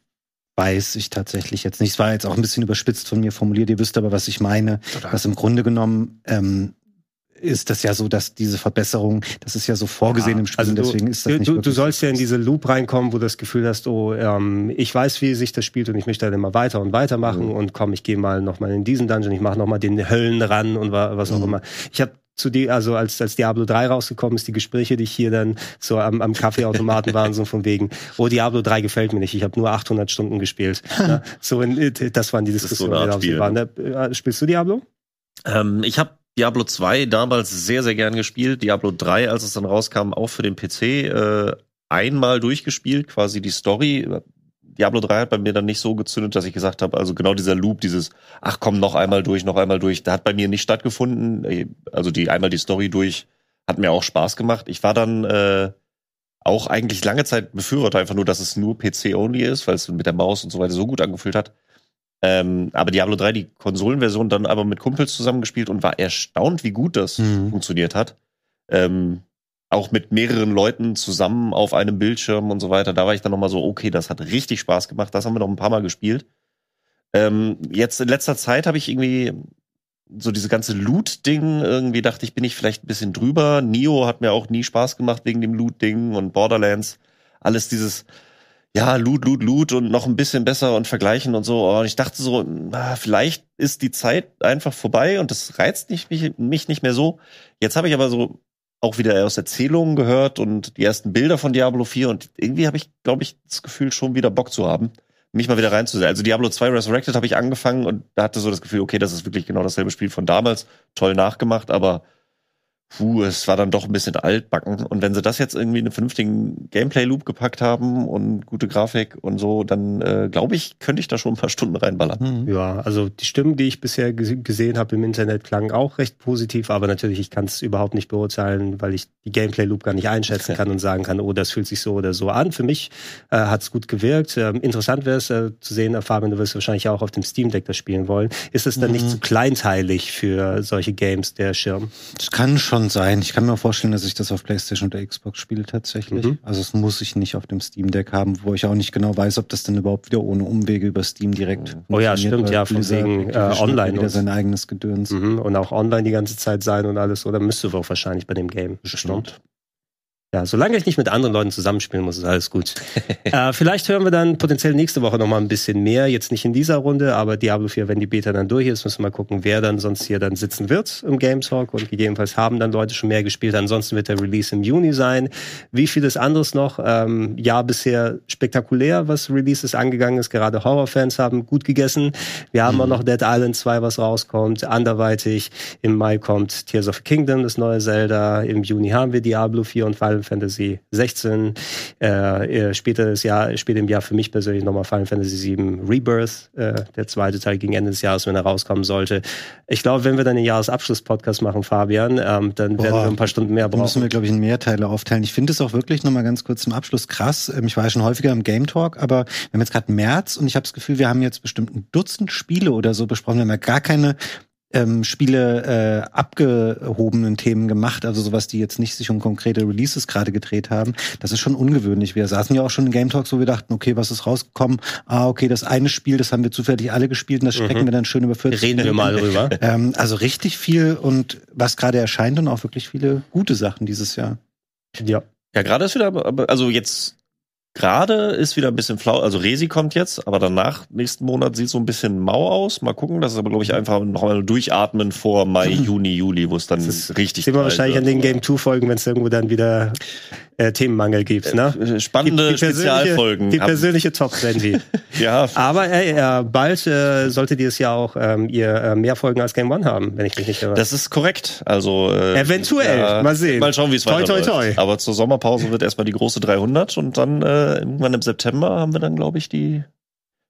weiß ich tatsächlich jetzt nicht. Es war jetzt auch ein bisschen überspitzt von mir formuliert, ihr wisst aber, was ich meine. Total. Was im Grunde genommen ähm, ist das ja so, dass diese Verbesserung, das ist ja so vorgesehen ja, im Spiel,
also du, deswegen ist das nicht du, du sollst ja in diese Loop reinkommen, wo du das Gefühl hast, oh, ähm, ich weiß, wie sich das spielt und ich möchte dann immer weiter und weiter machen mhm. und komm, ich gehe mal noch mal in diesen Dungeon, ich mache noch mal den Höllen ran und was auch mhm. immer. Ich habe zu die, also als, als Diablo 3 rausgekommen ist, die Gespräche, die ich hier dann so am, am Kaffeeautomaten waren, so von wegen, oh, Diablo 3 gefällt mir nicht, ich habe nur 800 Stunden gespielt. ja, so in, das waren die Diskussionen, so die da waren. Äh, spielst du Diablo?
Ähm, ich habe Diablo 2 damals sehr, sehr gern gespielt. Diablo 3, als es dann rauskam, auch für den PC äh, einmal durchgespielt, quasi die Story. Diablo 3 hat bei mir dann nicht so gezündet, dass ich gesagt habe, also genau dieser Loop, dieses, ach komm, noch einmal durch, noch einmal durch, der hat bei mir nicht stattgefunden. Also die einmal die Story durch hat mir auch Spaß gemacht. Ich war dann äh, auch eigentlich lange Zeit Befürworter, einfach nur, dass es nur PC-only ist, weil es mit der Maus und so weiter so gut angefühlt hat. Ähm, aber Diablo 3, die Konsolenversion, dann aber mit Kumpels zusammengespielt und war erstaunt, wie gut das mhm. funktioniert hat. Ähm, auch mit mehreren Leuten zusammen auf einem Bildschirm und so weiter. Da war ich dann nochmal so, okay, das hat richtig Spaß gemacht. Das haben wir noch ein paar Mal gespielt. Ähm, jetzt in letzter Zeit habe ich irgendwie so diese ganze Loot-Ding, irgendwie dachte ich, bin ich vielleicht ein bisschen drüber. Nio hat mir auch nie Spaß gemacht wegen dem Loot-Ding und Borderlands. Alles dieses, ja, Loot, Loot, Loot und noch ein bisschen besser und vergleichen und so. Und ich dachte so, na, vielleicht ist die Zeit einfach vorbei und das reizt nicht, mich, mich nicht mehr so. Jetzt habe ich aber so auch wieder aus Erzählungen gehört und die ersten Bilder von Diablo 4 und irgendwie habe ich, glaube ich, das Gefühl, schon wieder Bock zu haben. mich mal wieder reinzusehen. Also Diablo 2 Resurrected habe ich angefangen und da hatte so das Gefühl, okay, das ist wirklich genau dasselbe Spiel von damals. Toll nachgemacht, aber puh, es war dann doch ein bisschen altbacken. Und wenn sie das jetzt irgendwie in einen vernünftigen Gameplay-Loop gepackt haben und gute Grafik und so, dann äh, glaube ich, könnte ich da schon ein paar Stunden reinballern.
Mhm. Ja, also die Stimmen, die ich bisher gesehen habe im Internet, klangen auch recht positiv, aber natürlich, ich kann es überhaupt nicht beurteilen, weil ich die Gameplay-Loop gar nicht einschätzen kann und sagen kann, oh, das fühlt sich so oder so an. Für mich äh, hat es gut gewirkt. Ähm, interessant wäre es äh, zu sehen, Fabian, du wirst wahrscheinlich auch auf dem Steam Deck das spielen wollen. Ist es dann mhm. nicht zu kleinteilig für solche Games, der Schirm?
Das kann schon sein. Ich kann mir vorstellen, dass ich das auf PlayStation oder Xbox spiele tatsächlich. Mhm. Also es muss ich nicht auf dem Steam Deck haben, wo ich auch nicht genau weiß, ob das dann überhaupt wieder ohne Umwege über Steam direkt.
Oh ja, stimmt, ja, von wegen äh, online.
Wieder sein eigenes Gedöns.
Mhm. Und auch online die ganze Zeit sein und alles, oder müsste auch wahrscheinlich bei dem Game.
Bestimmt.
Ja, solange ich nicht mit anderen Leuten zusammenspielen muss, ist alles gut. äh, vielleicht hören wir dann potenziell nächste Woche noch mal ein bisschen mehr. Jetzt nicht in dieser Runde, aber Diablo 4, wenn die Beta dann durch ist, müssen wir mal gucken, wer dann sonst hier dann sitzen wird im Game Talk. Und gegebenenfalls haben dann Leute schon mehr gespielt. Ansonsten wird der Release im Juni sein. Wie vieles anderes noch? Ähm, ja, bisher spektakulär, was Releases angegangen ist. Gerade Horrorfans haben gut gegessen. Wir haben mhm. auch noch Dead Island 2, was rauskommt. Anderweitig im Mai kommt Tears of Kingdom, das neue Zelda. Im Juni haben wir Diablo 4 und Final Fantasy 16. Äh, später, das Jahr, später im Jahr für mich persönlich nochmal Final Fantasy 7 Rebirth, äh, der zweite Teil gegen Ende des Jahres, wenn er rauskommen sollte. Ich glaube, wenn wir dann den Jahresabschluss-Podcast machen, Fabian, ähm, dann Boah, werden wir ein paar Stunden mehr brauchen.
müssen wir, glaube ich, in Mehrteile aufteilen. Ich finde es auch wirklich nochmal ganz kurz zum Abschluss krass. Ähm, ich war ja schon häufiger im Game Talk, aber wir haben jetzt gerade März und ich habe das Gefühl, wir haben jetzt bestimmt ein Dutzend Spiele oder so besprochen. Wir haben ja gar keine ähm, Spiele äh, abgehobenen Themen gemacht, also sowas, die jetzt nicht sich um konkrete Releases gerade gedreht haben. Das ist schon ungewöhnlich. Wir saßen ja auch schon in Game Talks, wo wir dachten, okay, was ist rausgekommen? Ah, okay, das eine Spiel, das haben wir zufällig alle gespielt und das strecken mhm. wir dann schön über 40
Reden wir mal drüber.
Ähm, also richtig viel und was gerade erscheint und auch wirklich viele gute Sachen dieses Jahr.
Ja. Ja, gerade ist wieder, also jetzt Gerade ist wieder ein bisschen flau, also Resi kommt jetzt, aber danach, nächsten Monat, sieht so ein bisschen mau aus. Mal gucken, das ist aber, glaube ich, einfach noch mal durchatmen vor Mai, Juni, Juli, wo es dann richtig
Sehen wir wahrscheinlich an den Game 2 Folgen, wenn es irgendwo dann wieder äh, Themenmangel gibt. Ne?
Äh, spannende die, die Spezialfolgen.
Die persönliche Top Trendy. ja. Aber ey, äh, bald äh, solltet ihr es ja auch ähm, ihr äh, mehr Folgen als Game One haben, wenn ich mich nicht irre.
Das ist korrekt. Also
äh, eventuell. Mal sehen.
Mal schauen, wie es weiterläuft. Toi, toi, toi. Aber zur Sommerpause wird erstmal die große 300 und dann äh, irgendwann im September haben wir dann, glaube ich, die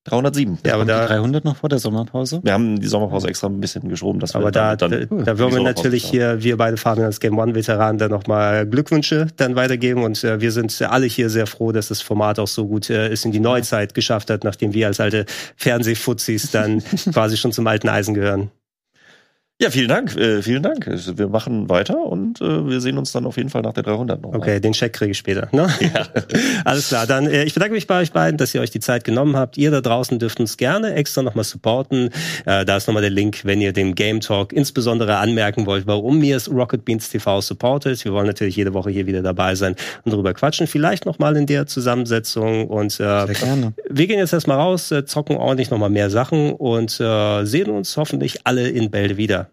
307.
Ja, aber da 300 noch vor der Sommerpause.
Wir haben die Sommerpause extra ein bisschen geschoben, dass
aber wir da, dann, dann da, da würden wir natürlich hier, wir beide Fabian als Game One Veteranen, dann nochmal Glückwünsche dann weitergeben und äh, wir sind alle hier sehr froh, dass das Format auch so gut äh, ist in die Neuzeit geschafft hat, nachdem wir als alte Fernsehfuzis dann quasi schon zum alten Eisen gehören.
Ja, vielen Dank, äh, vielen Dank. Wir machen weiter und äh, wir sehen uns dann auf jeden Fall nach der 300 noch.
Okay, den Check kriege ich später. Ne? Ja. Alles klar, dann äh, ich bedanke mich bei euch beiden, dass ihr euch die Zeit genommen habt. Ihr da draußen dürft uns gerne extra nochmal supporten. Äh, da ist nochmal der Link, wenn ihr dem Game Talk insbesondere anmerken wollt, warum ihr es Rocket Beans TV supportet. Wir wollen natürlich jede Woche hier wieder dabei sein und darüber quatschen. Vielleicht nochmal in der Zusammensetzung und äh, Sehr gerne. wir gehen jetzt erstmal raus, äh, zocken ordentlich nochmal mehr Sachen und äh, sehen uns hoffentlich alle in Bälde wieder.